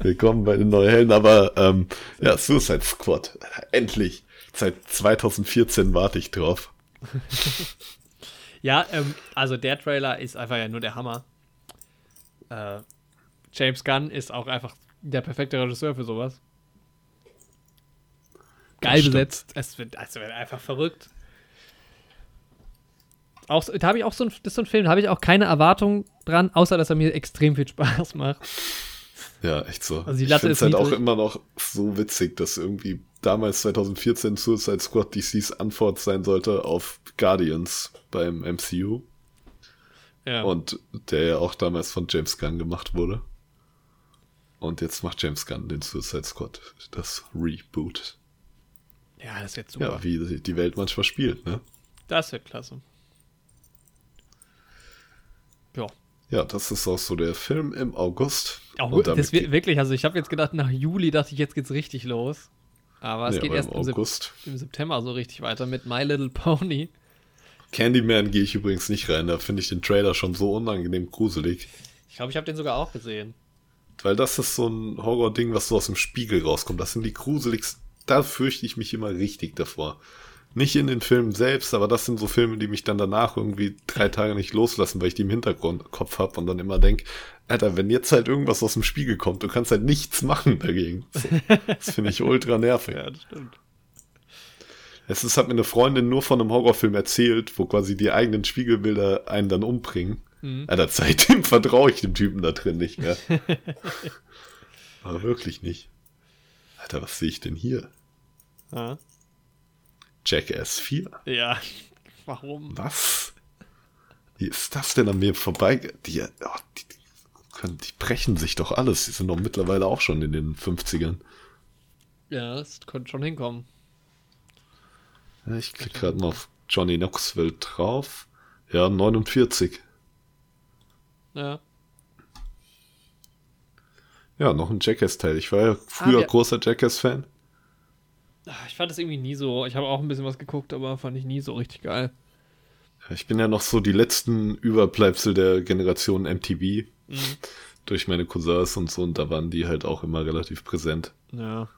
Willkommen bei den neuen Helden, aber ähm, ja, Suicide Squad. Endlich. Seit 2014 warte ich drauf. ja ähm, also der Trailer ist einfach ja nur der Hammer. Äh, James Gunn ist auch einfach der perfekte Regisseur für sowas. Geil besetzt. Es wird, es wird einfach verrückt. Auch, da habe ich auch so ein, das ist so ein Film, da habe ich auch keine Erwartung dran, außer dass er mir extrem viel Spaß macht. Ja, echt so. Also die ich Latte finde ist es halt auch immer noch so witzig, dass irgendwie damals 2014 Suicide Squad DCs Antwort sein sollte auf Guardians beim MCU. Ja. Und der ja auch damals von James Gunn gemacht wurde. Und jetzt macht James Gunn den Suicide Squad, das Reboot. Ja, das wird super. Ja, wie die Welt manchmal spielt, ne? Das wird klasse. Ja. Ja, das ist auch so der Film im August. Auch das wird wirklich, also ich habe jetzt gedacht, nach Juli dachte ich, jetzt geht's richtig los. Aber es nee, geht aber erst im August. im September so richtig weiter mit My Little Pony. Candyman gehe ich übrigens nicht rein, da finde ich den Trailer schon so unangenehm gruselig. Ich glaube, ich habe den sogar auch gesehen. Weil das ist so ein Horror-Ding, was so aus dem Spiegel rauskommt. Das sind die gruseligsten. Da fürchte ich mich immer richtig davor. Nicht in den Filmen selbst, aber das sind so Filme, die mich dann danach irgendwie drei Tage nicht loslassen, weil ich die im Hintergrund Kopf habe und dann immer denk, Alter, wenn jetzt halt irgendwas aus dem Spiegel kommt, du kannst halt nichts machen dagegen. So, das finde ich ultra nervig. das stimmt. Es ist, hat mir eine Freundin nur von einem Horrorfilm erzählt, wo quasi die eigenen Spiegelbilder einen dann umbringen. Mhm. Alter, seitdem vertraue ich dem Typen da drin nicht mehr. Aber wirklich nicht. Alter, was sehe ich denn hier? Ja. Jackass 4. ja. Warum? Was? Wie ist das denn an mir vorbei? Die, oh, die, die, können, die brechen sich doch alles. Die sind doch mittlerweile auch schon in den 50ern. Ja, das könnte schon hinkommen. Ja, ich klicke gerade mal auf Johnny Knoxville drauf. Ja, 49. Ja. Ja, noch ein Jackass-Teil. Ich war ja früher wir- großer Jackass-Fan. Ah, Ich fand das irgendwie nie so. Ich habe auch ein bisschen was geguckt, aber fand ich nie so richtig geil. Ja, Ich bin ja noch so die letzten Überbleibsel der Generation MTV durch meine Cousins und so und da waren die halt auch immer relativ präsent. Ja.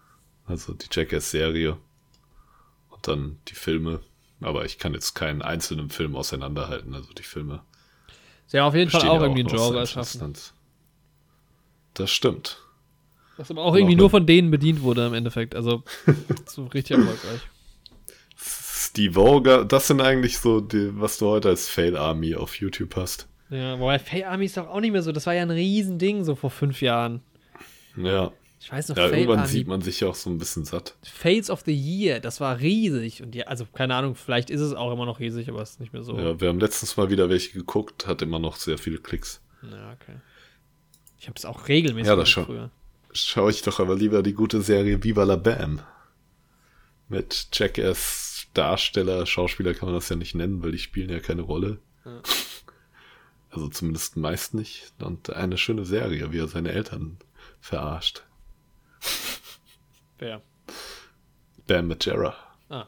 Also die Jackass-Serie und dann die Filme. Aber ich kann jetzt keinen einzelnen Film auseinanderhalten. Also die Filme Sie haben auf jeden Fall auch ja irgendwie ein Genre erschaffen. Das stimmt. Was aber auch irgendwie auch nur von denen bedient wurde im Endeffekt. Also so richtig erfolgreich. Steve Oger, das sind eigentlich so die, was du heute als Fail Army auf YouTube hast. Ja, wobei Faye Army ist doch auch nicht mehr so. Das war ja ein Riesending so vor fünf Jahren. Ja. Ich weiß noch, Ja, Fail irgendwann Army. sieht man sich ja auch so ein bisschen satt. Fails of the Year, das war riesig. Und ja, also keine Ahnung, vielleicht ist es auch immer noch riesig, aber es ist nicht mehr so. Ja, wir haben letztens mal wieder welche geguckt, hat immer noch sehr viele Klicks. Ja, okay. Ich habe es auch regelmäßig Ja, das schon. früher. Schaue ich doch aber lieber die gute Serie Viva la Bam. Mit Jackass Darsteller, Schauspieler kann man das ja nicht nennen, weil die spielen ja keine Rolle. Ja. Also zumindest meist nicht. Und eine schöne Serie, wie er seine Eltern verarscht. Wer? Bam Majera. Ah.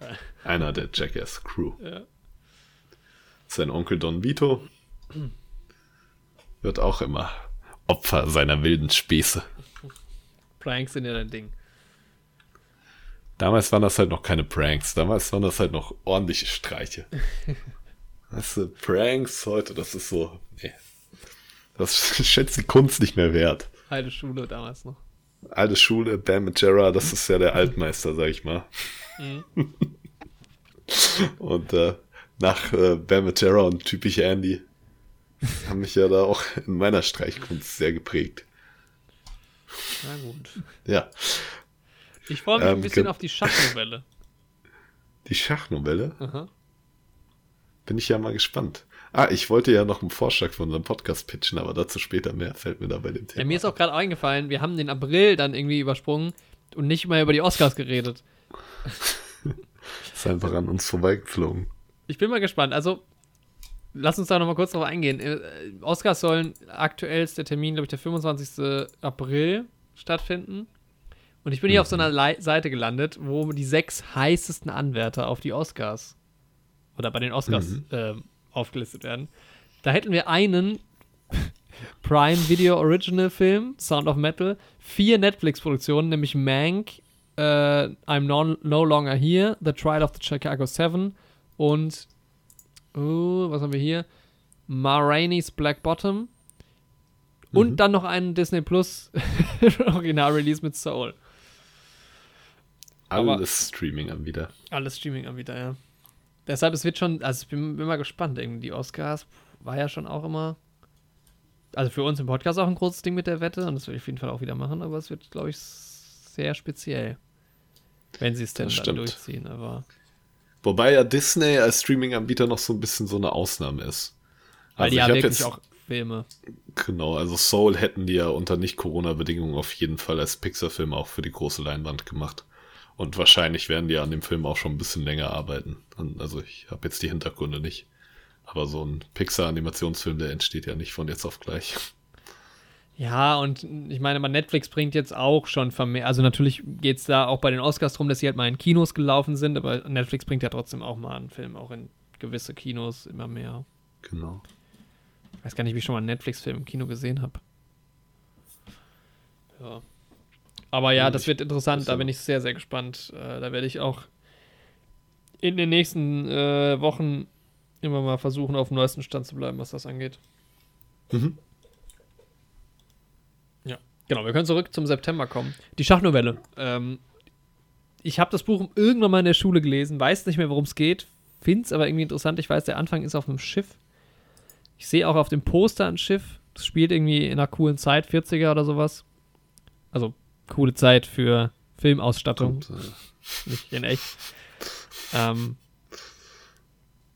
Geil. Einer der Jackass Crew. Ja. Sein Onkel Don Vito wird auch immer Opfer seiner wilden Späße. Pranks sind ja dein Ding. Damals waren das halt noch keine Pranks. Damals waren das halt noch ordentliche Streiche. weißt du, Pranks heute, das ist so. Nee. Das schätzt die Kunst nicht mehr wert. Alte Schule damals noch. Alte Schule, Bam Majera, das ist ja der Altmeister, sag ich mal. Und äh, nach äh, Bam Majera und typisch Andy haben mich ja da auch in meiner Streichkunst sehr geprägt. Na gut. Ja, Ich freue mich Ähm, ein bisschen auf die Schachnovelle. die Schachnovelle. Aha. Bin ich ja mal gespannt. Ah, ich wollte ja noch einen Vorschlag für unseren Podcast pitchen, aber dazu später mehr fällt mir da bei dem Thema. Ja, mir ist auch gerade eingefallen, wir haben den April dann irgendwie übersprungen. und nicht mal über die Oscars geredet. ist einfach an uns vorbeigeflogen. Ich bin mal gespannt. Also, lass uns da nochmal kurz drauf eingehen. Äh, Oscars sollen aktuell ist der Termin, glaube ich, der 25. April stattfinden. Und ich bin hier auf so einer Le Seite gelandet, wo die sechs heißesten Anwärter auf die Oscars oder bei den Oscars Mhm. äh, aufgelistet werden. Da hätten wir einen Prime Video Original Film, Sound of Metal, vier Netflix-Produktionen, nämlich Mank, äh, I'm no, no Longer Here, The Trial of the Chicago Seven und oh, was haben wir hier? Ma Rainey's Black Bottom und Mhm. dann noch einen Disney Plus Original-Release mit Soul. Aber- Alles Streaming-Anbieter. Alles Streaming-Anbieter, ja. Deshalb, es wird schon, also ich bin, bin mal gespannt, irgendwie die Oscars war ja schon auch immer, also für uns im Podcast auch ein großes Ding mit der Wette und das will ich auf jeden Fall auch wieder machen, aber es wird, glaube ich, sehr speziell, wenn sie es denn Das dann stimmt. durchziehen, aber Wobei ja Disney als Streaming-Anbieter noch so ein bisschen so eine Ausnahme ist. weil Also die ich ja hab wirklich jetzt- auch Filme, Genau, also Soul hätten die ja unter Nicht-Corona-Bedingungen auf jeden Fall als Pixar-Film auch für die große Leinwand gemacht. Und wahrscheinlich werden die an dem Film auch schon ein bisschen länger arbeiten. Also ich habe jetzt die Hintergründe nicht. Aber so ein Pixar-Animationsfilm, der entsteht ja nicht von jetzt auf gleich. Ja, und ich meine, aber Netflix bringt jetzt auch schon vermehrt, also natürlich geht es da auch bei den Oscars drum, dass sie halt mal in Kinos gelaufen sind, aber Netflix bringt ja trotzdem auch mal einen Film auch in gewisse Kinos immer mehr. Genau. Ich weiß gar nicht, wie ich schon mal einen Netflix-Film im Kino gesehen habe. Ja. Aber ja, das wird interessant, da bin ich sehr, sehr gespannt. Äh, da werde ich auch in den nächsten äh, Wochen immer mal versuchen, auf dem neuesten Stand zu bleiben, was das angeht. Mhm. Genau, wir können zurück zum September kommen. Die Schachnovelle. Ähm, ich habe das Buch irgendwann mal in der Schule gelesen, weiß nicht mehr, worum es geht, finde es aber irgendwie interessant. Ich weiß, der Anfang ist auf einem Schiff. Ich sehe auch auf dem Poster ein Schiff. Das spielt irgendwie in einer coolen Zeit, 40er oder sowas. Also, coole Zeit für Filmausstattung, Und, äh, nicht in echt. Ähm,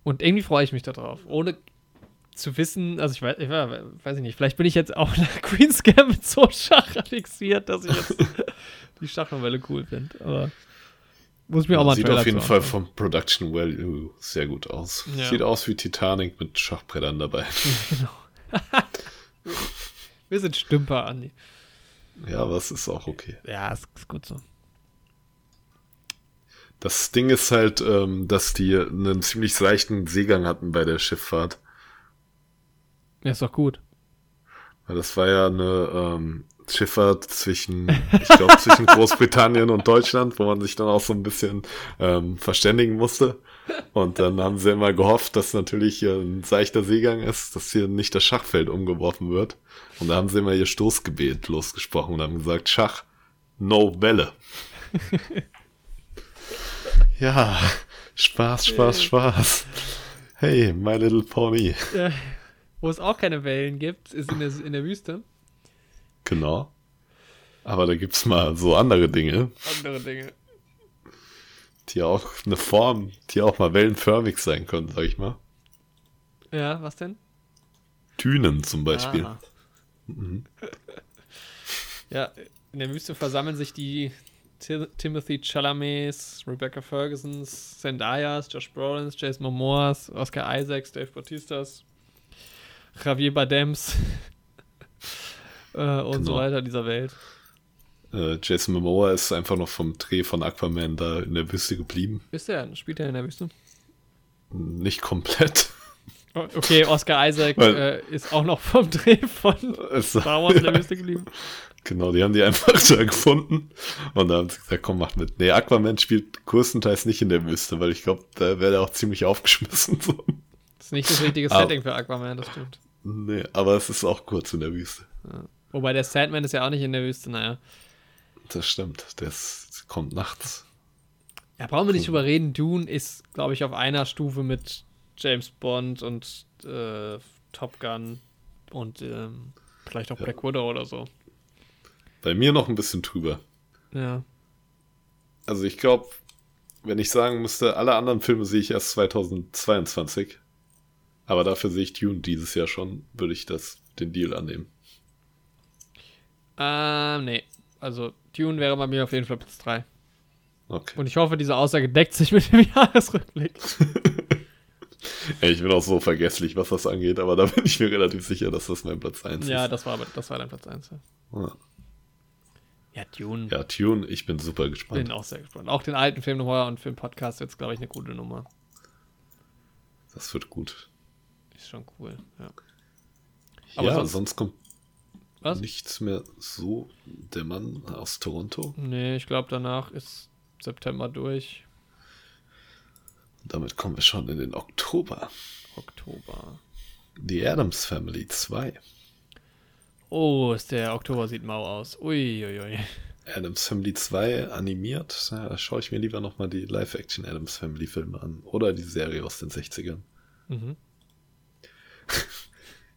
und irgendwie freue ich mich darauf. Ohne zu wissen, also ich weiß, ich weiß ich nicht, vielleicht bin ich jetzt auch nach Queen's Gambit so schachfixiert, dass ich jetzt die Schachnovelle cool finde. Aber muss mir auch mal sieht Trailer auf jeden Fall vom Production Value sehr gut aus. Ja. Sieht aus wie Titanic mit Schachbrettern dabei. Wir sind Stümper, Andi. ja, aber es ist auch okay. Ja, ist, ist gut so. Das Ding ist halt, ähm, dass die einen ziemlich seichten Seegang hatten bei der Schifffahrt. Ja, ist doch gut. Das war ja eine ähm, Schifffahrt zwischen, ich glaube, zwischen Großbritannien und Deutschland, wo man sich dann auch so ein bisschen ähm, verständigen musste. Und dann haben sie immer gehofft, dass natürlich hier ein seichter Seegang ist, dass hier nicht das Schachfeld umgeworfen wird. Und da haben sie immer ihr Stoßgebet losgesprochen und haben gesagt, Schach, no Welle. ja, Spaß, Spaß, Spaß. Hey, my little pony. Wo es auch keine Wellen gibt, ist in der, in der Wüste. Genau. Aber da gibt's mal so andere Dinge, Andere Dinge. die auch eine Form, die auch mal wellenförmig sein können, sag ich mal. Ja, was denn? Dünen zum Beispiel. Ah. Ja, in der Wüste versammeln sich die Ti- Timothy Chalamets, Rebecca Fergusons, Zendayas, Josh Brolins, Jason Momoas, Oscar Isaacs, Dave Bautistas, Javier Badems äh, und so Genau. weiter dieser Welt. Äh, Jason Momoa ist einfach noch vom Dreh von Aquaman da in der Wüste geblieben. Ist der? Spielt er in der Wüste? Nicht komplett. Okay, Oscar Isaac Weil- äh, ist auch noch vom Dreh von Star Wars in der Wüste geblieben. Genau, die haben die einfach da gefunden. Und dann haben sie gesagt, komm, mach mit. Nee, Aquaman spielt größtenteils nicht in der Wüste, weil ich glaube, da wäre er auch ziemlich aufgeschmissen. So. Ist nicht das richtige Aber- Setting für Aquaman, das stimmt. Nee, aber es ist auch kurz in der Wüste. Wobei der Sandman ist ja auch nicht in der Wüste, naja. Das stimmt. Das kommt nachts. Ja, brauchen wir nicht drüber reden. Dune ist, glaube ich, auf einer Stufe mit James Bond und äh, Top Gun und ähm, vielleicht auch Ja. Black Widow oder so. Bei mir noch ein bisschen drüber. Ja. Also ich glaube, wenn ich sagen müsste, alle anderen Filme sehe ich erst 2022. Aber dafür sehe ich Dune dieses Jahr schon, würde ich das den Deal annehmen. Ähm, nee. Also Dune wäre bei mir auf jeden Fall Platz 3. Okay. Und ich hoffe, diese Aussage deckt sich mit dem Jahresrückblick. Ey, ich bin auch so vergesslich, was das angeht, aber da bin ich mir relativ sicher, dass das mein Platz 1 Ja, ist. das war, das war dein Platz 1. Ja, Ja. ja Dune. ja, Tune, ich bin super gespannt. Bin auch sehr gespannt. Auch den alten Film nochmal und den Podcast wird es, glaube ich, eine gute Nummer. Das wird gut. Ist schon cool, ja. Aber ja, sonst- sonst kommt Was? nichts mehr so. Der Mann aus Toronto. Nee, ich glaube, danach ist September durch. Damit kommen wir schon in den Oktober. Oktober. The Adams Family 2. Oh, ist der Oktober sieht mau aus. Uiuiui. Adams Family 2 animiert. Ja, da schaue ich mir lieber nochmal die Live-Action Adams Family Filme an. Oder die Serie aus den 60ern. Mhm.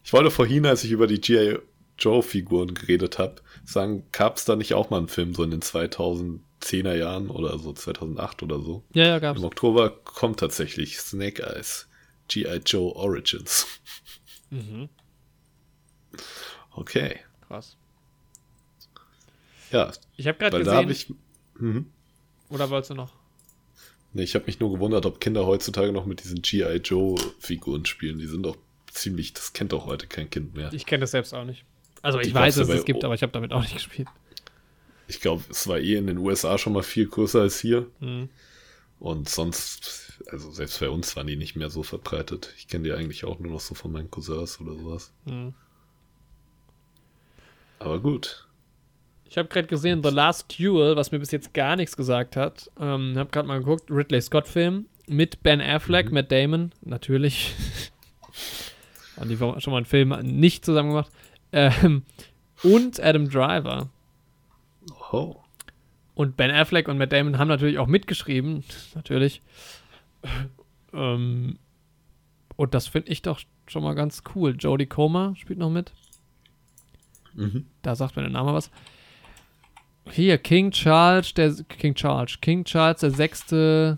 Ich wollte vorhin, als ich über die G.I. Joe-Figuren geredet habe, sagen, gab es da nicht auch mal einen Film so in den 2010er Jahren oder so, 2008 oder so? Ja, ja, gab's. Im Oktober kommt tatsächlich Snake Eyes, G.I. Joe Origins. Mhm. Okay. Krass. Ja, Ich habe gerade weil da gesehen. ich. Mhm. Oder wolltest du noch? Nee, ich habe mich nur gewundert, ob Kinder heutzutage noch mit diesen G.I. Joe-Figuren spielen. Die sind doch ziemlich, das kennt doch heute kein Kind mehr. Ich kenne das selbst auch nicht. Also ich Die weiß, dass es es gibt, aber ich habe damit auch nicht gespielt. Ich glaube, es war eh in den USA schon mal viel größer als hier. Mhm. Und sonst, also selbst bei uns waren die nicht mehr so verbreitet. Ich kenne die eigentlich auch nur noch so von meinen Cousins oder sowas. Mhm. Aber gut. Ich habe gerade gesehen, The Last Duel, was mir bis jetzt gar nichts gesagt hat. Ähm, habe gerade mal geguckt, Ridley Scott-Film mit Ben Affleck, Matt Damon, natürlich. Haben die schon mal einen Film nicht zusammen gemacht. Ähm, und Adam Driver. Oh. Und Ben Affleck und Matt Damon haben natürlich auch mitgeschrieben, natürlich. Ähm, und das finde ich doch schon mal ganz cool. Jodie Comer spielt noch mit. Mhm. Da sagt mir der Name was. Hier, King Charles, der King Charles, King Charles der Sechste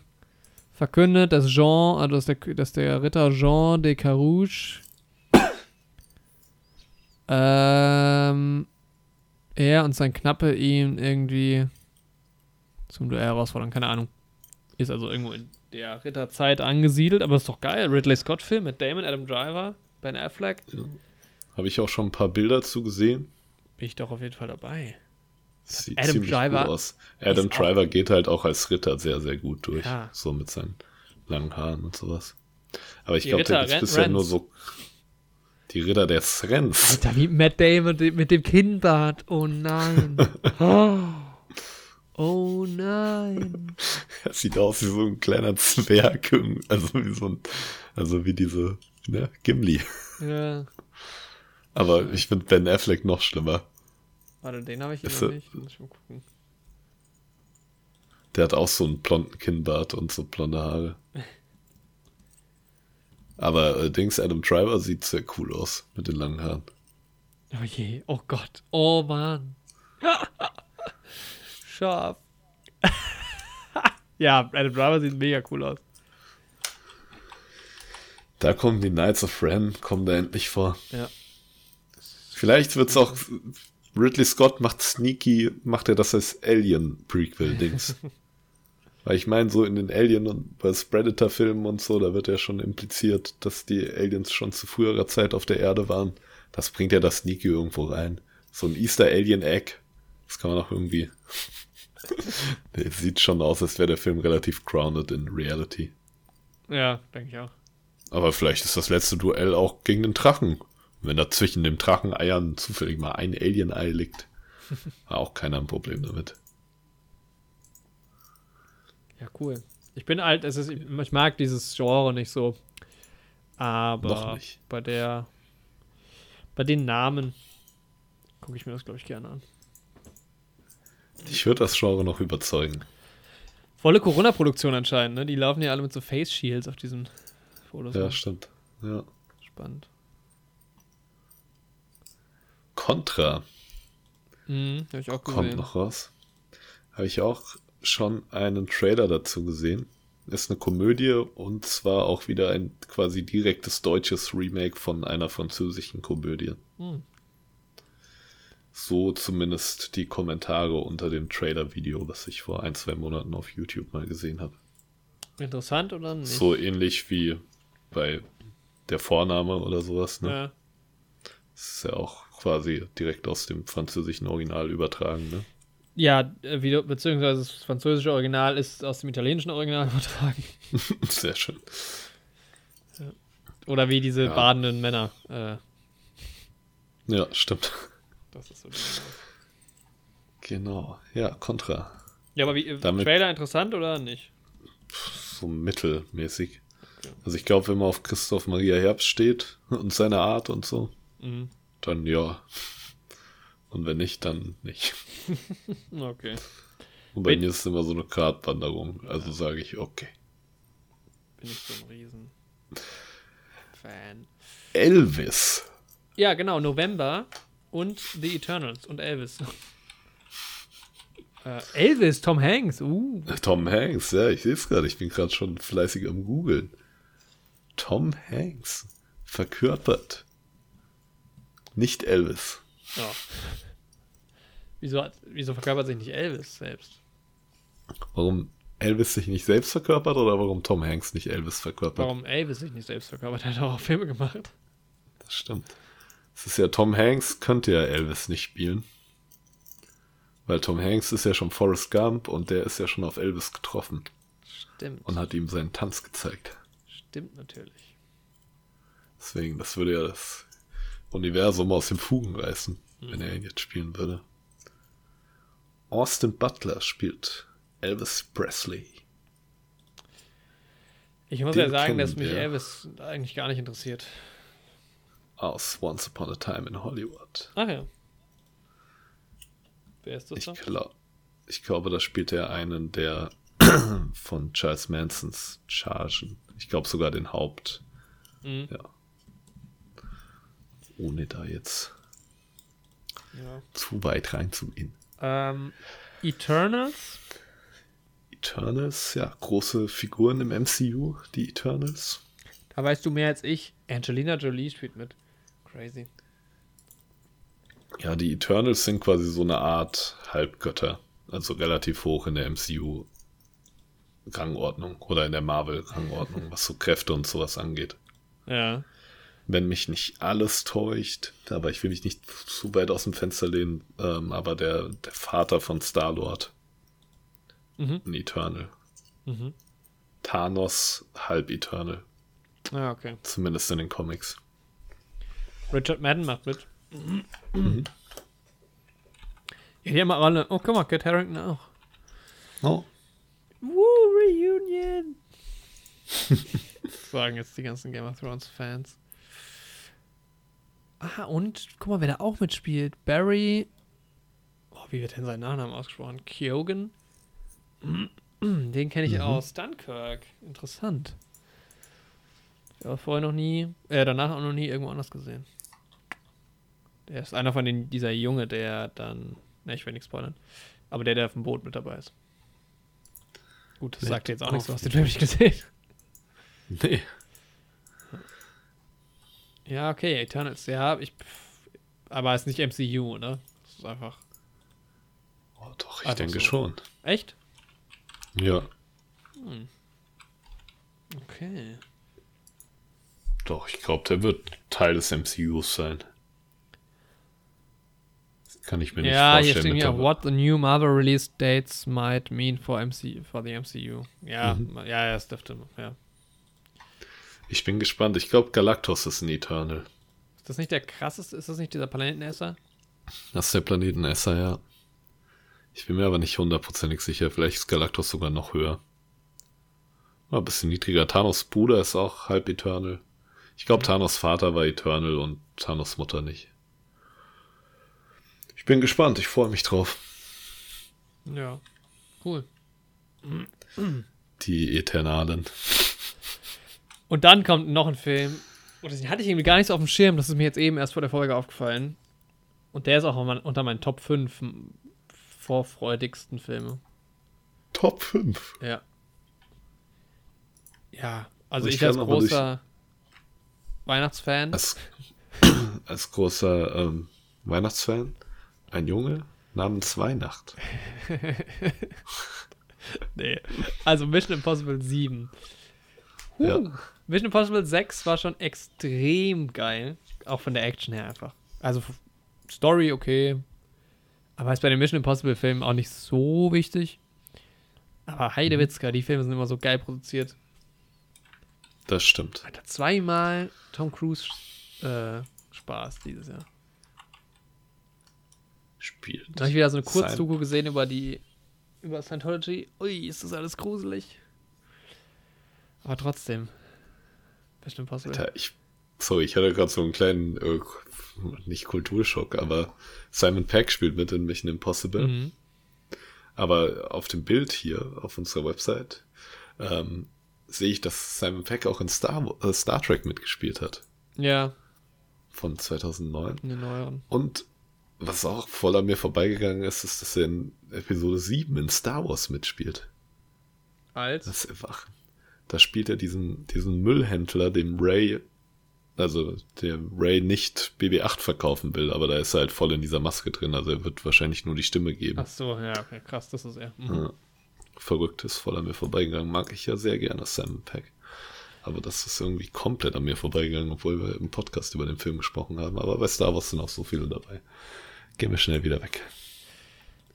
verkündet, dass Jean, also dass der, dass der Ritter Jean de Carouge ähm, er und sein Knappe ihn irgendwie zum Duell herausfordern, keine Ahnung. Ist also irgendwo in der Ritterzeit angesiedelt, aber ist doch geil. Ridley Scott-Film mit Damon, Adam Driver, Ben Affleck. Habe ich auch schon ein paar Bilder zu gesehen. Bin ich doch auf jeden Fall dabei. Sieht Adam ziemlich Driver cool aus. Adam Driver geht halt auch als Ritter sehr, sehr gut durch. Ja. So mit seinen langen Haaren und sowas. Aber ich glaube, der Ren- bisher Rens. nur so. Die Ritter der Srens. Alter, wie Matt Damon mit- dem Kinnbart. Oh nein. Oh, oh nein. Er sieht aus wie so ein kleiner Zwerg. Also wie so ein. Also wie diese. Ne, Gimli. Ja. Aber ich finde Ben Affleck noch schlimmer. Warte, den habe ich hier Ist noch er- nicht. Muss ich mal gucken. Der hat auch so einen blonden Kinnbart und so blonde Haare. Aber äh, Dings Adam Driver sieht sehr cool aus mit den langen Haaren. Oh je. Oh Gott. Oh Mann. Scharf. ja, Adam Driver sieht mega cool aus. Da kommen die Knights of Ren, kommen da endlich vor. Ja. Vielleicht wird's auch. Ridley Scott macht Sneaky, macht er das als Alien-Prequel-Dings. Weil ich meine, so in den Alien- und bei Predator-Filmen und so, da wird ja schon impliziert, dass die Aliens schon zu früherer Zeit auf der Erde waren. Das bringt ja das Sneaky irgendwo rein. So ein Easter Alien Egg. Das kann man auch irgendwie. Der sieht schon aus, als wäre der Film relativ grounded in Reality. Ja, denke ich auch. Aber vielleicht ist das letzte Duell auch gegen den Drachen. Wenn da zwischen den Dracheneiern zufällig mal ein Alien-Ei liegt, war auch keiner ein Problem damit. Ja, cool. Ich bin alt, es ist, ich mag dieses Genre nicht so. Aber nicht. bei der, bei den Namen gucke ich mir das, glaube ich, gerne an. Ich würde das Genre noch überzeugen. Volle Corona-Produktion anscheinend, ne? Die laufen ja alle mit so Face Shields auf diesen Fotos. Ja, stimmt. Ja. Spannend. Contra Mhm, habe ich auch kommt gesehen. noch raus. Habe ich auch schon einen Trailer dazu gesehen. Ist eine Komödie und zwar auch wieder ein quasi direktes deutsches Remake von einer französischen Komödie. Hm. So zumindest die Kommentare unter dem Trailer-Video, was ich vor ein, zwei Monaten auf YouTube mal gesehen habe. Interessant oder nicht? So ähnlich wie bei der Vorname oder sowas. Ne? Ja. Das ist ja auch quasi direkt aus dem französischen Original übertragen. Ne? Ja, äh, wie, beziehungsweise das französische Original ist aus dem italienischen Original übertragen. Sehr schön. Oder wie diese Ja. badenden Männer. Äh, Ja, stimmt. das ist so Genau. Ja, Contra. Ja, aber wie, äh, Damit- Trailer interessant oder nicht? So mittelmäßig. Also ich glaube, wenn man auf Christoph Maria Herbst steht und seine Art und so, Mhm. dann ja. Und wenn nicht, dann nicht. Okay. Und bei Wenn- mir ist es immer so eine Gratwanderung. Also sage ich, okay. Bin ich so ein Riesen. Fan. Elvis. Ja, genau, November und The Eternals und Elvis. äh, Elvis, Tom Hanks, uh. Tom Hanks, ja, ich sehe es gerade. Ich bin gerade schon fleißig am Googeln. Tom Hanks. Verkörpert. Nicht Elvis. Ja. Wieso, wieso verkörpert sich nicht Elvis selbst? Warum Elvis sich nicht selbst verkörpert oder warum Tom Hanks nicht Elvis verkörpert? Warum Elvis sich nicht selbst verkörpert? Er hat auch Filme gemacht. Das stimmt. Es ist ja Tom Hanks, könnte ja Elvis nicht spielen. Weil Tom Hanks ist ja schon Forrest Gump und der ist ja schon auf Elvis getroffen Stimmt. und hat ihm seinen Tanz gezeigt. Stimmt natürlich. Deswegen, das würde ja das Universum aus den Fugen reißen, wenn er ihn jetzt spielen würde. Austin Butler spielt Elvis Presley. Ich muss Den ja sagen, dass mich. Elvis eigentlich gar nicht interessiert. Aus Once Upon a Time in Hollywood. Ach ja. Wer ist das Ich, da? glaub, ich glaube, da spielt er einen der von Charles Mansons Chargen. Ich glaube sogar den Haupt. Mhm. Ja. Ohne da jetzt Ja. zu weit reinzugehen. Ähm, Eternals? Eternals, ja, große Figuren im MCU, die Eternals. Da weißt du mehr als ich. Angelina Jolie spielt mit. Crazy. Ja, die Eternals sind quasi so eine Art Halbgötter. Also relativ hoch in der MCU-Rangordnung oder in der Marvel-Rangordnung, was so Kräfte und sowas angeht. Ja. Wenn mich nicht alles täuscht, aber ich will mich nicht zu weit aus dem Fenster lehnen, ähm, aber der, der Vater von Star-Lord, Mhm. ein Eternal. Mhm. Thanos, halb Eternal. Ja, okay. Zumindest in den Comics. Richard Madden macht mit. Ja, die haben alle. Oh, guck mal, Kit Harrington auch. Oh. Woo, Reunion! Sagen jetzt die ganzen Game of Thrones Fans. Ah, und guck mal, wer da auch mitspielt. Barry. Oh, wie wird denn sein Nachname ausgesprochen? Kyogen? Den kenne ich Mhm. aus Dunkirk. Interessant. Ich habe vorher noch nie, äh, danach auch noch nie irgendwo anders gesehen. Der ist einer von den, dieser Junge, der dann, ne, ich will nichts spoilern, aber der, der auf dem Boot mit dabei ist. Gut, das Mit sagt jetzt auch nichts, du hast den Film nicht gesehen. Nee. Ja, okay, Eternals, ja, ich, aber es ist nicht MCU, ne? Das ist einfach, Oh, doch, ich denke so. schon. echt? Ja, Okay. doch, ich glaube, der wird Teil des MCUs sein. Das kann ich mir nicht Ja, hier vorstellen. stehen mit ja, der- what the new Marvel release dates might mean for MC, for the MCU. Ja, Mhm. ja, ja, es dürfte, ja. Ich bin gespannt. Ich glaube, Galactus ist ein Eternal. Ist das nicht der krasseste, ist das nicht dieser Planetenesser? Das ist der Planetenesser, ja. Ich bin mir aber nicht hundertprozentig sicher. Vielleicht ist Galactus sogar noch höher. Ah, ein bisschen niedriger. Thanos Bruder ist auch halb Eternal. Ich glaube, Thanos Vater war Eternal und Thanos Mutter nicht. Ich bin gespannt. Ich freue mich drauf. Ja. Cool. Die Eternalen. Und dann kommt noch ein Film. Und den hatte ich irgendwie gar nicht so auf dem Schirm. Das ist mir jetzt eben erst vor der Folge aufgefallen. Und der ist auch unter- meinen Top 5 vorfreudigsten Filme. Top 5. Ja. Ja, also Ich ich, als großer Weihnachtsfan. Als, als großer ähm, Weihnachtsfan. Ein Junge namens Weihnacht. Nee. Also Mission Impossible 7. Ja. Mission Impossible 6 war schon extrem geil. Auch von der Action her einfach. Also Story okay. Aber ist bei den Mission Impossible Filmen auch nicht so wichtig. Aber Heidewitzka, die Filme sind immer so geil produziert. Das stimmt. Alter, zweimal Tom Cruise äh, Spaß dieses Jahr. Spielt. Da habe ich wieder so eine Kurzdoku gesehen über die über Scientology. Ui, ist das alles gruselig. Aber trotzdem. Mission Impossible. Alter, ich, sorry, ich hatte gerade so einen kleinen, äh, nicht Kulturschock, aber Simon Peck spielt mit in Mission Impossible. Mhm. Aber auf dem Bild hier auf unserer Website ähm, sehe ich, dass Simon Peck auch in Star, äh, Star Trek mitgespielt hat. Ja, Von 2009. in den neueren. Und was auch voll an mir vorbeigegangen ist, ist, dass er in Episode 7 in Star Wars mitspielt. Als? Das ist einfach. Da spielt er diesen, diesen Müllhändler, dem Ray, also der Ray nicht BB8 verkaufen will, aber da ist er halt voll in dieser Maske drin, also er wird wahrscheinlich nur die Stimme geben. Ach so, ja, okay, krass, das ist er. Mhm. Ja. Verrückt ist voll an mir vorbeigegangen. Mag ich ja sehr gerne Simon Peck. Aber das ist irgendwie komplett an mir vorbeigegangen, obwohl wir im Podcast über den Film gesprochen haben. Aber bei Star Wars sind auch so viele dabei. Gehen wir schnell wieder weg.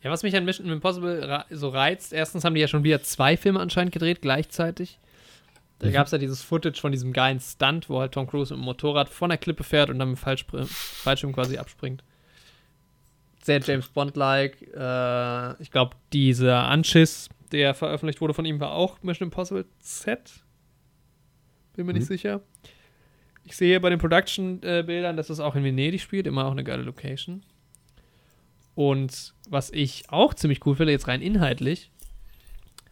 Ja, was mich an Mission Impossible so reizt, erstens haben die ja schon wieder zwei Filme anscheinend gedreht, gleichzeitig. Da Mhm. gab es ja dieses Footage von diesem geilen Stunt, wo halt Tom Cruise mit dem Motorrad von der Klippe fährt und dann mit dem Fallspr- Fallschirm quasi abspringt. Sehr James Bond-like. Äh, ich glaube, dieser Anschiss, der veröffentlicht wurde von ihm, war auch Mission Impossible Z. Bin mir nicht Mhm. sicher. Ich sehe bei den Production-Bildern, dass es auch in Venedig spielt, immer auch eine geile Location. Und was ich auch ziemlich cool finde, jetzt rein inhaltlich,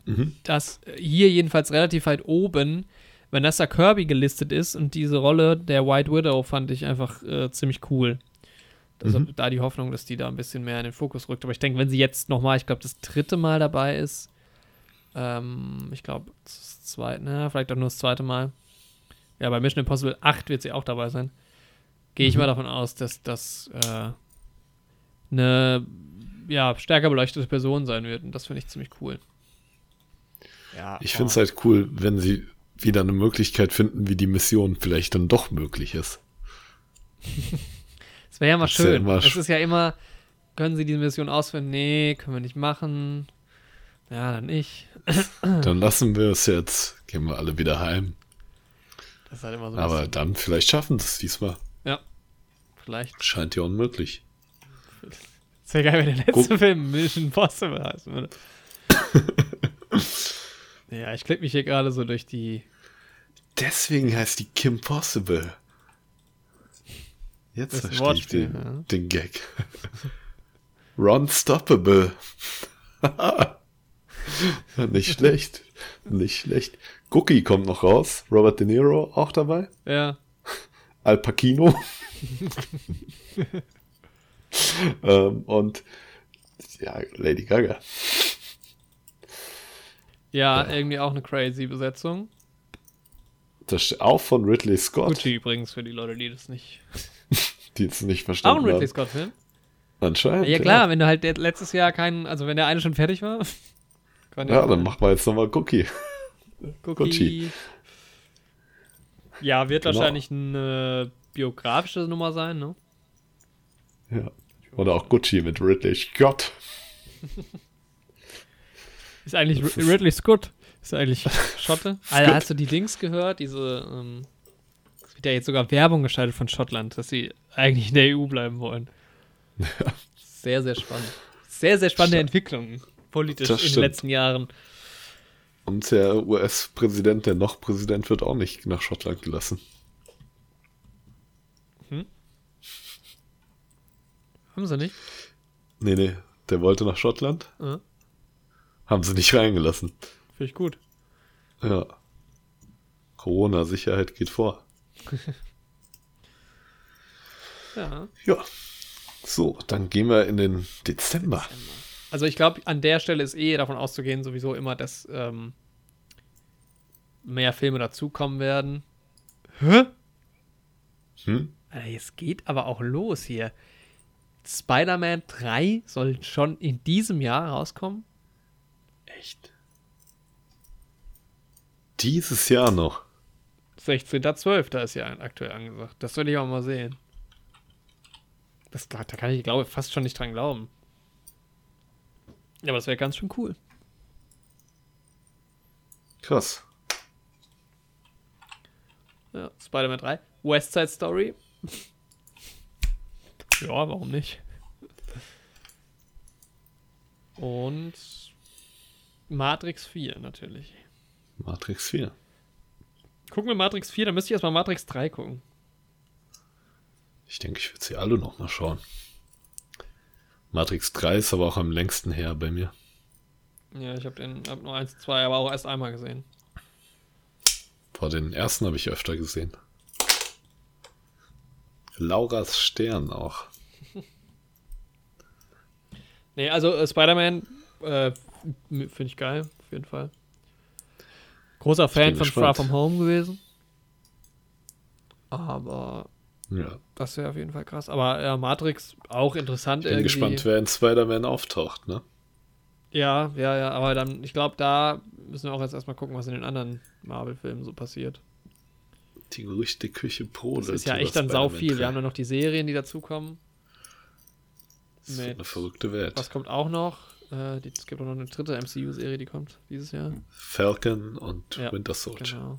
Mhm. dass hier jedenfalls relativ weit oben Vanessa Kirby gelistet ist und diese Rolle der White Widow fand ich einfach äh, ziemlich cool. Also Mhm. da die Hoffnung, dass die da ein bisschen mehr in den Fokus rückt. Aber ich denke, wenn sie jetzt nochmal, ich glaube, das dritte Mal dabei ist, ähm, ich glaube, das zweite, na, vielleicht auch nur das zweite Mal. Ja, bei Mission Impossible 8 wird sie auch dabei sein. Gehe ich Mhm. mal davon aus, dass das äh, eine ja, stärker beleuchtete Person sein wird. Und das finde ich ziemlich cool. Ja, Ich finde es halt cool, wenn sie wieder eine Möglichkeit finden, wie die Mission vielleicht dann doch möglich ist. Es wäre ja mal Das ja schön. immer es ist ja immer, können Sie diese Mission ausführen? Nee, können wir nicht machen. Ja, dann nicht. Dann lassen wir es jetzt. Gehen wir alle wieder heim. Das ist halt immer so ein Aber dann vielleicht schaffen sie es diesmal. vielleicht. Scheint ja unmöglich. Es wäre geil, wenn der letzte Guck. Film Mission Impossible heißen würde. ja, ich klicke mich hier gerade so durch die. Deswegen heißt die Kim Possible. Jetzt Das verstehe ich den, ja. den Gag. Ron Stoppable. nicht schlecht. Nicht schlecht. Cookie kommt noch raus. Robert De Niro auch dabei. Ja, Al Pacino. ähm, und ja, Lady Gaga. Ja, Ja. irgendwie auch eine crazy Besetzung. Das auch von Ridley Scott, Gucci übrigens, für die Leute, die das nicht. die es nicht Auch verstanden ein Ridley haben. Scott-Film. Anscheinend. Ja, klar, wenn du halt letztes Jahr keinen, also wenn der eine schon fertig war. kann Ja, dann machen wir jetzt nochmal Cookie. Gucci. Gucci. Ja, wird Genau. wahrscheinlich eine biografische Nummer sein, ne? Ja. Oder auch Gucci mit Ridley Scott. Ist eigentlich Ridley Scott. Ist eigentlich Schotte. Alter, hast du die Dings gehört? Diese, ähm, es wird ja jetzt sogar Werbung geschaltet von Schottland, dass sie eigentlich in der EU bleiben wollen. Sehr, sehr spannend. Sehr, sehr spannende Sta- Entwicklungen politisch in den letzten Jahren. Und der US-Präsident, der noch Präsident wird, auch nicht nach Schottland gelassen. Haben sie nicht? Nee, nee, der wollte nach Schottland. Ja, Haben sie nicht reingelassen. Finde ich gut. Ja. Corona-Sicherheit geht vor. Ja. Ja. So, dann gehen wir in den Dezember. Also ich glaube, an der Stelle ist eh davon auszugehen, sowieso immer, dass ähm, mehr Filme dazukommen werden. Hä? Hm? Alter, es geht aber auch los hier. Spider-Man 3 soll schon in diesem Jahr rauskommen. Echt? Dieses Jahr noch. 16.12. ist ja aktuell angesagt. Das will ich auch mal sehen. Das, da kann ich, glaube fast schon nicht dran glauben. Ja, aber das wäre ganz schön cool. Krass. Ja, Spider-Man 3. West Side Story. ja, warum nicht? Und Matrix 4 natürlich. Matrix 4. Gucken wir Matrix 4, dann müsste ich erstmal Matrix 3 gucken. Ich denke, ich würde sie alle noch mal schauen. Matrix 3 ist aber auch am längsten her bei mir. Ja, ich habe den hab nur 1, 2, aber auch erst einmal gesehen. Vor den ersten habe ich öfter gesehen. Lauras Stern auch. Nee, also äh, Spider-Man äh, finde ich geil, auf jeden Fall. Großer Fan von gespannt. Far From Home gewesen. Aber Ja. das wäre auf jeden Fall krass. Aber ja, Matrix auch interessant Ich bin gespannt, wer in Spider-Man auftaucht, ne? Ja, ja, ja, aber dann, ich glaube, da müssen wir auch jetzt erstmal gucken, was in den anderen Marvel-Filmen so passiert. Die Gerüchteküche brodelt. Das ist ja echt dann sau viel. 3. Wir haben dann noch die Serien, die dazukommen. Das ist eine verrückte Welt. Was kommt auch noch? Äh, die, es gibt auch noch eine dritte MCU-Serie, die kommt dieses Jahr. Falcon und Ja, Winter Soldier. Genau.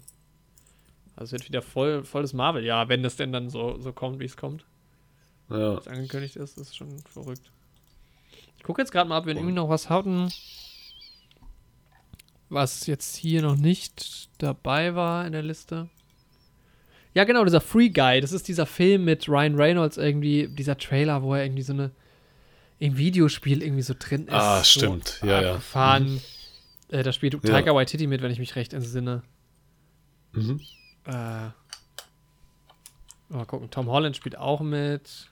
Also es wird wieder voll, volles Marvel-Jahr, wenn das denn dann so, so kommt, wie es kommt. Ja, Was angekündigt ist, ist schon verrückt. Ich gucke jetzt gerade mal, ob wir irgendwie noch was hatten, was jetzt hier noch nicht dabei war in der Liste. Ja, genau, dieser Free Guy. Das ist dieser Film mit Ryan Reynolds irgendwie, dieser Trailer, wo er irgendwie so eine im Videospiel irgendwie so drin ist. Ah, so stimmt. Ja, ja. abgefahren. Äh, da spielt Ja. Taika Waititi mit, wenn ich mich recht entsinne. mhm. Äh, mal gucken, Tom Holland spielt auch mit.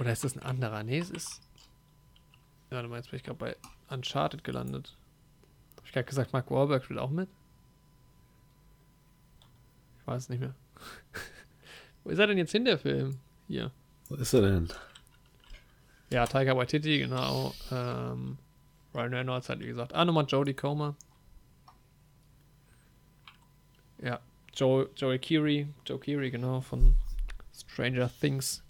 Oder ist das ein anderer? Nee, es ist. Ja, du meinst, bin ich gerade bei Uncharted gelandet. Hab ich gerade gesagt, Mark Wahlberg spielt auch mit? Ich weiß es nicht mehr. Wo ist er denn jetzt hin, der Film? Hier. Wo ist er denn? Ja, Taika Waititi, genau. Ähm, Ryan Reynolds hat, wie gesagt, ah, nochmal Jodie Comer. Ja, Joe, Joey Keery, Joe Keery, genau, von Stranger Things.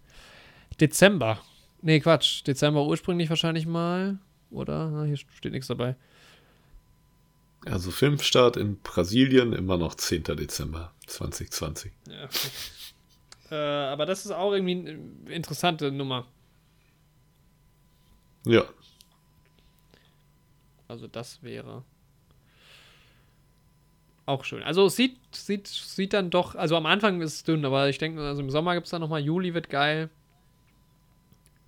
Dezember. Nee, Quatsch. Dezember ursprünglich wahrscheinlich mal. Oder? Na, hier steht nichts dabei. Also Filmstart in Brasilien immer noch 10. Dezember 2020. Ja. äh, aber das ist auch irgendwie eine interessante Nummer. Ja, Also das wäre auch schön. Also es sieht, sieht, sieht dann doch, also am Anfang ist es dünn, aber ich denke, also im Sommer gibt es dann nochmal, Juli wird geil.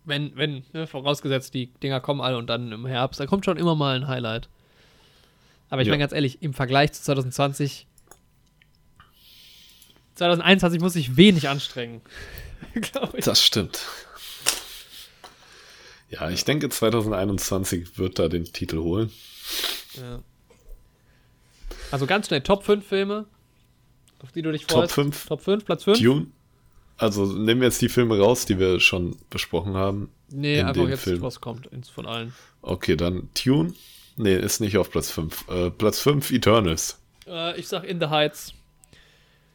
Wenn, wenn, ne, vorausgesetzt, die Dinger kommen alle und dann im Herbst, da kommt schon immer mal ein Highlight. Aber ich Ja. meine ganz ehrlich, im Vergleich zu 2020, 2021 muss ich wenig anstrengen. Glaube ich. das stimmt. Ja, ich denke 2021 wird da den Titel holen. Ja. Also ganz schnell, Top 5 Filme, auf die du dich Top freust. 5. Top 5, Platz 5? Dune. Also nehmen wir jetzt die Filme raus, die wir schon besprochen haben. Nee, in einfach jetzt, Film. was kommt, von allen. Okay, dann Tune. Nee, ist nicht auf Platz 5. Äh, Platz 5 Eternals. Äh, ich sag In the Heights.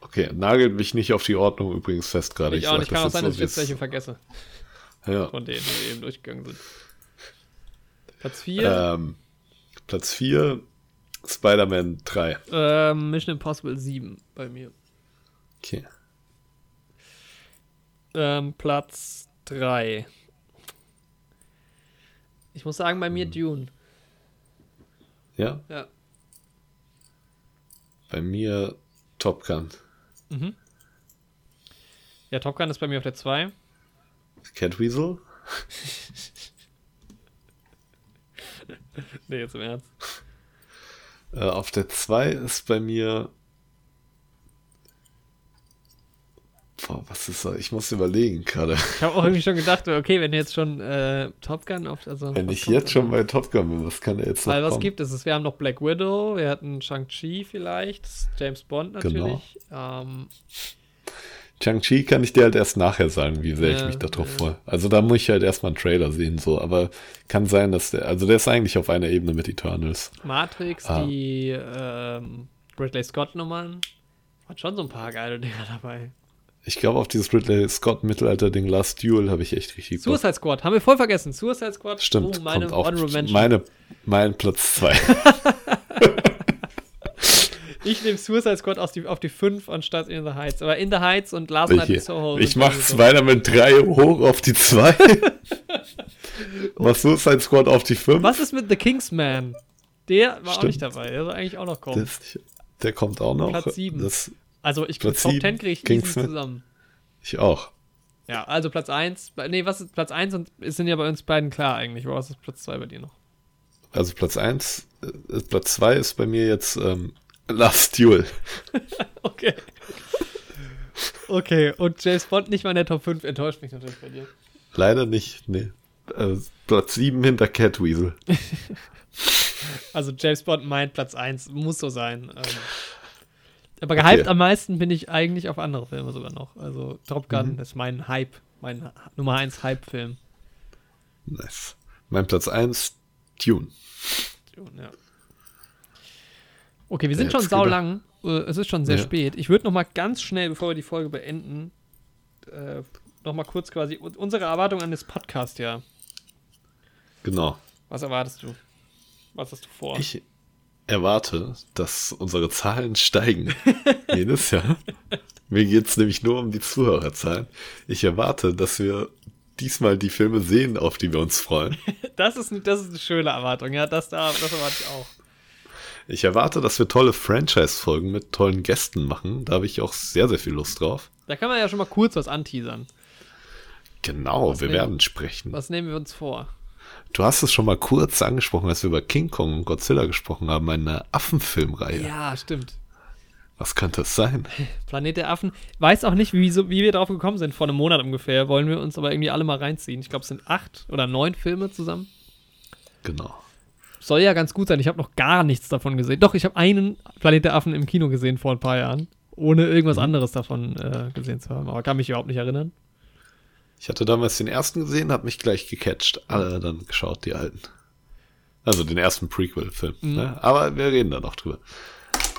Okay, nagelt mich nicht auf die Ordnung übrigens fest gerade. Ich, auch sag nicht, kann auch sein, jetzt dass ich jetzt so, welche vergesse, es- Ja. von denen, die eben durchgegangen sind. Platz 4, Ähm, Platz 4, Spider-Man 3. ähm, Mission Impossible 7 bei mir. Okay. Ähm, Platz 3. Ich muss sagen, bei Hm. mir Dune. Ja, Ja. bei mir Top Gun. Mhm. Ja, Top Gun ist bei mir auf der 2. Catweasel. Nee, jetzt im Ernst. Äh, auf der 2 ist bei mir. Boah, was ist das? Ich muss überlegen gerade. Ich habe auch irgendwie schon gedacht, okay, wenn jetzt schon äh, Top Gun auf. Also, Wenn ich jetzt schon bei Top Gun bin, was kann er jetzt noch Weil was kommen? gibt es? Wir haben noch Black Widow, wir hatten Shang-Chi vielleicht, James Bond Genau. natürlich. Ähm, Chang-Chi kann ich dir halt erst nachher sagen, wie sehr ich Ja, mich darauf ja. freue. Also da muss ich halt erstmal einen Trailer sehen, so, aber kann sein, dass der, also der ist eigentlich auf einer Ebene mit Eternals. Matrix, Ah. die ähm, Ridley Scott-Nummern. Hat schon so ein paar geile Dinger dabei. Ich glaube, auf dieses Ridley Scott Mittelalter-Ding Last Duel habe ich echt richtig Bock. Suicide Squad, haben wir voll vergessen. Suicide Squad, Stimmt, oh, meine kommt auch meine, mein Platz zwei. Ich nehme Suicide Squad aus die, auf die 5 anstatt In the Heights. Aber In the Heights und Last Night in Soho. ich sind mach irgendwie so- Spider-Man 3 hoch auf die 2. mach Suicide Squad auf die 5. Was ist mit The Kingsman? Der war auch Stimmt. nicht dabei. Der soll eigentlich auch noch kommen. Das, der kommt auch noch. Platz sieben. Das, also ich Platz Top sieben, 10 kriege ich Kingsman. zusammen. ich auch. Ja, also Platz 1. Nee, was ist Platz 1 und es sind ja bei uns beiden klar eigentlich. Was ist Platz 2 bei dir noch? Also Platz 1, äh, Platz 2 ist bei mir jetzt ähm, Last Duel. Okay. Okay, und James Bond nicht mal in der Top 5 enttäuscht mich natürlich bei dir. Leider nicht, nee. Äh, Platz 7 hinter Catweasel. Also James Bond meint Platz 1, muss so sein. Ähm, aber gehypt Okay. am meisten bin ich eigentlich auf andere Filme sogar noch. Also Top Gun Mhm. ist mein Hype, mein Nummer 1 Hype-Film. Nice. Mein Platz 1, Tune. Ja. Okay, wir sind schon sau lang. Äh, Es ist schon sehr Ja. spät. Ich würde noch mal ganz schnell, bevor wir die Folge beenden, äh, noch mal kurz quasi un- unsere Erwartung an das Podcast ja. Genau. Was erwartest du? Was hast du vor? Ich erwarte, dass unsere Zahlen steigen. Jedes Jahr. Mir geht es nämlich nur um die Zuhörerzahlen. Ich erwarte, dass wir diesmal die Filme sehen, auf die wir uns freuen. Das ist, das ist eine schöne Erwartung, ja. Das, da, das erwarte ich auch. Ich erwarte, dass wir tolle Franchise-Folgen mit tollen Gästen machen. Da habe ich auch sehr, sehr viel Lust drauf. Da kann man ja schon mal kurz was anteasern. Genau, Was wir nehmen- werden sprechen. Was nehmen wir uns vor? Du hast es schon mal kurz angesprochen, als wir über King Kong und Godzilla gesprochen haben, eine Affenfilmreihe. Ja, stimmt. Was könnte es sein? Planet der Affen. Weiß auch nicht, wie, so, wie wir drauf gekommen sind. Vor einem Monat ungefähr. Wollen wir uns aber irgendwie alle mal reinziehen. Ich glaube, es sind acht oder neun Filme zusammen. Genau. Soll ja ganz gut sein. Ich habe noch gar nichts davon gesehen. Doch, ich habe einen Planet der Affen im Kino gesehen vor ein paar Jahren. Ohne irgendwas anderes davon äh, gesehen zu haben. Aber kann mich überhaupt nicht erinnern. Ich hatte damals den ersten gesehen, habe mich gleich gecatcht. Alle dann geschaut, die alten. Also den ersten Prequel-Film. Mhm. Ne? Aber wir reden da noch drüber.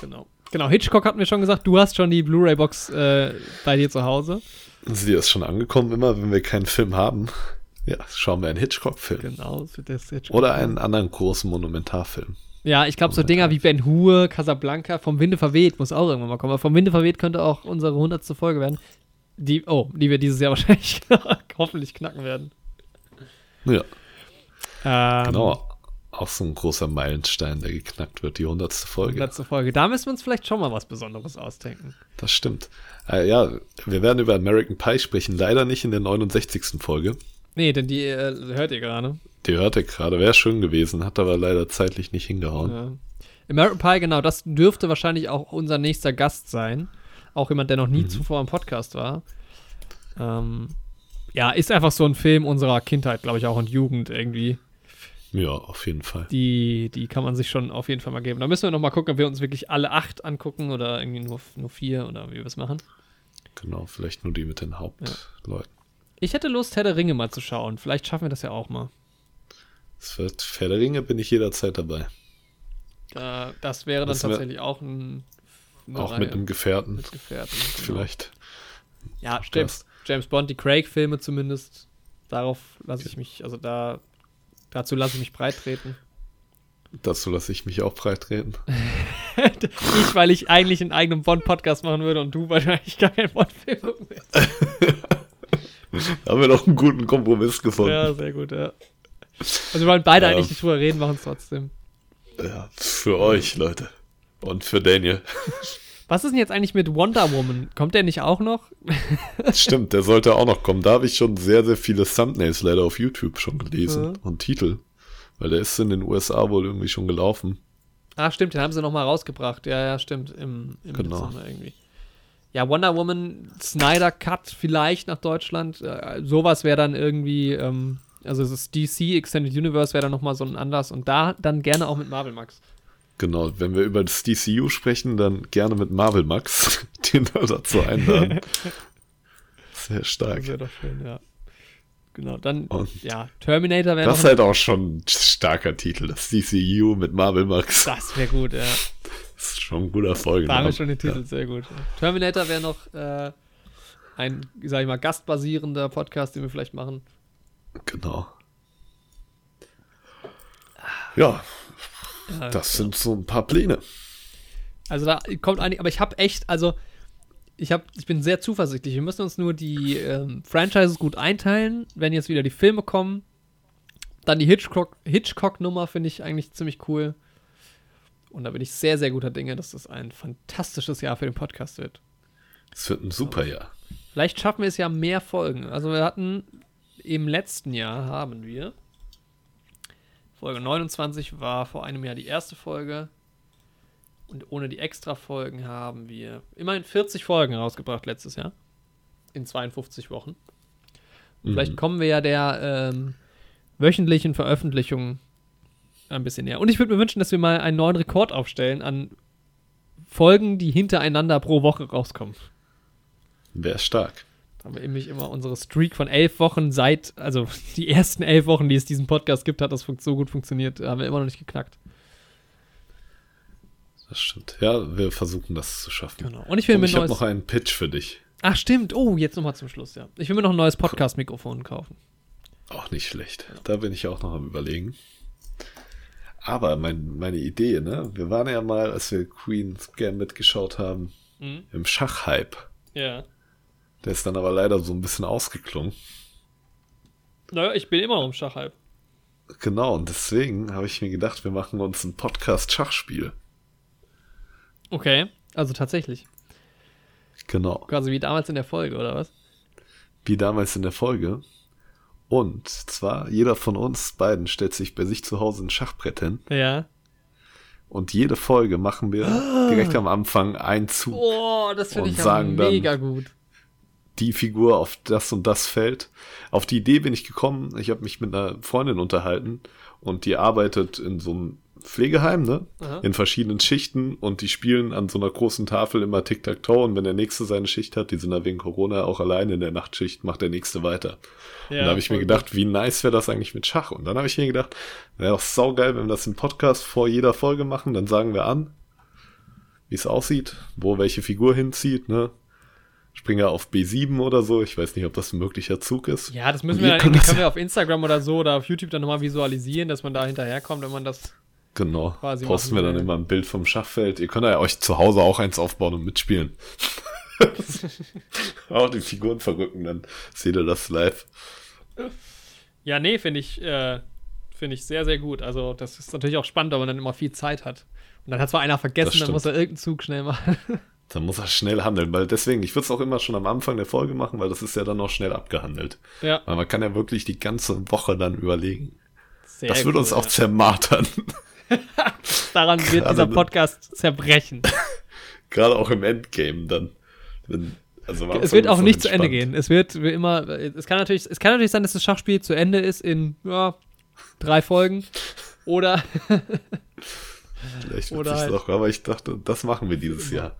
Genau. Genau, Hitchcock hat mir schon gesagt, du hast schon die Blu-ray-Box äh, bei dir zu Hause. Sie ist schon angekommen, immer wenn wir keinen Film haben. Ja, schauen wir einen Hitchcock-Film. Genau, Hitchcock. Oder einen anderen großen Monumentarfilm. Ja, ich glaube, so Dinger wie Ben Hur, Casablanca, vom Winde verweht, muss auch irgendwann mal kommen. Aber vom Winde verweht könnte auch unsere hundertste Folge werden. Die, oh, die wir dieses Jahr wahrscheinlich hoffentlich knacken werden. Ja, Ähm, genau. Auch so ein großer Meilenstein, der geknackt wird, die hundertste Folge. Letzte Folge. Da müssen wir uns vielleicht schon mal was Besonderes ausdenken. Das stimmt. Äh, ja, wir werden über American Pie sprechen. Leider nicht in der 69. Folge. Nee, denn die äh, hört ihr gerade. Die hörte ich gerade. Wäre schön gewesen, hat aber leider zeitlich nicht hingehauen. Ja. American Pie, genau, das dürfte wahrscheinlich auch unser nächster Gast sein. Auch jemand, der noch nie zuvor im Podcast war. Ähm, ja, ist einfach so ein Film unserer Kindheit, glaube ich, auch und Jugend irgendwie. Ja, auf jeden Fall. Die, die kann man sich schon auf jeden Fall mal geben. Da müssen wir noch mal gucken, ob wir uns wirklich alle acht angucken oder irgendwie nur, nur vier oder wie wir es machen. Genau, vielleicht nur die mit den Hauptleuten. Ich hätte Lust, Herr der Ringe mal zu schauen. Vielleicht schaffen wir das ja auch mal. Es wird Pferd der Ringe, bin ich jederzeit dabei. Da, das wäre dann wir- tatsächlich auch ein. Auch Reihe mit einem Gefährten. mit Gefährten. Genau. Vielleicht. Ja, James, James Bond, die Craig-Filme zumindest. Darauf lasse ich mich, also da, dazu lasse ich mich breit treten. Dazu lasse ich mich auch breit reden. ich, weil ich eigentlich einen eigenen Bond-Podcast machen würde und du wahrscheinlich gar keinen Bond-Film gucken willst. Haben wir doch einen guten Kompromiss gefunden. Ja, sehr gut, ja. Also wir wollen beide Ja. eigentlich nicht drüber reden, machen es trotzdem. Ja, für euch, Leute. Und für Daniel. Was ist denn jetzt eigentlich mit Wonder Woman? Kommt der nicht auch noch? Stimmt, der sollte auch noch kommen. Da habe ich schon sehr, sehr viele Thumbnails leider auf YouTube schon gelesen Mhm. und Titel. Weil der ist in den USA wohl irgendwie schon gelaufen. Ah, stimmt, den haben sie noch mal rausgebracht. Ja, ja, stimmt, im, im Genau. Dezember irgendwie. Ja, Wonder Woman, Snyder Cut vielleicht nach Deutschland. Äh, sowas wäre dann irgendwie, ähm, also das DC Extended Universe wäre dann noch mal so ein Anlass und da dann gerne auch mit Marvel Max. Genau, wenn wir über das DCU sprechen, dann gerne mit Marvel Max, den da dazu einladen. Sehr stark. Das wäre doch schön, ja. Genau, dann, Und ja, Terminator wäre Das ist halt auch schon ein starker Titel. Das DCU mit Marvel Max. Das wäre gut, ja. Das ist schon ein guter Folge. Da haben wir schon den Titel, sehr gut. Terminator wäre noch äh, ein, sag ich mal, gastbasierender Podcast, den wir vielleicht machen. Genau. Ja, Ja, das sind so ein paar Pläne. Also da kommt einig, aber ich habe echt, also ich habe, ich bin sehr zuversichtlich. Wir müssen uns nur die ähm, Franchises gut einteilen, wenn jetzt wieder die Filme kommen. Dann die Hitchcock Hitchcock-Nummer finde ich eigentlich ziemlich cool. Und da bin ich sehr, sehr guter Dinge, dass das ein fantastisches Jahr für den Podcast wird. Es wird ein super Jahr. Vielleicht schaffen wir es ja mehr Folgen. Also wir hatten im letzten Jahr haben wir Folge 29 war vor einem Jahr die erste Folge. Und ohne die Extra-Folgen haben wir immerhin 40 Folgen rausgebracht letztes Jahr. In 52 Wochen. Und vielleicht kommen wir ja der ähm, wöchentlichen Veröffentlichung ein bisschen näher. Und ich würde mir wünschen, dass wir mal einen neuen Rekord aufstellen an Folgen, die hintereinander pro Woche rauskommen. Wäre stark. Da haben wir nämlich immer unsere Streak von elf Wochen seit, also die ersten elf Wochen, die es diesen Podcast gibt, hat das so gut funktioniert. Haben wir immer noch nicht geknackt. Das stimmt. Ja, wir versuchen das zu schaffen. Genau. Und ich will Und mir ich habe noch einen Pitch für dich. Ach, stimmt. Oh, jetzt nochmal zum Schluss, ja. Ich will mir noch ein neues Podcast-Mikrofon kaufen. Auch nicht schlecht. Da bin ich auch noch am überlegen. Aber mein, meine Idee, ne? Wir waren ja mal, als wir Queen's Gambit geschaut haben, Mhm. im Schachhype. Ja. Der ist dann aber leider so ein bisschen ausgeklungen. Naja, ich bin immer noch im Schachhype. Genau, und deswegen habe ich mir gedacht, wir machen uns ein Podcast-Schachspiel. Okay. Also tatsächlich. Genau. Quasi wie damals in der Folge, oder was? Wie damals in der Folge. Und zwar, jeder von uns beiden stellt sich bei sich zu Hause ein Schachbrett hin. Ja. Und jede Folge machen wir direkt am Anfang einen Zug. Oh, das finde Und ich sagen dann- mega gut. die Figur auf das und das fällt. Auf die Idee bin ich gekommen. Ich habe mich mit einer Freundin unterhalten und die arbeitet in so einem Pflegeheim, ne? Aha. In verschiedenen Schichten und die spielen an so einer großen Tafel immer Tic-Tac-Toe und wenn der Nächste seine Schicht hat, die sind da wegen Corona auch alleine in der Nachtschicht, macht der Nächste weiter. Ja, und da habe ich mir gedacht, wie nice wäre das eigentlich mit Schach? Und dann habe ich mir gedacht, wäre doch saugeil, wenn wir das im Podcast vor jeder Folge machen, dann sagen wir an, wie es aussieht, wo welche Figur hinzieht, ne? Springer auf B7 oder so. Ich weiß nicht, ob das ein möglicher Zug ist. Ja, das müssen wir ihr dann können ja- wir auf Instagram oder so oder auf YouTube dann nochmal visualisieren, dass man da hinterherkommt, wenn man das. Genau. quasi Posten wir dann will. immer ein Bild vom Schachfeld. Ihr könnt ja euch zu Hause auch eins aufbauen und mitspielen. auch die Figuren verrücken, dann seht ihr das live. Ja, nee, finde ich, äh, finde ich sehr, sehr gut. Also, das ist natürlich auch spannend, weil man dann immer viel Zeit hat. Und dann hat zwar einer vergessen, dann muss er irgendeinen Zug schnell machen. Dann muss er schnell handeln, weil deswegen, ich würde es auch immer schon am Anfang der Folge machen, weil das ist ja dann auch schnell abgehandelt. ja, Weil man kann ja wirklich die ganze Woche dann überlegen. sehr das wird cool, uns auch zermartern. Daran wird gerade- dieser Podcast zerbrechen. Gerade auch im Endgame dann. Wenn, also es wird auch noch nicht zu Ende entspannt. gehen. Es wird wie immer, es kann natürlich, es kann natürlich sein, dass das Schachspiel zu Ende ist in ja, drei Folgen. Oder Vielleicht wird Oder halt- auch, aber ich dachte, das machen wir dieses Jahr.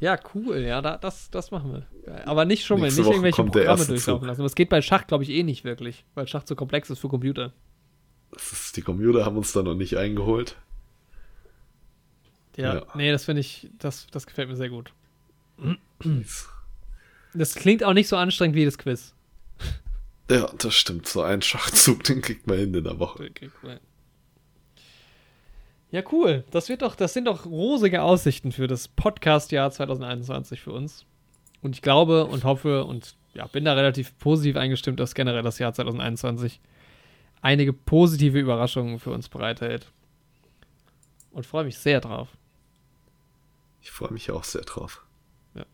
Ja, cool, ja, da, das, das machen wir. Aber nicht schummeln, Nächste nicht Woche irgendwelche Programme durchlaufen lassen. Es geht bei Schach, glaube ich, eh nicht wirklich, weil Schach zu komplex ist für Computer. Ist, die Computer haben uns da noch nicht eingeholt. Ja, Ja. nee, das finde ich, das, das gefällt mir sehr gut. Das klingt auch nicht so anstrengend wie das Quiz. Ja, das stimmt. So einen Schachzug, den kriegt man hin in der Woche. Ja, cool. Das wird doch, das sind doch rosige Aussichten für das Podcast-Jahr 2021 für uns. Und ich glaube und hoffe und ja, bin da relativ positiv eingestimmt, dass generell das Jahr 2021 einige positive Überraschungen für uns bereithält. Und freue mich sehr drauf. Ich freue mich auch sehr drauf. Ja.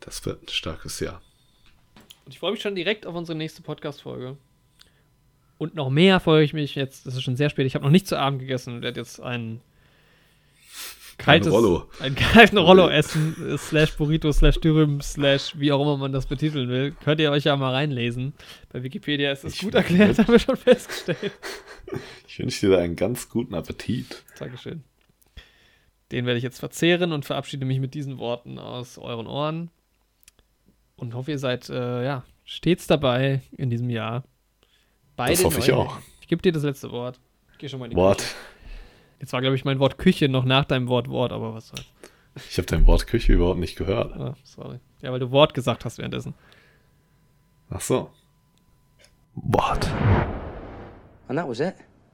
Das wird ein starkes Jahr. Und ich freue mich schon direkt auf unsere nächste Podcast-Folge. Und noch mehr freue ich mich jetzt, das ist schon sehr spät, ich habe noch nicht zu Abend gegessen und werde jetzt ein kaltes, Rollo. einen kalten Rollo essen, äh, slash Burrito, slash Dürüm, slash wie auch immer man das betiteln will. Könnt ihr euch ja mal reinlesen. Bei Wikipedia ist das Ich- gut erklärt, haben wir schon festgestellt. Ich wünsche dir da einen ganz guten Appetit. Dankeschön. Den werde ich jetzt verzehren und verabschiede mich mit diesen Worten aus euren Ohren. Und hoffe, ihr seid äh, ja, stets dabei in diesem Jahr. Beide Das hoffe ich neuen- auch. Ich gebe dir das letzte Wort. Geh schon mal in die Wort. Küche. Jetzt war, glaube ich, mein Wort Küche noch nach deinem Wort Wort, aber was soll's. Ich habe dein Wort Küche überhaupt nicht gehört. Ah, sorry. Ja, weil du Wort gesagt hast währenddessen. Ach so. Wort. And that was it.